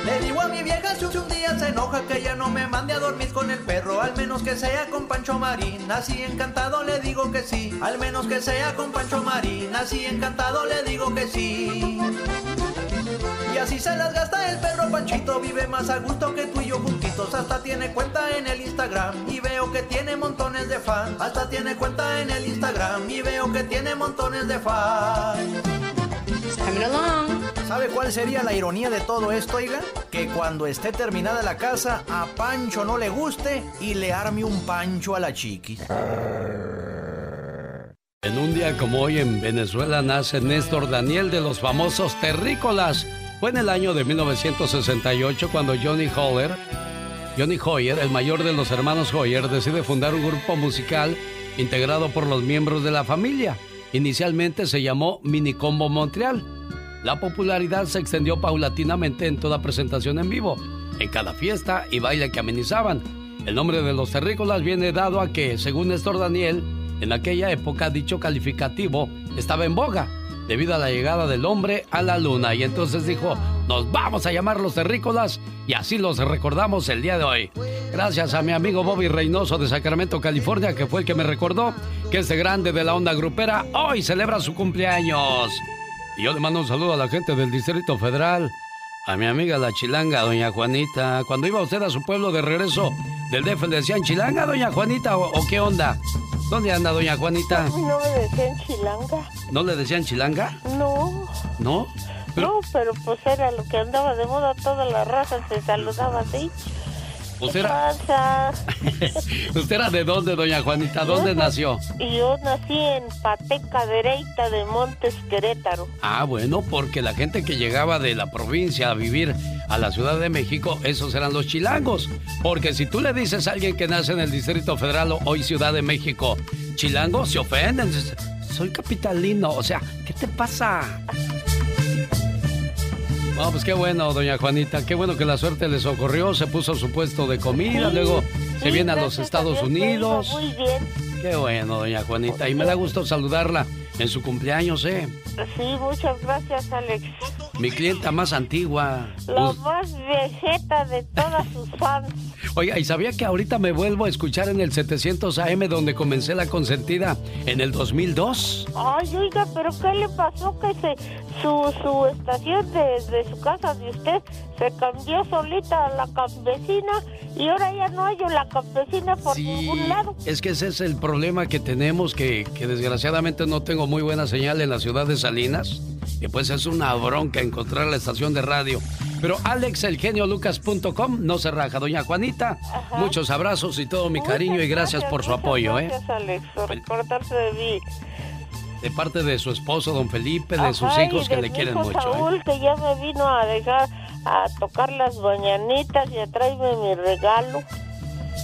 Speaker 19: Le digo a mi vieja si un día se enoja que ella no me mande a dormir con el perro, al menos que sea con Pancho Marín. Así encantado le digo que sí, al menos que sea con Pancho Marín. Así encantado le digo que sí. Y así se las gasta el perro Panchito, vive más a gusto que tú y yo juntitos. Hasta tiene cuenta en el Instagram y veo que tiene montones de fans. Hasta tiene cuenta en el Instagram y veo que tiene montones de fans. ¿Sabe cuál sería la ironía de todo esto, oiga? Que cuando esté terminada la casa, a Pancho no le guste y le arme un pancho a la chiquis.
Speaker 1: En un día como hoy en Venezuela nace Néstor Daniel de los famosos terrícolas. Fue en el año de 1968 cuando Johnny Holler, Johnny Hoyer, el mayor de los hermanos Hoyer, decide fundar un grupo musical integrado por los miembros de la familia. Inicialmente se llamó Minicombo Montreal. La popularidad se extendió paulatinamente en toda presentación en vivo, en cada fiesta y baile que amenizaban. El nombre de los terrícolas viene dado a que, según Néstor Daniel, en aquella época dicho calificativo estaba en boga debido a la llegada del hombre a la luna y entonces dijo, nos vamos a llamar los terrícolas y así los recordamos el día de hoy. Gracias a mi amigo Bobby Reynoso de Sacramento, California, que fue el que me recordó que este grande de la onda grupera hoy celebra su cumpleaños. Y yo le mando un saludo a la gente del Distrito Federal, a mi amiga la chilanga, doña Juanita. Cuando iba usted a su pueblo de regreso del DF, le decían chilanga, doña Juanita, o, o qué onda? ¿Dónde anda doña Juanita?
Speaker 45: No me decían chilanga.
Speaker 1: ¿No le decían chilanga?
Speaker 45: No,
Speaker 1: ¿No?
Speaker 45: no, pero pues era lo que andaba de moda. Toda la raza se saludaba así.
Speaker 1: ¿Usted
Speaker 45: ¿Qué
Speaker 1: era,
Speaker 45: pasa?
Speaker 1: ¿Usted era de dónde, doña Juanita? ¿Dónde nació?
Speaker 45: Y yo nací en Pateca Dereita de Montes, Querétaro.
Speaker 1: Ah, bueno, porque la gente que llegaba de la provincia a vivir a la Ciudad de México, esos eran los chilangos. Porque si tú le dices a alguien que nace en el Distrito Federal o hoy Ciudad de México, chilango, se ofenden. Soy capitalino, o sea, ¿qué te pasa? No, pues qué bueno, doña Juanita, qué bueno que la suerte le socorrió, se puso su puesto de comida,
Speaker 45: Sí,
Speaker 1: luego se
Speaker 45: sí,
Speaker 1: viene a los Estados Unidos.
Speaker 45: Muy bien.
Speaker 1: Qué bueno, doña Juanita, y me da gusto saludarla en su cumpleaños, ¿eh?
Speaker 45: Sí, muchas gracias, Alex.
Speaker 1: Mi clienta más antigua.
Speaker 45: La más viejeta de todas sus fans.
Speaker 1: Oiga, ¿y sabía que ahorita me vuelvo a escuchar en el 700 AM donde comencé la consentida en el 2002?
Speaker 45: Ay, oiga, pero ¿qué le pasó? Que se, su, su estación de, de su casa de usted se cambió solita a la campesina y ahora ya no hay la campesina por ningún lado.
Speaker 1: Es que ese es el problema que tenemos, que, que desgraciadamente no tengo muy buena señal en la ciudad de Salinas. Y pues es una bronca encontrar la estación de radio. Pero alexelgeniolucas.com no se raja. Doña Juanita, muchos abrazos y todo mi cariño y gracias por su apoyo, ¿eh?
Speaker 45: Gracias, Alex, por recordarse de mí.
Speaker 1: De parte de su esposo, don Felipe, de sus
Speaker 45: Ajá,
Speaker 1: hijos
Speaker 45: y
Speaker 1: que le quieren mucho. ¿eh?
Speaker 45: Saúl, que ya me vino a dejar a tocar las mañanitas y a traerme mi regalo.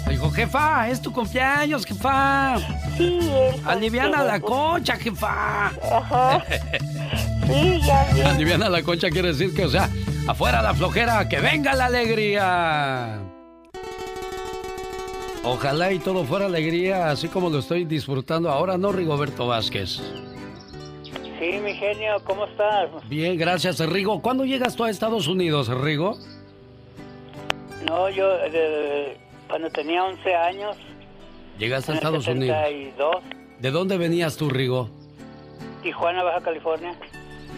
Speaker 1: Dijo, jefa, es tu cumpleaños, jefa.
Speaker 45: Sí, él.
Speaker 1: Aliviana la concha, jefa.
Speaker 45: Ajá. Sí, ya vi.
Speaker 1: Aliviana la concha quiere decir que, o sea, afuera la flojera, que venga la alegría. Ojalá y todo fuera alegría, así como lo estoy disfrutando ahora, ¿no, Rigoberto Vázquez?
Speaker 54: Sí, mi genio, ¿cómo estás?
Speaker 1: Bien, gracias, Rigo. ¿Cuándo llegas tú a Estados Unidos, Rigo?
Speaker 54: No, yo eh, cuando tenía 11 años,
Speaker 1: Llegaste a Estados Unidos.
Speaker 54: 72,
Speaker 1: ¿De dónde venías tú, Rigo?
Speaker 54: Tijuana, Baja California.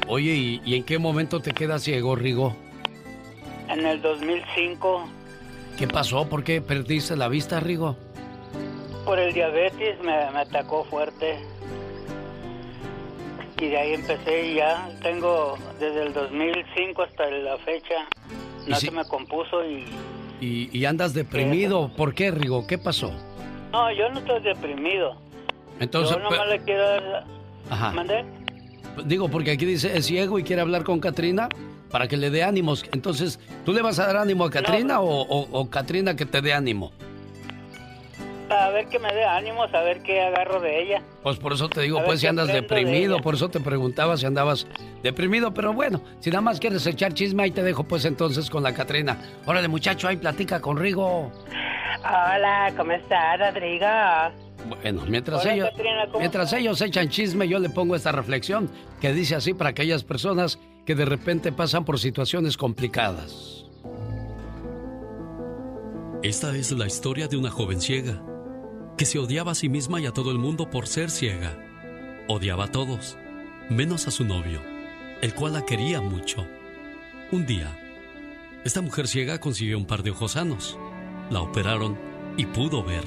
Speaker 1: Oye, ¿y, y en qué momento te quedas ciego, Rigo?
Speaker 54: En el 2005,
Speaker 1: ¿Qué pasó? ¿Por qué perdiste la vista, Rigo?
Speaker 54: por el diabetes, me, me atacó fuerte. Y de ahí empecé y ya tengo desde el 2005 hasta la fecha.
Speaker 1: ¿Y
Speaker 54: No
Speaker 1: si-
Speaker 54: se me compuso y...
Speaker 1: Y, y andas deprimido. ¿Por qué, Rigo? ¿Qué pasó?
Speaker 54: No, yo no estoy deprimido.
Speaker 1: Entonces,
Speaker 54: yo nomás le quiero.
Speaker 1: Ajá.
Speaker 54: ¿Mandé?
Speaker 1: Digo, porque aquí dice es ciego y quiere hablar con Katrina para que le dé ánimos. Entonces, ¿tú le vas a dar ánimo a Katrina o, o, o Katrina que te dé ánimo?
Speaker 54: A ver que me dé ánimos, a ver qué agarro de ella.
Speaker 1: Pues por eso te digo,
Speaker 54: A
Speaker 1: pues si andas
Speaker 54: de
Speaker 1: deprimido, por eso te preguntaba si andabas deprimido, pero bueno, si nada más quieres echar chisme, ahí te dejo pues entonces con la Katrina. Órale muchacho, ahí platica con Rigo.
Speaker 23: Hola, ¿cómo estás, Rodrigo?
Speaker 1: Bueno, mientras
Speaker 23: Hola,
Speaker 1: ellos,
Speaker 23: Katrina, ¿cómo
Speaker 1: mientras ellos echan chisme, yo le pongo esta reflexión que dice así para aquellas personas que de repente pasan por situaciones complicadas.
Speaker 55: Esta es la historia de una joven ciega que se odiaba a sí misma y a todo el mundo por ser ciega. Odiaba a todos, menos a su novio, el cual la quería mucho. Un día, esta mujer ciega consiguió un par de ojos sanos. La operaron y pudo ver.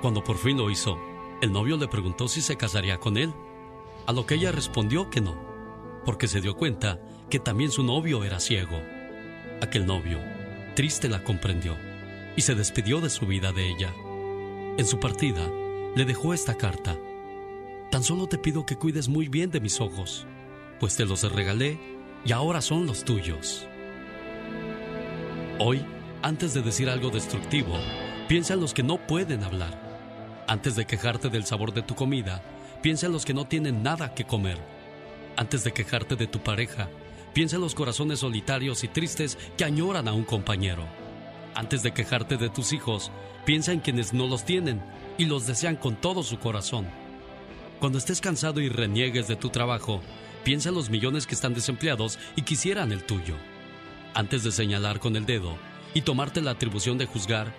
Speaker 55: Cuando por fin lo hizo, el novio le preguntó si se casaría con él, a lo que ella respondió que no, porque se dio cuenta que también su novio era ciego. Aquel novio, triste, la comprendió y se despidió de su vida de ella. En su partida, le dejó esta carta. Tan solo te pido que cuides muy bien de mis ojos, pues te los regalé y ahora son los tuyos. Hoy, antes de decir algo destructivo, piensa en los que no pueden hablar. Antes de quejarte del sabor de tu comida, piensa en los que no tienen nada que comer. Antes de quejarte de tu pareja, piensa en los corazones solitarios y tristes que añoran a un compañero. Antes de quejarte de tus hijos, piensa en quienes no los tienen y los desean con todo su corazón. Cuando estés cansado y reniegues de tu trabajo, piensa en los millones que están desempleados y quisieran el tuyo. Antes de señalar con el dedo y tomarte la atribución de juzgar,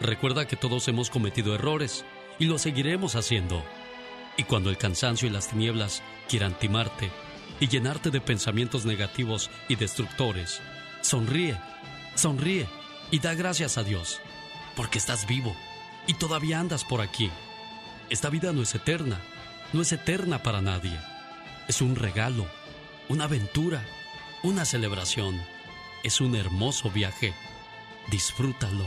Speaker 55: recuerda que todos hemos cometido errores y lo seguiremos haciendo. Y cuando el cansancio y las tinieblas quieran timarte y llenarte de pensamientos negativos y destructores, sonríe, sonríe y da gracias a Dios, porque estás vivo y todavía andas por aquí. Esta vida no es eterna, no es eterna para nadie. Es un regalo, una aventura, una celebración. Es un hermoso viaje. Disfrútalo.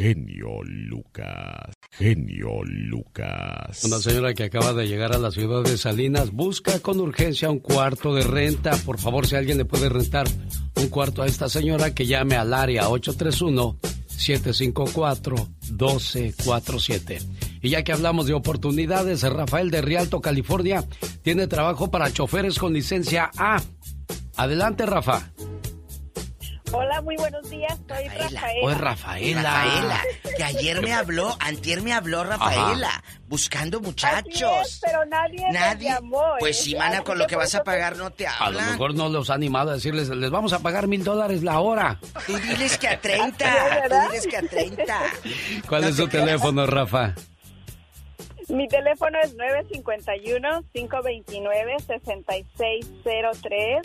Speaker 51: Genio Lucas. Genio Lucas.
Speaker 1: Una señora que acaba de llegar a la ciudad de Salinas busca con urgencia un cuarto de renta. Por favor, si alguien le puede rentar un cuarto a esta señora, que llame al área 831-754-1247. Y ya que hablamos de oportunidades, Rafael de Rialto, California, tiene trabajo para choferes con licencia A. Adelante, Rafa.
Speaker 56: Hola, muy buenos días. Soy Rafaela.
Speaker 1: Oh, es Rafaela.
Speaker 4: Rafaela, que ayer me habló, antier me habló Rafaela, buscando
Speaker 56: Así
Speaker 4: muchachos.
Speaker 56: es, pero nadie, me
Speaker 4: Nadie.
Speaker 56: llamó.
Speaker 4: Pues
Speaker 56: ¿eh?
Speaker 4: sí, mana, con lo que vas a pagar no te
Speaker 1: A lo
Speaker 4: hablan.
Speaker 1: mejor no los ha animado a decirles, les vamos a pagar mil dólares la hora.
Speaker 4: Tú diles que a
Speaker 56: Así
Speaker 4: 30,
Speaker 56: es,
Speaker 4: tú diles que a 30.
Speaker 1: ¿Cuál es su teléfono, Rafa?
Speaker 56: Mi teléfono es 951-529-6603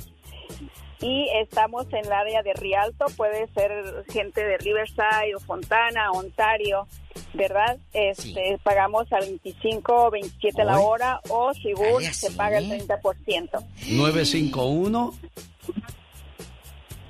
Speaker 56: y estamos en el área de Rialto. Puede ser gente de Riverside o Fontana, Ontario, ¿verdad? Este, Pagamos a 25 o 27 la
Speaker 1: Ay.
Speaker 56: hora o según
Speaker 4: Ay,
Speaker 56: se paga el 30%.
Speaker 1: 951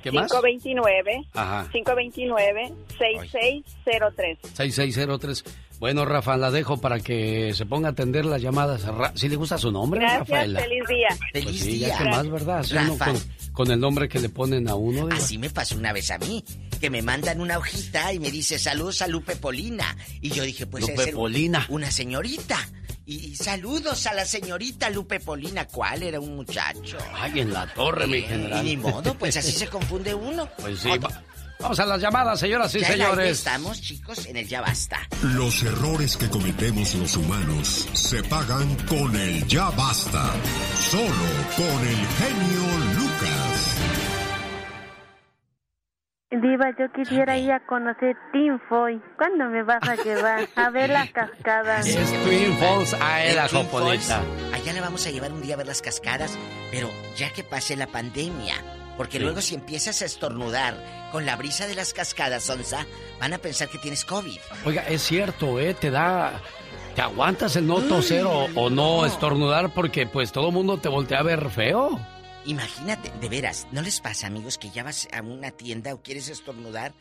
Speaker 1: ¿Qué más?
Speaker 56: 529
Speaker 1: Ajá.
Speaker 56: 529 6603.
Speaker 1: 6603. Bueno, Rafa, la dejo para que se ponga a atender las llamadas. Ra- ¿Sí le gusta su nombre,
Speaker 56: Gracias,
Speaker 1: Rafaela?
Speaker 56: feliz día.
Speaker 1: Pues sí, ya que más, ¿verdad? Así uno con, con el nombre que le ponen a uno. digo.
Speaker 4: Así me pasó una vez a mí, que me mandan una hojita y me dice saludos a Lupe Polina. Y yo dije, pues
Speaker 1: Lupe Polina.
Speaker 4: una señorita. Y, y saludos a la señorita Lupe Polina. ¿Cuál era un muchacho?
Speaker 1: Ay, en la torre, mi general.
Speaker 4: Y ni modo, pues así se confunde uno.
Speaker 1: Pues sí. va- Vamos a las llamadas, señoras y
Speaker 4: Ya
Speaker 1: señores.
Speaker 4: estamos, chicos, en el Ya Basta.
Speaker 51: Los errores que cometemos los humanos se pagan con el ya basta. Solo con el genio Lucas.
Speaker 57: Diva, yo quisiera ir a conocer Team Foy. ¿Cuándo me vas a llevar a ver las cascadas?
Speaker 1: Es Twin Falls a la
Speaker 4: Allá la vamos a llevar un día a ver las cascadas, pero ya que pase la pandemia. Porque
Speaker 1: Sí.
Speaker 4: luego si empiezas a estornudar con la brisa de las cascadas, Sonsa, van a pensar que tienes COVID.
Speaker 1: Oiga, es cierto, ¿eh? Te da... ¿Te aguantas el no toser o, o no estornudar porque pues todo el mundo te voltea a ver feo?
Speaker 4: Imagínate, de veras, ¿no les pasa, amigos, que ya vas a una tienda o quieres estornudar?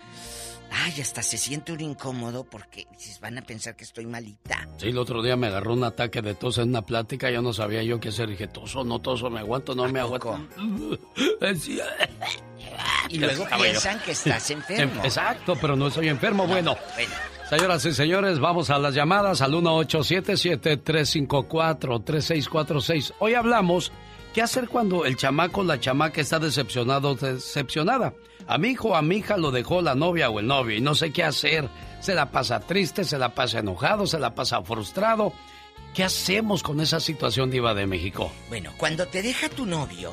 Speaker 4: Ay, hasta se siente un incómodo porque van a pensar que estoy malita.
Speaker 1: Sí, el otro día me agarró un ataque de tos en una plática, ya no sabía yo qué hacer. Dije, toso, no toso, me aguanto, no me aguanto.
Speaker 4: Y luego piensan que estás enfermo.
Speaker 1: Exacto, pero no estoy enfermo. Bueno,
Speaker 4: Bueno,
Speaker 1: señoras y señores, vamos a las llamadas al 1877-354-3646. Hoy hablamos qué hacer cuando el chamaco la chamaca está decepcionado o decepcionada. A mi hijo o a mi hija lo dejó la novia o el novio y no sé qué hacer. Se la pasa triste, se la pasa enojado, se la pasa frustrado. ¿Qué hacemos con esa situación diva de México?
Speaker 4: Bueno, cuando te deja tu novio,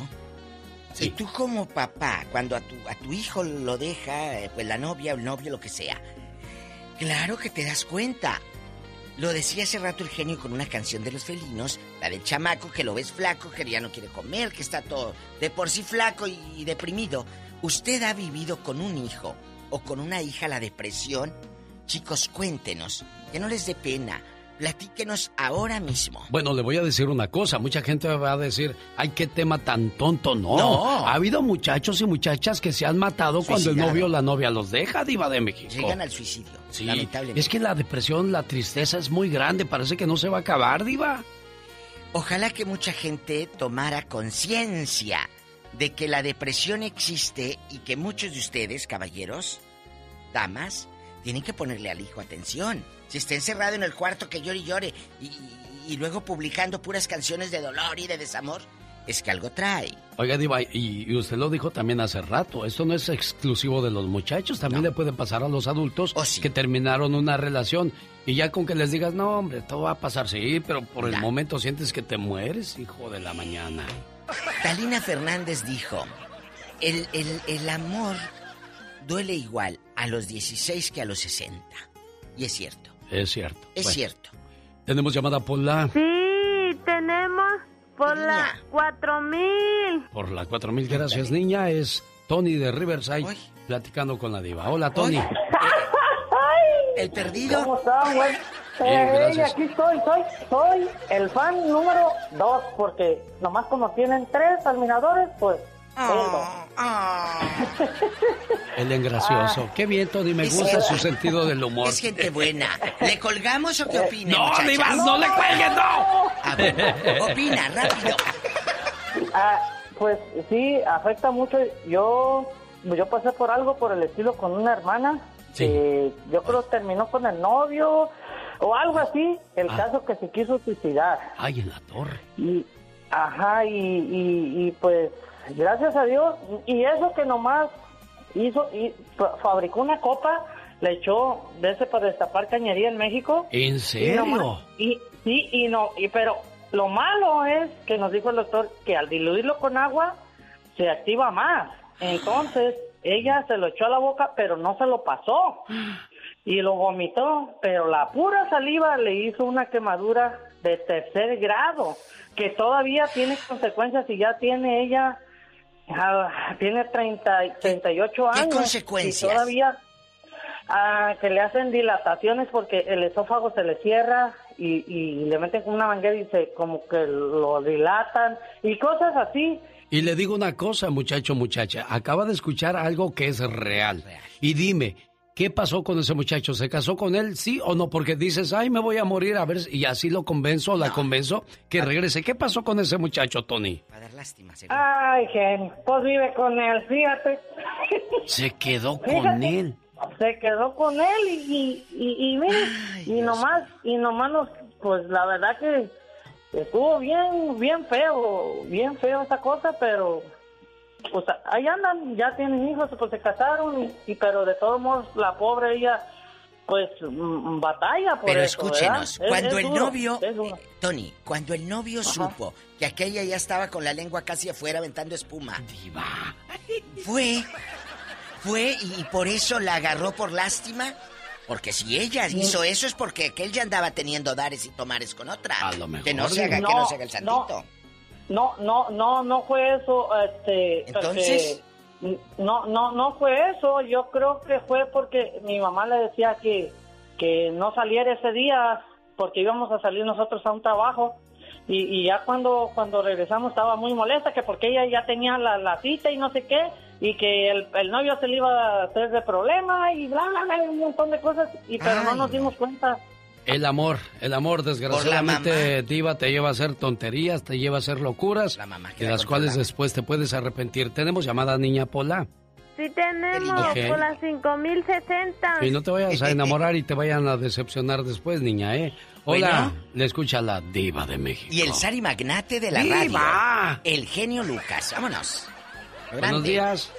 Speaker 4: y tú como papá, cuando a tu, a tu hijo lo deja, eh, pues la novia o el novio, lo que sea, claro que te das cuenta. Lo decía hace rato el genio con una canción de los felinos, la del chamaco que lo ves flaco, que ya no quiere comer, que está todo de por sí flaco y, y deprimido. ¿Usted ha vivido con un hijo o con una hija la depresión? Chicos, cuéntenos, que no les dé pena. Platíquenos ahora mismo.
Speaker 1: Bueno, le voy a decir una cosa. Mucha gente va a decir, ay, qué tema tan tonto. No.
Speaker 4: No.
Speaker 1: Ha habido muchachos y muchachas que se han matado cuando el novio o la novia los deja, diva de México.
Speaker 4: Llegan al suicidio,
Speaker 1: Sí,
Speaker 4: lamentablemente.
Speaker 1: es que la depresión, la tristeza es muy grande. Parece que no se va a acabar, diva.
Speaker 4: Ojalá que mucha gente tomara conciencia de que la depresión existe y que muchos de ustedes, caballeros, damas, tienen que ponerle al hijo atención. Si está encerrado en el cuarto que llore y llore y, y- y luego publicando puras canciones de dolor y de desamor, es que algo trae.
Speaker 1: Oiga, diva, y, y usted lo dijo también hace rato. Esto no es exclusivo de los muchachos. También le puede pasar a los adultos que terminaron una relación. Y ya con que les digas, no, hombre, todo va a pasar. Sí, pero por el momento sientes que te mueres, hijo de la mañana.
Speaker 4: Talina Fernández dijo, el, el- el amor duele igual a los 16 que a los 60. Y es cierto,
Speaker 1: Es cierto.
Speaker 4: es
Speaker 1: Bueno,
Speaker 4: cierto.
Speaker 1: Tenemos llamada por la,
Speaker 57: Sí, tenemos por la 4000.
Speaker 1: por la 4000. Gracias, niña. Es Tony de Riverside platicando con la diva. Hola, Tony.
Speaker 4: El perdido.
Speaker 58: ¿Cómo están, güey?
Speaker 1: Bien,
Speaker 58: Eh,
Speaker 1: gracias.
Speaker 58: aquí estoy, soy, soy el fan número dos, porque nomás como tienen tres terminadores, pues...
Speaker 4: Ah,
Speaker 1: Él es gracioso. Qué bien, Tony. Me gusta su sentido del humor.
Speaker 4: Es gente buena. ¿Le colgamos o qué opina?
Speaker 1: No,
Speaker 4: muchachas?
Speaker 1: Diva, no le cuelguen, no.
Speaker 4: A ver, opina, rápido.
Speaker 58: Ah, pues sí, afecta mucho. Yo yo pasé por algo por el estilo con una hermana. que yo creo terminó con el novio o algo así. El
Speaker 1: Ah.
Speaker 58: caso que se quiso suicidar.
Speaker 1: Ay, en la torre.
Speaker 58: Y, ajá, y, y, y, pues, gracias a Dios, y eso que nomás hizo, y fa- fabricó una copa, le echó de ese para destapar cañería en México.
Speaker 1: ¿En
Speaker 58: Y,
Speaker 1: serio?
Speaker 58: nomás- y sí, y no, y pero lo malo es que nos dijo el doctor que al diluirlo con agua se activa más. Entonces, ella se lo echó a la boca, pero no se lo pasó. Y lo vomitó, pero la pura saliva le hizo una quemadura de tercer grado, que todavía tiene consecuencias y ya tiene ella, ah, tiene 30, y 38
Speaker 4: ¿Qué
Speaker 58: años.
Speaker 4: consecuencias?
Speaker 58: Y todavía ah, que le hacen dilataciones porque el esófago se le cierra y, y le meten con una manguera y se como que lo dilatan y cosas así
Speaker 1: Y le digo una cosa, muchacho, muchacha. Acaba de escuchar algo que es real. Y dime, ¿qué pasó con ese muchacho? ¿Se casó con él, sí o no? Porque dices, ay, me voy a morir, a ver, y así lo convenzo o la convenzo que regrese. ¿Qué pasó con ese muchacho, Tony?
Speaker 58: Ay, genio, pues vive con él, fíjate.
Speaker 1: Se quedó con
Speaker 58: Fíjate.
Speaker 1: él.
Speaker 58: Se quedó con él y, y, y, y mire, y nomás, y nomás nos, pues la verdad que estuvo bien, bien feo, bien feo esa cosa, pero pues ahí andan, ya tienen hijos, pues se casaron, y, y- pero de todos modos la pobre ella, pues mm, batalla por
Speaker 4: Pero
Speaker 58: eso,
Speaker 4: escúchenos, cuando
Speaker 58: es
Speaker 4: el
Speaker 58: duro,
Speaker 4: novio, eh, Tony, cuando el novio supo que aquella ya estaba con la lengua casi afuera aventando espuma, fue, fue y, y por eso la agarró por lástima. Porque si ella
Speaker 58: Sí.
Speaker 4: hizo eso es porque aquel ya andaba teniendo dares y tomares con otra.
Speaker 1: A lo mejor.
Speaker 4: Que no se haga, que
Speaker 58: No,
Speaker 4: no se haga el santito.
Speaker 58: No, no, no, no fue eso, este...
Speaker 4: Entonces.
Speaker 58: porque- no, no, no fue eso. Yo creo que fue porque mi mamá le decía que, que no saliera ese día porque íbamos a salir nosotros a un trabajo. Y, y ya cuando, cuando regresamos estaba muy molesta que porque ella ya tenía la, la cita y no sé qué y que el, el novio se le iba a hacer de problema y bla, bla, bla, un montón de cosas. Y pero no nos dimos cuenta.
Speaker 1: El amor, el amor, desgraciadamente, Diva, te lleva a hacer tonterías, te lleva a hacer locuras, de las cuales después te puedes arrepentir. Tenemos llamada niña Pola.
Speaker 57: Sí tenemos,
Speaker 1: Ok.
Speaker 57: por las 5060.
Speaker 1: Y no te vayas a enamorar y te vayan a decepcionar después, niña, ¿eh? Hola,
Speaker 4: Bueno.
Speaker 1: le escucha la Diva de México.
Speaker 4: Y el Sari Magnate de la
Speaker 1: ¡Viva!
Speaker 4: radio. El genio Lucas. Vámonos.
Speaker 1: Buenos días.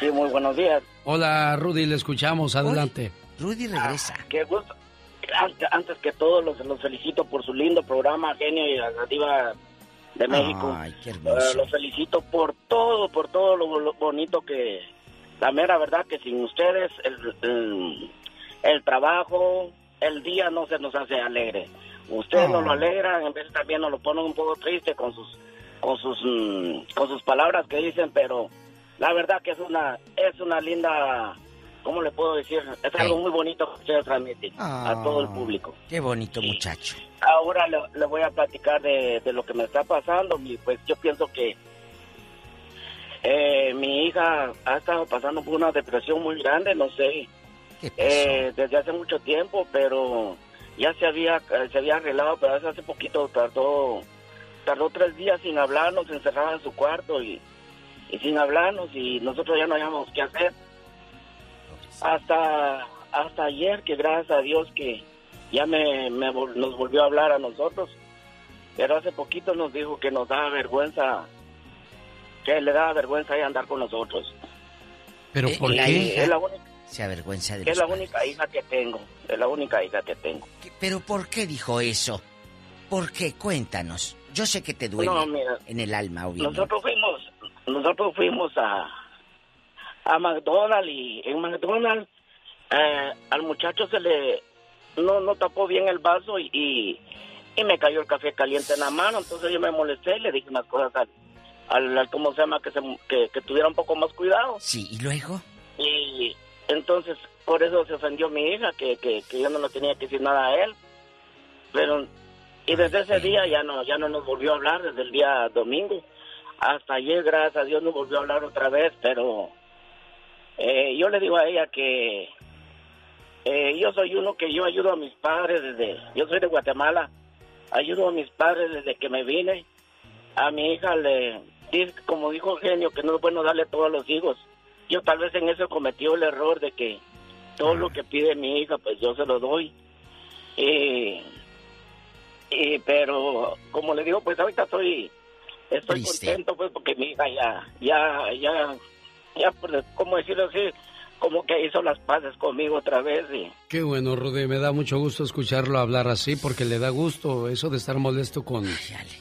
Speaker 59: Sí, muy buenos días.
Speaker 1: Hola, Rudy, le escuchamos, adelante.
Speaker 4: Rudy regresa.
Speaker 59: Qué gusto. Antes, que todo, los, los felicito por su lindo programa, Genio y la Diva de México.
Speaker 4: Ay, qué
Speaker 59: Eh,
Speaker 4: hermoso.
Speaker 59: los felicito por todo, por todo lo, lo bonito que... La mera verdad que sin ustedes el, el, el trabajo, el día no se nos hace alegre. Ustedes nos lo alegran, en vez también nos lo ponen un poco triste con sus con sus mm, con sus palabras que dicen, pero la verdad que es una es una linda, ¿cómo le puedo decir? Es algo muy bonito que ustedes transmiten a todo el público.
Speaker 4: Qué bonito muchacho.
Speaker 59: Ahora le, le voy a platicar de, de lo que me está pasando y pues yo pienso que eh, mi hija ha estado pasando por una depresión muy grande, no sé, eh, desde hace mucho tiempo, pero ya se había eh, se había arreglado, pero hace- hace poquito tardó tardó tres días sin hablarnos, encerrada en su cuarto y, y sin hablarnos y nosotros ya no sabíamos qué hacer. Hasta hasta ayer que gracias a Dios que ya me, nos volvió a hablar a nosotros, pero hace poquito nos dijo que nos daba vergüenza, que le daba vergüenza ya andar con nosotros.
Speaker 1: ¿Pero
Speaker 4: Eh,
Speaker 1: por
Speaker 4: la
Speaker 1: qué?
Speaker 4: hija
Speaker 59: Es la única,
Speaker 4: Se avergüenza de
Speaker 59: es
Speaker 4: los
Speaker 59: la
Speaker 4: padres.
Speaker 59: única hija que tengo, es la única hija que tengo.
Speaker 4: Pero ¿por qué dijo eso? ¿Por qué? Cuéntanos. Yo sé que te duele
Speaker 59: No, mira,
Speaker 4: en el alma, obviamente.
Speaker 59: Nosotros fuimos, nosotros fuimos a, a McDonald's y en McDonald's eh, al muchacho se le no no tapó bien el vaso y, y, y me cayó el café caliente en la mano, entonces yo me molesté y le dije unas cosas al, al, al- ¿cómo se llama? Que, se, que, que tuviera un poco más cuidado.
Speaker 4: Sí, ¿y luego?
Speaker 59: Y entonces por eso se ofendió mi hija, que, que, que yo no le tenía que decir nada a él. Pero, y desde ese día ya no, ya no nos volvió a hablar, desde el día domingo. Hasta ayer, gracias a Dios, nos volvió a hablar otra vez, pero eh, yo le digo a ella que eh, yo soy uno que yo ayudo a mis padres desde, yo soy de Guatemala, ayudo a mis padres desde que me vine. A mi hija le, dice, como dijo Genio, que no es bueno darle todo a los hijos. Yo tal vez en eso cometió el error de que todo lo que pide mi hija, pues yo se lo doy. Y, y, pero como le digo, pues ahorita estoy, estoy contento, pues porque mi hija ya, ya, ya, ya, pues, ¿cómo decirlo así? Como que hizo las paces conmigo otra vez y...
Speaker 1: Qué bueno, Rudy, me da mucho gusto escucharlo hablar así porque le da gusto eso de estar molesto con,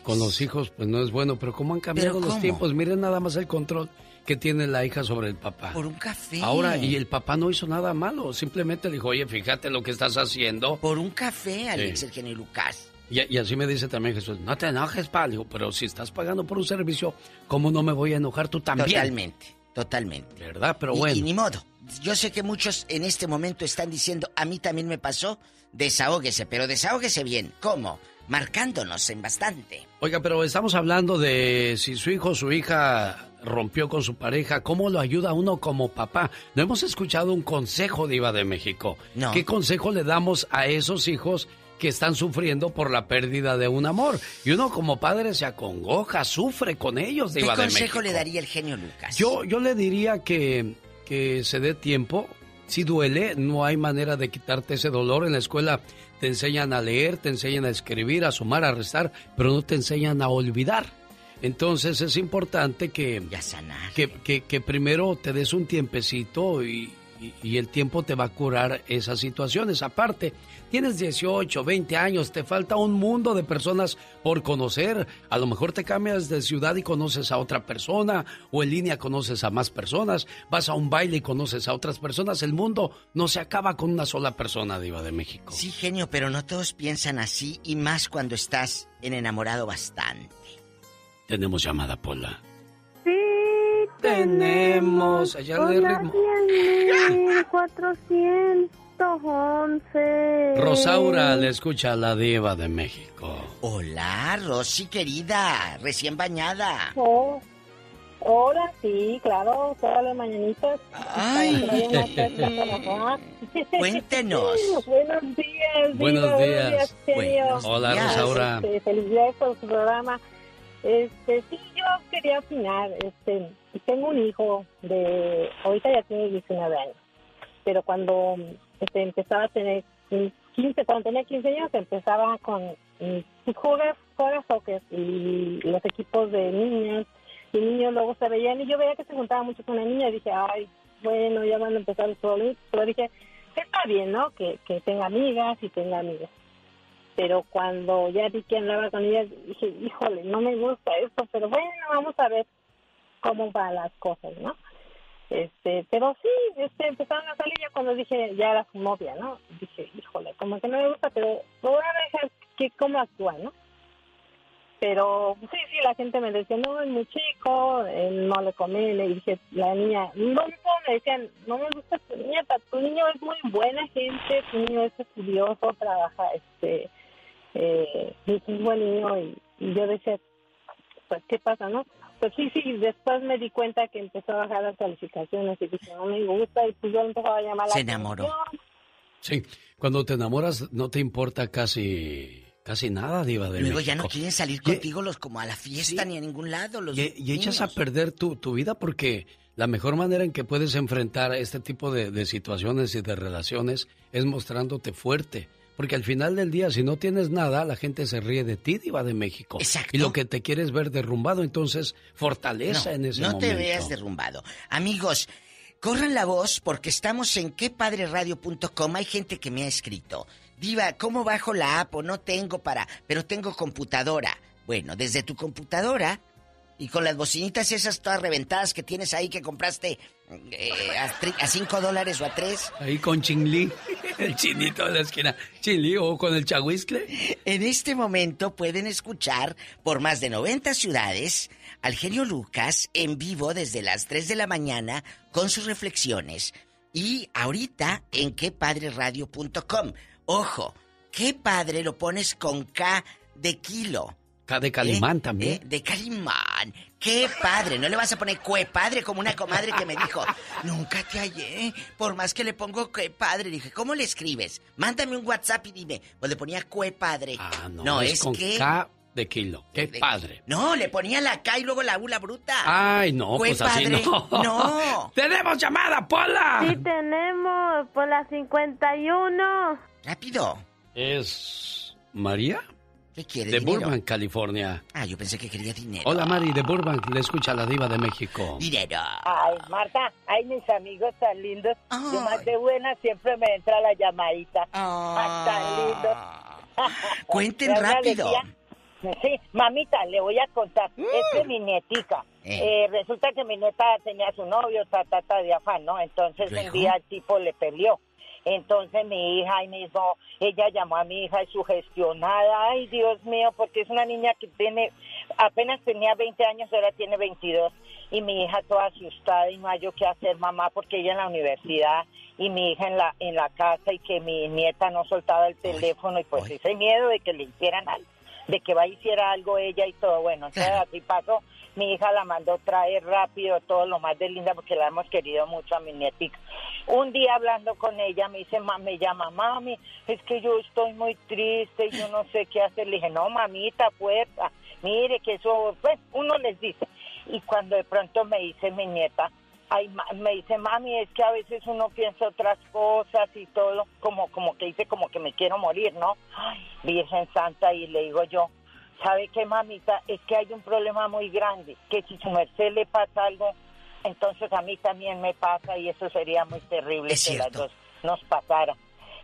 Speaker 1: con los hijos, pues no es bueno, pero cómo han cambiado
Speaker 4: ¿Pero
Speaker 1: los
Speaker 4: cómo?
Speaker 1: tiempos, miren nada más el control que tiene la hija sobre el papá.
Speaker 4: Por un café.
Speaker 1: Ahora, y el papá no hizo nada malo, simplemente le dijo, oye, fíjate lo que estás haciendo.
Speaker 4: Por un café, Alex,
Speaker 1: Sí.
Speaker 4: el genio Lucas.
Speaker 1: Y, y así me dice también Jesús, no te enojes, pa. Le digo, pero si estás pagando por un servicio, ¿cómo no me voy a enojar tú también?
Speaker 4: Totalmente, totalmente.
Speaker 1: ¿Verdad? Pero
Speaker 4: Y-
Speaker 1: bueno.
Speaker 4: Y, ni modo. Yo sé que muchos en este momento están diciendo, a mí también me pasó, desahóguese, pero desahóguese bien. ¿Cómo? marcándonos en bastante.
Speaker 1: Oiga, pero estamos hablando de si su hijo o su hija rompió con su pareja, ¿cómo lo ayuda uno como papá? No hemos escuchado un consejo, Diva de México.
Speaker 4: No.
Speaker 1: ¿Qué consejo le damos a esos hijos que están sufriendo por la pérdida de un amor? Y uno como padre se acongoja, sufre con ellos,
Speaker 4: ¿Qué
Speaker 1: de
Speaker 4: consejo
Speaker 1: México.
Speaker 4: le daría el genio Lucas?
Speaker 1: Yo, yo le diría que, que se dé tiempo. Si duele, no hay manera de quitarte ese dolor. En la escuela te enseñan a leer, te enseñan a escribir, a sumar, a restar, pero no te enseñan a olvidar. Entonces es importante que, que, que, que primero te des un tiempecito y, y- y el tiempo te va a curar esas situaciones. Aparte, tienes 18, 20 años, te falta un mundo de personas por conocer. A lo mejor te cambias de ciudad y conoces a otra persona, o en línea conoces a más personas, vas a un baile y conoces a otras personas. El mundo no se acaba con una sola persona, Diva de México.
Speaker 4: Sí, genio, pero no todos piensan así y más cuando estás en enamorado bastante.
Speaker 1: Tenemos llamada, Pola. Tenemos. Allá le
Speaker 60: Hola,
Speaker 1: ritmo.
Speaker 60: 411.
Speaker 1: Rosaura le escucha a la Diva de México.
Speaker 4: Hola, Rosy querida, recién bañada.
Speaker 49: Oh, hola, sí, claro, todas las mañanitas.
Speaker 4: Ay.
Speaker 49: Ay,
Speaker 4: Cuéntenos.
Speaker 49: buenos días.
Speaker 1: Buenos días. Buenos Hola. Rosaura.
Speaker 49: Este, felicidades por su programa. Este, sí, yo quería opinar. Este, tengo un hijo de, ahorita ya tiene 19 años, pero cuando este, empezaba a tener 15, cuando tenía 15 años empezaba con jugar, jugar soccer y los equipos de niñas y niños luego se veían y yo veía que se juntaba mucho con la niña y dije, ay, bueno, ya van a empezar los problemas, pero dije, está bien, ¿no? Que, que tenga amigas y tenga amigos. Pero cuando ya vi que andaba con ellas, dije, híjole, no me gusta esto, pero bueno, vamos a ver cómo van las cosas, ¿no? Este, pero sí, este, empezaron a salir ya cuando dije, ya era su novia, ¿no? Dije, híjole, como que no me gusta, pero voy a dejar que cómo actúa, ¿no? Pero sí, sí, la gente me decía, no, es muy chico, no le conviene. Y dije, la niña, no, me decían, no me gusta tu nieta, tu niño es muy buena gente, tu niño es estudioso, trabaja, este, eh, buen niño. Y, y yo decía, pues, ¿qué pasa, no? Pues sí, sí, después me di cuenta que empezó a bajar las calificaciones y dije, no me gusta, y pues yo empezaba a llamar la
Speaker 4: Se enamoró.
Speaker 49: atención.
Speaker 1: Sí, cuando te enamoras no te importa casi casi nada, Diva de
Speaker 4: Luego ya
Speaker 1: México.
Speaker 4: no quieren salir contigo los como a la fiesta ni a ningún lado. Los
Speaker 1: Y, y echas a perder tu, tu vida porque la mejor manera en que puedes enfrentar este tipo de, de situaciones y de relaciones es mostrándote fuerte. Porque al final del día, si no tienes nada, la gente se ríe de ti, Diva de México. Y lo que te quieres ver derrumbado, entonces fortaleza
Speaker 4: no,
Speaker 1: en ese
Speaker 4: no
Speaker 1: momento.
Speaker 4: te veas derrumbado. Amigos, corran la voz porque estamos en quepadreradio.com. Hay gente que me ha escrito. Diva, ¿cómo bajo la app? O no tengo para, pero tengo computadora. Bueno, desde tu computadora y con las bocinitas esas todas reventadas que tienes ahí que compraste eh, a, a cinco dólares o a tres.
Speaker 1: Ahí con Chingli, el chinito de la esquina. Chingli o con el chahuiscle.
Speaker 4: En este momento pueden escuchar por más de 90 ciudades al genio Lucas en vivo desde las 3 de la mañana con sus reflexiones. Y ahorita en quepadreradio.com. Ojo, qué padre lo pones con K de kilo.
Speaker 1: De Calimán
Speaker 4: ¿Eh?
Speaker 1: también.
Speaker 4: ¿Eh? De Calimán. Qué padre. No le vas a poner cue padre como una comadre que me dijo. Nunca te hallé. Por más que le pongo que padre. Dije, ¿cómo le escribes? Mándame un WhatsApp y dime. Pues le ponía cue padre.
Speaker 1: Ah, no,
Speaker 4: no,
Speaker 1: es,
Speaker 4: es
Speaker 1: con
Speaker 4: que.
Speaker 1: K de kilo. Qué padre.
Speaker 4: No, le ponía la K y luego la U, la bruta.
Speaker 1: Ay, no,
Speaker 4: Cue
Speaker 1: pues así
Speaker 4: padre.
Speaker 1: no.
Speaker 4: No.
Speaker 1: ¡Tenemos llamada, Pola!
Speaker 60: Sí tenemos, por la 51.
Speaker 4: Rápido.
Speaker 1: ¿Es María?
Speaker 4: ¿Qué quiere?
Speaker 1: De
Speaker 4: dinero?
Speaker 1: Burbank, California.
Speaker 4: Ah, yo pensé que quería dinero.
Speaker 1: Hola, Mari, de Burbank. Le escucha la diva de México.
Speaker 4: Dinero.
Speaker 61: Ay, Marta, ay, mis amigos tan lindos. Yo más de buena siempre me entra la llamadita. Ay, tan lindos.
Speaker 4: Cuenten rápido.
Speaker 61: alegría. Sí, mamita, le voy a contar. Es de mi nietica.
Speaker 4: Eh.
Speaker 61: Eh, resulta que mi nieta tenía su novio, ta, ta, ta, de afán, ¿no? Entonces
Speaker 4: ¿Luego?
Speaker 61: un día el tipo le peleó. Entonces mi hija y me dijo, ella llamó a mi hija sugestionada, ay Dios mío, porque es una niña que tiene, apenas tenía 20 años, ahora tiene 22, y mi hija toda asustada y no hay yo qué hacer mamá porque ella en la universidad y mi hija en la en la casa y que mi nieta no soltaba el teléfono y pues ese miedo de que le hicieran algo, de que va a hiciera algo ella y todo, bueno, entonces así pasó. Mi hija la mandó traer rápido, todo lo más de linda, porque la hemos querido mucho a mi nietica. Un día hablando con ella, me dice, "Ma- me llama, mami, es que yo estoy muy triste, yo no sé qué hacer. Le dije, no, mamita, fuerza, mire que eso, pues, uno les dice. Y cuando de pronto me dice mi nieta, ay, me dice, mami, es que a veces uno piensa otras cosas y todo, como, como que dice, como que me quiero morir, ¿no? Ay, Virgen Santa, y le digo yo, ¿sabe qué, mamita? Es que hay un problema muy grande, que si su merced le pasa algo, entonces a mí también me pasa y eso sería muy terrible que las dos nos pasara.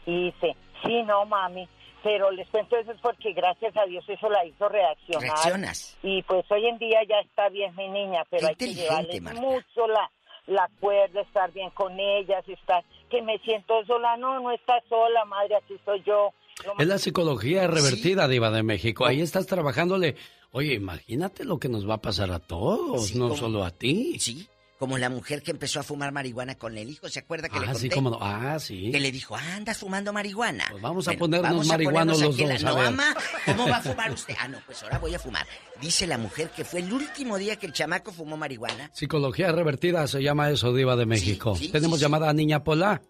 Speaker 61: Y dice, sí, no, mami, pero les cuento eso es porque gracias a Dios eso la hizo reaccionar.
Speaker 4: Reaccionas.
Speaker 61: Y pues hoy en día ya está bien mi niña, pero hay que llevarle mucho la, la cuerda, estar bien con ellas, estar, que me siento sola, no, no estás sola, madre, aquí estoy yo.
Speaker 1: Es la psicología revertida, Diva de México. Ahí estás trabajándole. Oye, imagínate lo que nos va a pasar a todos, no
Speaker 4: como-
Speaker 1: solo a ti.
Speaker 4: Sí, como la mujer que empezó a fumar marihuana con el hijo, ¿se acuerda que le
Speaker 1: Ah,
Speaker 4: conté?
Speaker 1: sí, cómo no. Ah, sí.
Speaker 4: Que le dijo, ah, andas fumando marihuana.
Speaker 1: vamos a ponernos
Speaker 4: vamos a
Speaker 1: marihuanos
Speaker 4: ponernos
Speaker 1: los dos,
Speaker 4: la-
Speaker 1: a
Speaker 4: No,
Speaker 1: ver.
Speaker 4: ¿cómo va a fumar usted? Ah, no, pues ahora voy a fumar. Dice la mujer que fue el último día que el chamaco fumó marihuana.
Speaker 1: Psicología revertida se llama eso, Diva de México. Tenemos llamada a Niña Pola.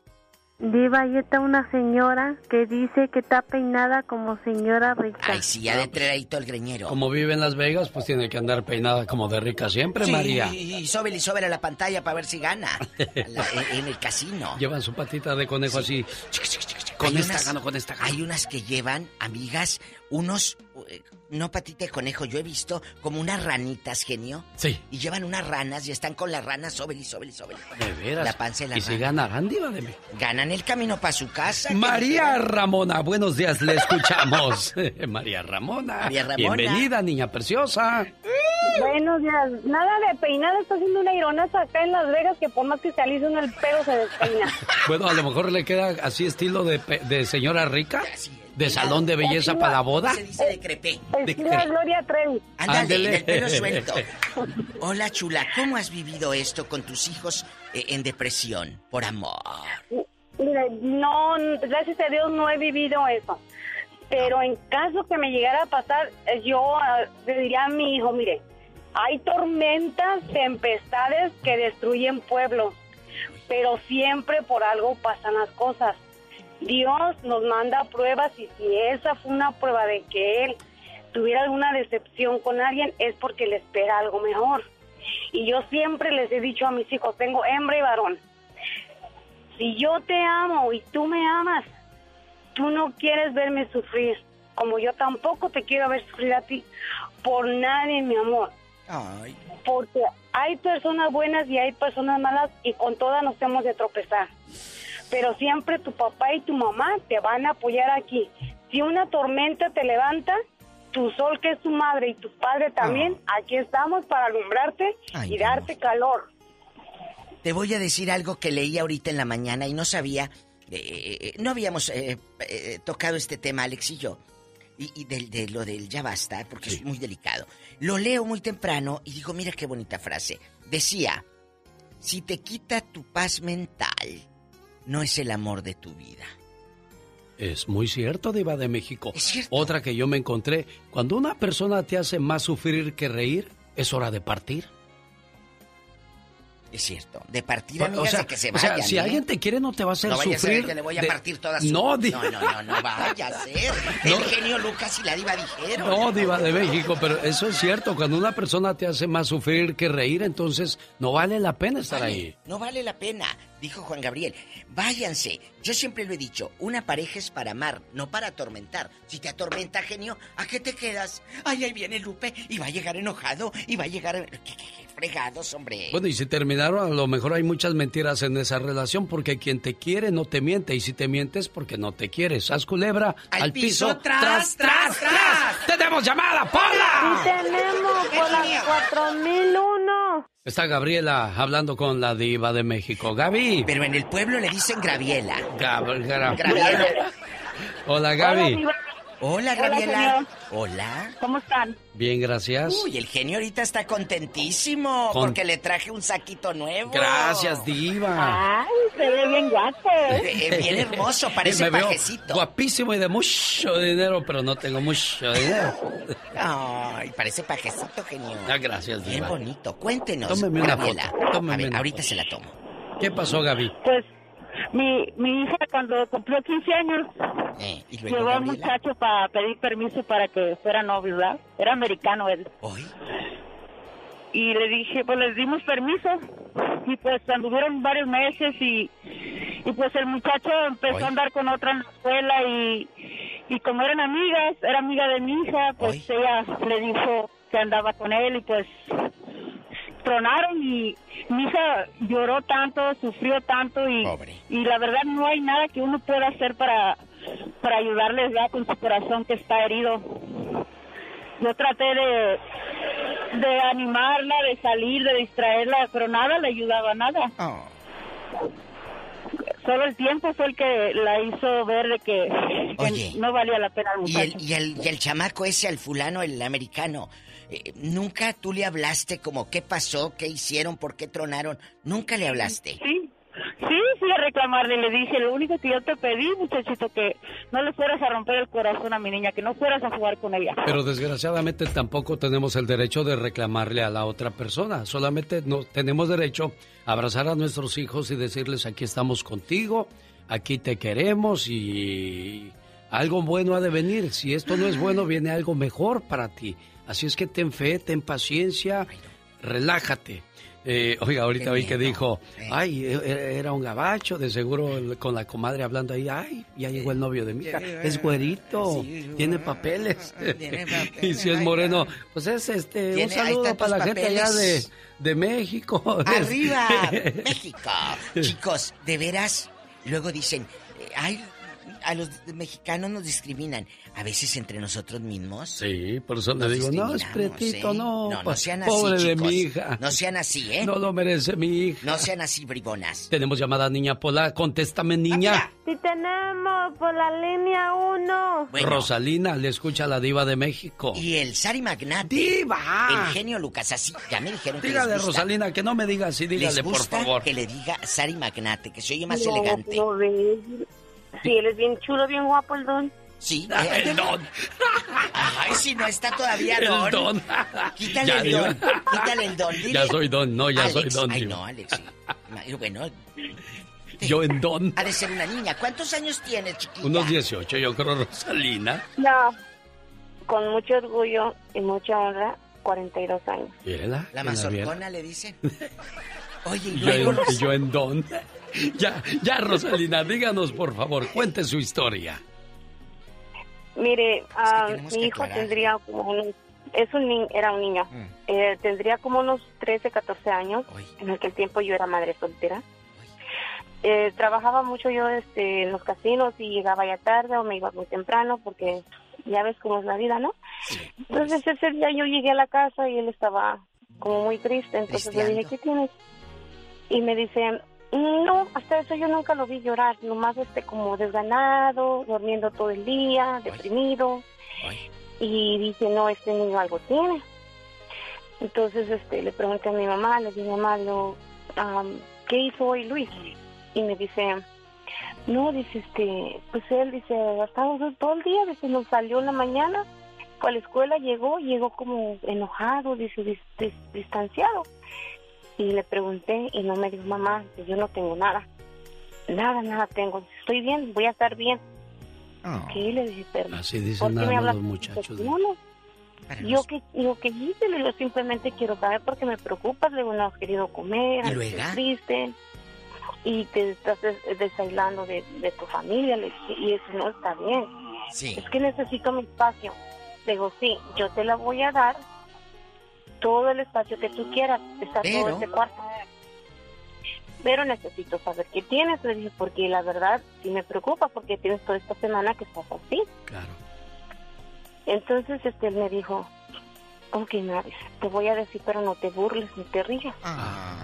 Speaker 57: Diva, ahí está una señora que dice que está peinada como señora rica.
Speaker 4: Ay, sí, ya de traído el greñero.
Speaker 1: Como vive en Las Vegas, pues tiene que andar peinada como de rica siempre,
Speaker 4: Sí,
Speaker 1: María.
Speaker 4: y sóbele y sóbele a la pantalla para ver si gana. La- en, el casino.
Speaker 1: Llevan su patita de conejo así. Con
Speaker 4: Hay
Speaker 1: esta
Speaker 4: unas-
Speaker 1: gano, con esta gano.
Speaker 4: Hay unas que llevan, amigas, unos, eh, no patita de conejo, yo he visto como unas ranitas, genio.
Speaker 1: Sí.
Speaker 4: Y llevan unas ranas y están con las ranas, sobre y sobre y sobre.
Speaker 1: De veras.
Speaker 4: La panza de la
Speaker 1: y si
Speaker 4: rana.
Speaker 1: ganarán, Diva de México.
Speaker 4: Ganan el camino para su casa.
Speaker 1: María Ramona, buenos días, le escuchamos. María Ramona.
Speaker 4: María Ramona.
Speaker 1: Bienvenida, niña preciosa.
Speaker 62: Buenos días. Nada de peinada, está haciendo una ironaza acá en Las Vegas que por más que se alise uno el pelo se despeina.
Speaker 1: Bueno, a lo mejor le queda así estilo de, pe- de señora rica, de salón de belleza para la boda.
Speaker 4: Se dice de crepé.
Speaker 1: De
Speaker 62: Gloria Trevi.
Speaker 4: Ándale,
Speaker 1: Ándele.
Speaker 4: del pelo suelto. Hola, chula, ¿cómo has vivido esto con tus hijos eh, en depresión? Por amor.
Speaker 62: Mire, no, gracias a Dios no he vivido eso. Pero en caso que me llegara a pasar, eh, yo ah, le diría a mi hijo, mire, hay tormentas, tempestades que destruyen pueblos, pero siempre por algo pasan las cosas. Dios nos manda pruebas y si esa fue una prueba de que Él tuviera alguna decepción con alguien es porque le espera algo mejor. Y yo siempre les he dicho a mis hijos, tengo hembra y varón, si yo te amo y tú me amas, tú no quieres verme sufrir, como yo tampoco te quiero ver sufrir a ti, por nadie, mi amor.
Speaker 4: Ay.
Speaker 62: Porque hay personas buenas y hay personas malas y con todas nos hemos de tropezar. Pero siempre tu papá y tu mamá te van a apoyar aquí. Si una tormenta te levanta, tu sol que es tu madre y tu padre también, aquí estamos para alumbrarte
Speaker 4: Ay,
Speaker 62: y darte calor.
Speaker 4: Te voy a decir algo que leí ahorita en la mañana y no sabía. eh, eh, no habíamos eh, eh, tocado este tema, Alex y yo. Y, y del- de, lo del ya basta, porque es muy delicado. Lo leo muy temprano y digo, mira qué bonita frase. Decía, si te quita tu paz mental, no es el amor de tu vida.
Speaker 1: Es muy cierto, Diva de México. Otra que yo me encontré, cuando una persona te hace más sufrir que reír, es hora de partir.
Speaker 4: Es cierto. De partir,
Speaker 1: O
Speaker 4: amigas,
Speaker 1: sea,
Speaker 4: de que se
Speaker 1: o sea,
Speaker 4: vayan.
Speaker 1: si
Speaker 4: ¿eh?
Speaker 1: alguien te quiere no te va a hacer
Speaker 4: no vaya a
Speaker 1: sufrir.
Speaker 4: ser que le voy a
Speaker 1: de-
Speaker 4: partir toda su...
Speaker 1: No,
Speaker 4: no,
Speaker 1: Diva.
Speaker 4: no, no, no vaya a ser. El genio Lucas y la diva dijeron.
Speaker 1: No, Diva de México, pero eso es cierto. Cuando una persona te hace más sufrir que reír, entonces no vale la pena estar
Speaker 4: Vale,
Speaker 1: ahí.
Speaker 4: No vale la pena, dijo Juan Gabriel. Váyanse. Yo siempre lo he dicho, una pareja es para amar, no para atormentar. Si te atormenta, genio, ¿a qué te quedas? Ay, ahí viene Lupe y va a llegar enojado y va a llegar... ¿Qué, qué- qué fregados, hombre?
Speaker 1: Bueno, y si terminaron, a lo mejor hay muchas mentiras en esa relación, porque quien te quiere no te miente, y si te mientes, porque no te quieres. Haz culebra al, piso, tras, tras, tras. ¡Tenemos llamada, Paula!
Speaker 57: Sí tenemos por las 4001.
Speaker 1: Está Gabriela hablando con la diva de México. Gaby.
Speaker 4: Pero en el pueblo le dicen Graviela.
Speaker 1: Gab- Gra-
Speaker 4: Graviela.
Speaker 1: Hola, Gaby.
Speaker 4: Hola, Graviela. Hola.
Speaker 62: ¿Cómo están?
Speaker 1: Bien, gracias.
Speaker 4: Uy, el genio ahorita está contentísimo
Speaker 1: Con-
Speaker 4: porque le traje un saquito nuevo.
Speaker 1: Gracias, diva.
Speaker 62: Ay, se ve bien guapo.
Speaker 4: Eh, eh, bien hermoso, parece
Speaker 1: Me veo
Speaker 4: pajecito.
Speaker 1: guapísimo y de mucho dinero, pero no tengo mucho dinero.
Speaker 4: Ay, parece pajecito, genio.
Speaker 1: Ah, gracias,
Speaker 4: Bien
Speaker 1: diva.
Speaker 4: bonito. Cuéntenos,
Speaker 1: Tómeme una
Speaker 4: Graviela.
Speaker 1: foto, tómeme
Speaker 4: A ver,
Speaker 1: una
Speaker 4: ahorita se la tomo.
Speaker 1: ¿Qué pasó, Gaby?
Speaker 62: Pues mi, mi hija cuando cumplió 15 años
Speaker 4: Eh, ¿y luego,
Speaker 62: llevó a un muchacho para pedir permiso para que fuera novio, ¿verdad? Era americano él. Y le dije, pues les dimos permiso. Y pues anduvieron varios meses y, y pues el muchacho empezó a andar con otra en la escuela y, y como eran amigas, era amiga de mi hija, pues ella le dijo que andaba con él y pues tronaron y mi hija lloró tanto, sufrió tanto y, y la verdad no hay nada que uno pueda hacer para, para ayudarles ya con su corazón que está herido. Yo traté de, de animarla, de salir, de distraerla, pero nada le ayudaba, nada. Solo el tiempo fue el que la hizo ver de que, que
Speaker 4: Oye.
Speaker 62: no valía la pena el
Speaker 4: Y el, y, el, y el chamaco ese, al fulano, el americano, eh, ¿nunca tú le hablaste como qué pasó, qué hicieron, por qué tronaron? ¿Nunca le hablaste?
Speaker 62: Sí, sí, fui a reclamarle le dije, lo único que yo te pedí, muchachito, que no le fueras a romper el corazón a mi niña, que no fueras a jugar con ella.
Speaker 1: Pero desgraciadamente tampoco tenemos el derecho de reclamarle a la otra persona. Solamente no, tenemos derecho a abrazar a nuestros hijos y decirles aquí estamos contigo, aquí te queremos y algo bueno ha de venir. Si esto no es bueno, viene algo mejor para ti. Así es que ten fe, ten paciencia, relájate. Eh, oiga, ahorita vi que dijo, ay, e- era un gabacho, de seguro con la comadre hablando ahí, ay, ya llegó el novio de mi hija, es güerito, tiene papeles. y si es moreno, pues es este, un saludo para la gente allá de, de México.
Speaker 4: ¡Arriba! ¡México! Chicos, de veras, luego dicen, eh, ay, a los mexicanos nos discriminan. A veces entre nosotros mismos.
Speaker 1: Sí, por eso le digo, no, es
Speaker 4: discriminamos,
Speaker 1: pretito,
Speaker 4: ¿eh?
Speaker 1: no,
Speaker 4: No, sean así,
Speaker 1: pobre de mi hija.
Speaker 4: No sean así, ¿eh?
Speaker 1: No lo merece mi hija.
Speaker 4: No sean así, bribonas.
Speaker 1: Tenemos llamada niña Pola, contéstame niña.
Speaker 57: Sí tenemos por la línea 1.
Speaker 1: Rosalina, le escucha a la diva de México.
Speaker 4: Y el Sari Magnate.
Speaker 1: ¡Diva!
Speaker 4: El genio Lucas, así. Ya me dijeron que
Speaker 1: Dígale,
Speaker 4: les gusta.
Speaker 1: Rosalina, que no me diga así, dígale,
Speaker 4: ¿Les
Speaker 1: por favor.
Speaker 4: que le diga Sari Magnate, que se oye más
Speaker 57: No,
Speaker 4: elegante?
Speaker 57: no. Sí, él es bien chulo, bien guapo el don.
Speaker 4: Sí.
Speaker 1: Ah,
Speaker 4: eh,
Speaker 1: el don.
Speaker 4: Ay, si no está todavía
Speaker 1: El
Speaker 4: don.
Speaker 1: don.
Speaker 4: Quítale
Speaker 1: Ya,
Speaker 4: el don. Quítale el don. Dile.
Speaker 1: Ya soy don, no, ya
Speaker 4: Alex.
Speaker 1: soy don.
Speaker 4: Ay, no, Alex. Bueno,
Speaker 1: Yo en don.
Speaker 4: ha de ser una niña. ¿Cuántos años tienes, chiquita?
Speaker 1: Unos 18, yo creo, Rosalina.
Speaker 57: No, con mucho orgullo y mucha honra, 42 años.
Speaker 1: Mírala.
Speaker 4: La
Speaker 1: viera.
Speaker 4: mazorcona le dicen. Oye, y
Speaker 1: Yo en, yo en don. Ya, ya, Rosalina, díganos, por favor, cuente su historia.
Speaker 57: Mire, ah,
Speaker 4: tenemos
Speaker 57: mi
Speaker 4: que
Speaker 57: hijo
Speaker 4: aclarar.
Speaker 57: tendría como unos, es un ni- era un niño,
Speaker 4: Mm.
Speaker 57: Eh, tendría como unos 13, 14 años, en aquel tiempo yo era madre soltera. Eh, trabajaba mucho yo este, en los casinos y llegaba ya tarde o me iba muy temprano porque ya ves cómo es la vida, ¿no? Entonces ese día yo llegué a la casa y él estaba como muy triste, entonces le dije, ¿qué tienes? Y me dice, no, hasta eso yo nunca lo vi llorar, nomás este como desganado, durmiendo todo el día, deprimido. Y dije, no, este niño algo tiene. Entonces este le pregunté a mi mamá, le dije, mamá, lo, ¿qué hizo hoy Luis? Y me dice, no, dice, este, pues él dice, ha estado todo el día, dice, nos salió en la mañana, fue a la escuela, llegó, llegó como enojado, dice, dis- dis- distanciado. Y le pregunté y no me dijo, mamá, que yo no tengo nada. Nada, nada tengo. Estoy bien, voy a estar bien. ¿Qué le dije? Pero,
Speaker 1: Así
Speaker 57: ¿por
Speaker 1: dicen
Speaker 57: qué
Speaker 1: nada
Speaker 57: me
Speaker 1: más
Speaker 57: hablas
Speaker 1: los
Speaker 57: de
Speaker 1: muchachos. de-
Speaker 57: No, no. Yo que, yo que hice, le digo, simplemente quiero saber porque me preocupas, le digo, no has querido comer,
Speaker 4: ¿Y
Speaker 57: estás triste y te estás des- desaislando de, de tu familia, le dije, y eso no está bien.
Speaker 4: Sí.
Speaker 57: Es que necesito mi espacio. Le digo, sí, yo te la voy a dar todo el espacio que tú quieras, está todo este cuarto. Pero necesito saber qué tienes, le dije, porque la verdad sí me preocupa, porque tienes toda esta semana que estás así.
Speaker 1: Claro.
Speaker 57: Entonces este él me dijo, Ok, nada, dice, te voy a decir, pero no te burles ni te rías.
Speaker 4: Ah,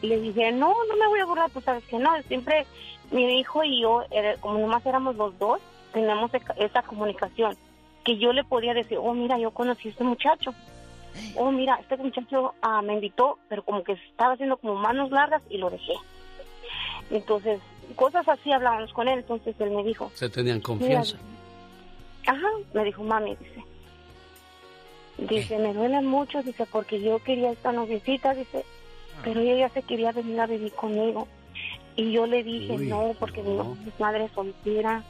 Speaker 57: Y le dije, no, no me voy a burlar, tú sabes que no, siempre mi hijo y yo, era- como nomás éramos los dos, teníamos esa- esa comunicación, que yo le podía decir, oh, mira, yo conocí a este muchacho, oh, mira, este muchacho ah, me invitó, pero como que estaba haciendo como manos largas y lo dejé. Entonces, cosas así hablábamos con él, entonces él me dijo,
Speaker 1: Se tenían confianza.
Speaker 57: Ajá, me dijo mami, dice. Dice, me duele mucho, dice, porque yo quería esta noviecita, dice, pero ella ya se quería venir a vivir conmigo. Y yo le dije,
Speaker 63: Uy,
Speaker 57: no, porque mi mamá es madre soltera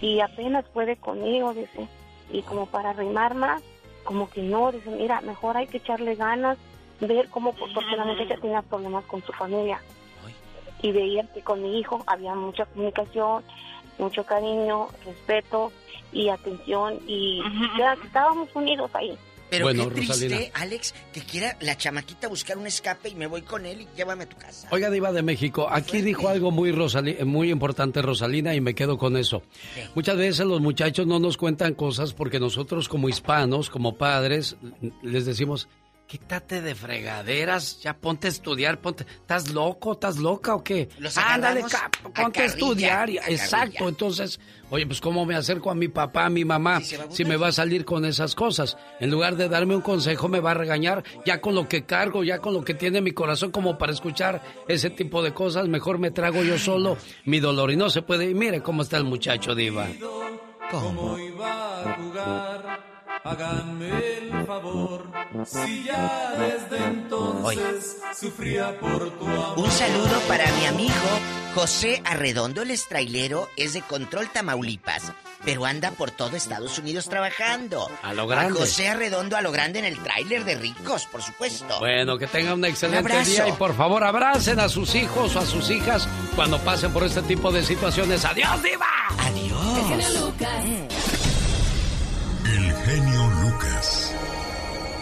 Speaker 57: y apenas puede conmigo, dice. Y como para arrimar más, como que no, dice, mira, mejor hay que echarle ganas, ver cómo, porque la muchacha tenía problemas con su familia. Y veía que con mi hijo había mucha comunicación, mucho cariño, respeto y atención y ya estábamos unidos ahí.
Speaker 4: Pero
Speaker 1: Bueno,
Speaker 4: qué triste,
Speaker 1: Rosalina.
Speaker 4: Alex, que quiera la chamaquita buscar un escape y me voy con él y llévame a tu casa.
Speaker 1: Oiga, Diva de México, aquí dijo algo muy, Rosali- muy importante Rosalina y me quedo con eso. Muchas veces los muchachos no nos cuentan cosas porque nosotros como hispanos, como padres, les decimos, quítate de fregaderas, ya ponte a estudiar, ponte, ¿estás loco, estás loca o qué?
Speaker 4: Los
Speaker 1: Ándale,
Speaker 4: agarramos
Speaker 1: ca-
Speaker 4: a
Speaker 1: ponte a
Speaker 4: carrilla,
Speaker 1: estudiar.
Speaker 4: carrilla.
Speaker 1: Exacto, entonces, oye, pues cómo me acerco a mi papá, a mi mamá, si me va a salir con esas cosas. En lugar de darme un consejo, me va a regañar ya con lo que cargo, ya con lo que tiene mi corazón como para escuchar ese tipo de cosas. Mejor me trago yo solo mi dolor y no se puede. Y mire cómo está el muchacho, Diva.
Speaker 46: ¿Cómo iba a jugar? Háganme el favor. Si ya desde entonces sufría por tu amor.
Speaker 4: Un saludo para mi amigo José Arredondo, el trailero, es de Control Tamaulipas, pero anda por todo Estados Unidos trabajando.
Speaker 1: A lo grande.
Speaker 4: José Arredondo a lo grande en el tráiler de ricos, por supuesto.
Speaker 1: Bueno, que tengan un excelente
Speaker 4: Un
Speaker 1: día y por favor abracen a sus hijos o a sus hijas cuando pasen por este tipo de situaciones. ¡Adiós, Diva!
Speaker 4: Adiós.
Speaker 51: Genio Lucas.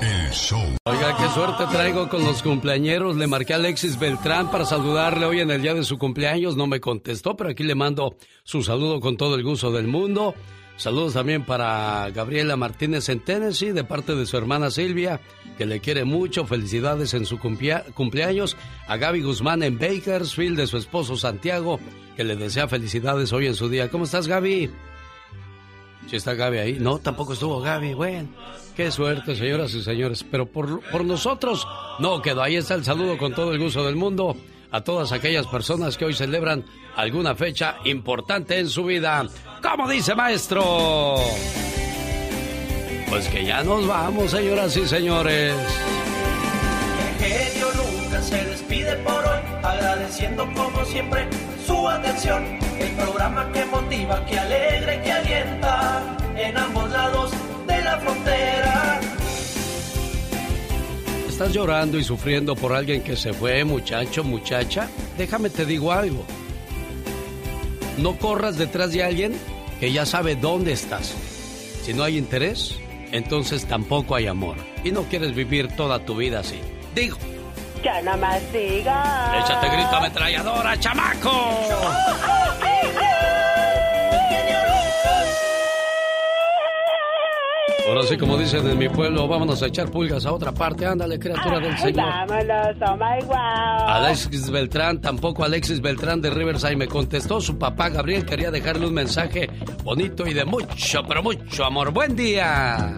Speaker 51: El show.
Speaker 1: Oiga, qué suerte traigo con los cumpleañeros. Le marqué a Alexis Beltrán para saludarle hoy en el día de su cumpleaños. No me contestó, pero aquí le mando su saludo con todo el gusto del mundo. Saludos también para Gabriela Martínez en Tennessee, de parte de su hermana Silvia, que le quiere mucho. Felicidades en su cumpleaños. A Gaby Guzmán en Bakersfield, de su esposo Santiago, que le desea felicidades hoy en su día. ¿Cómo estás, Gaby? Si está Gaby ahí. No, tampoco estuvo Gaby. Bueno, qué suerte, señoras y señores. Pero por, por nosotros no quedó. Ahí está el saludo con todo el gusto del mundo a todas aquellas personas que hoy celebran alguna fecha importante en su vida. ¿Cómo dice maestro? Pues que ya nos vamos, señoras y señores.
Speaker 63: Se despide por hoy, agradeciendo como siempre su atención. El programa que motiva, que alegra y que alienta en ambos lados de la frontera.
Speaker 1: ¿Estás llorando y sufriendo por alguien que se fue, muchacho, muchacha? Déjame te digo algo. No corras detrás de alguien que ya sabe dónde estás. Si no hay interés, entonces tampoco hay amor. Y no quieres vivir toda tu vida así. Digo,
Speaker 23: Ya nada más diga.
Speaker 1: échate grito ametralladora, chamaco. Ahora sí, como dicen en mi pueblo, vámonos a echar pulgas a otra parte. Ándale, criatura del Señor.
Speaker 23: vámonos, oh my wow.
Speaker 1: Alexis Beltrán, tampoco Alexis Beltrán de Riverside me contestó. Su papá Gabriel quería dejarle un mensaje bonito y de mucho, pero mucho amor. Buen día.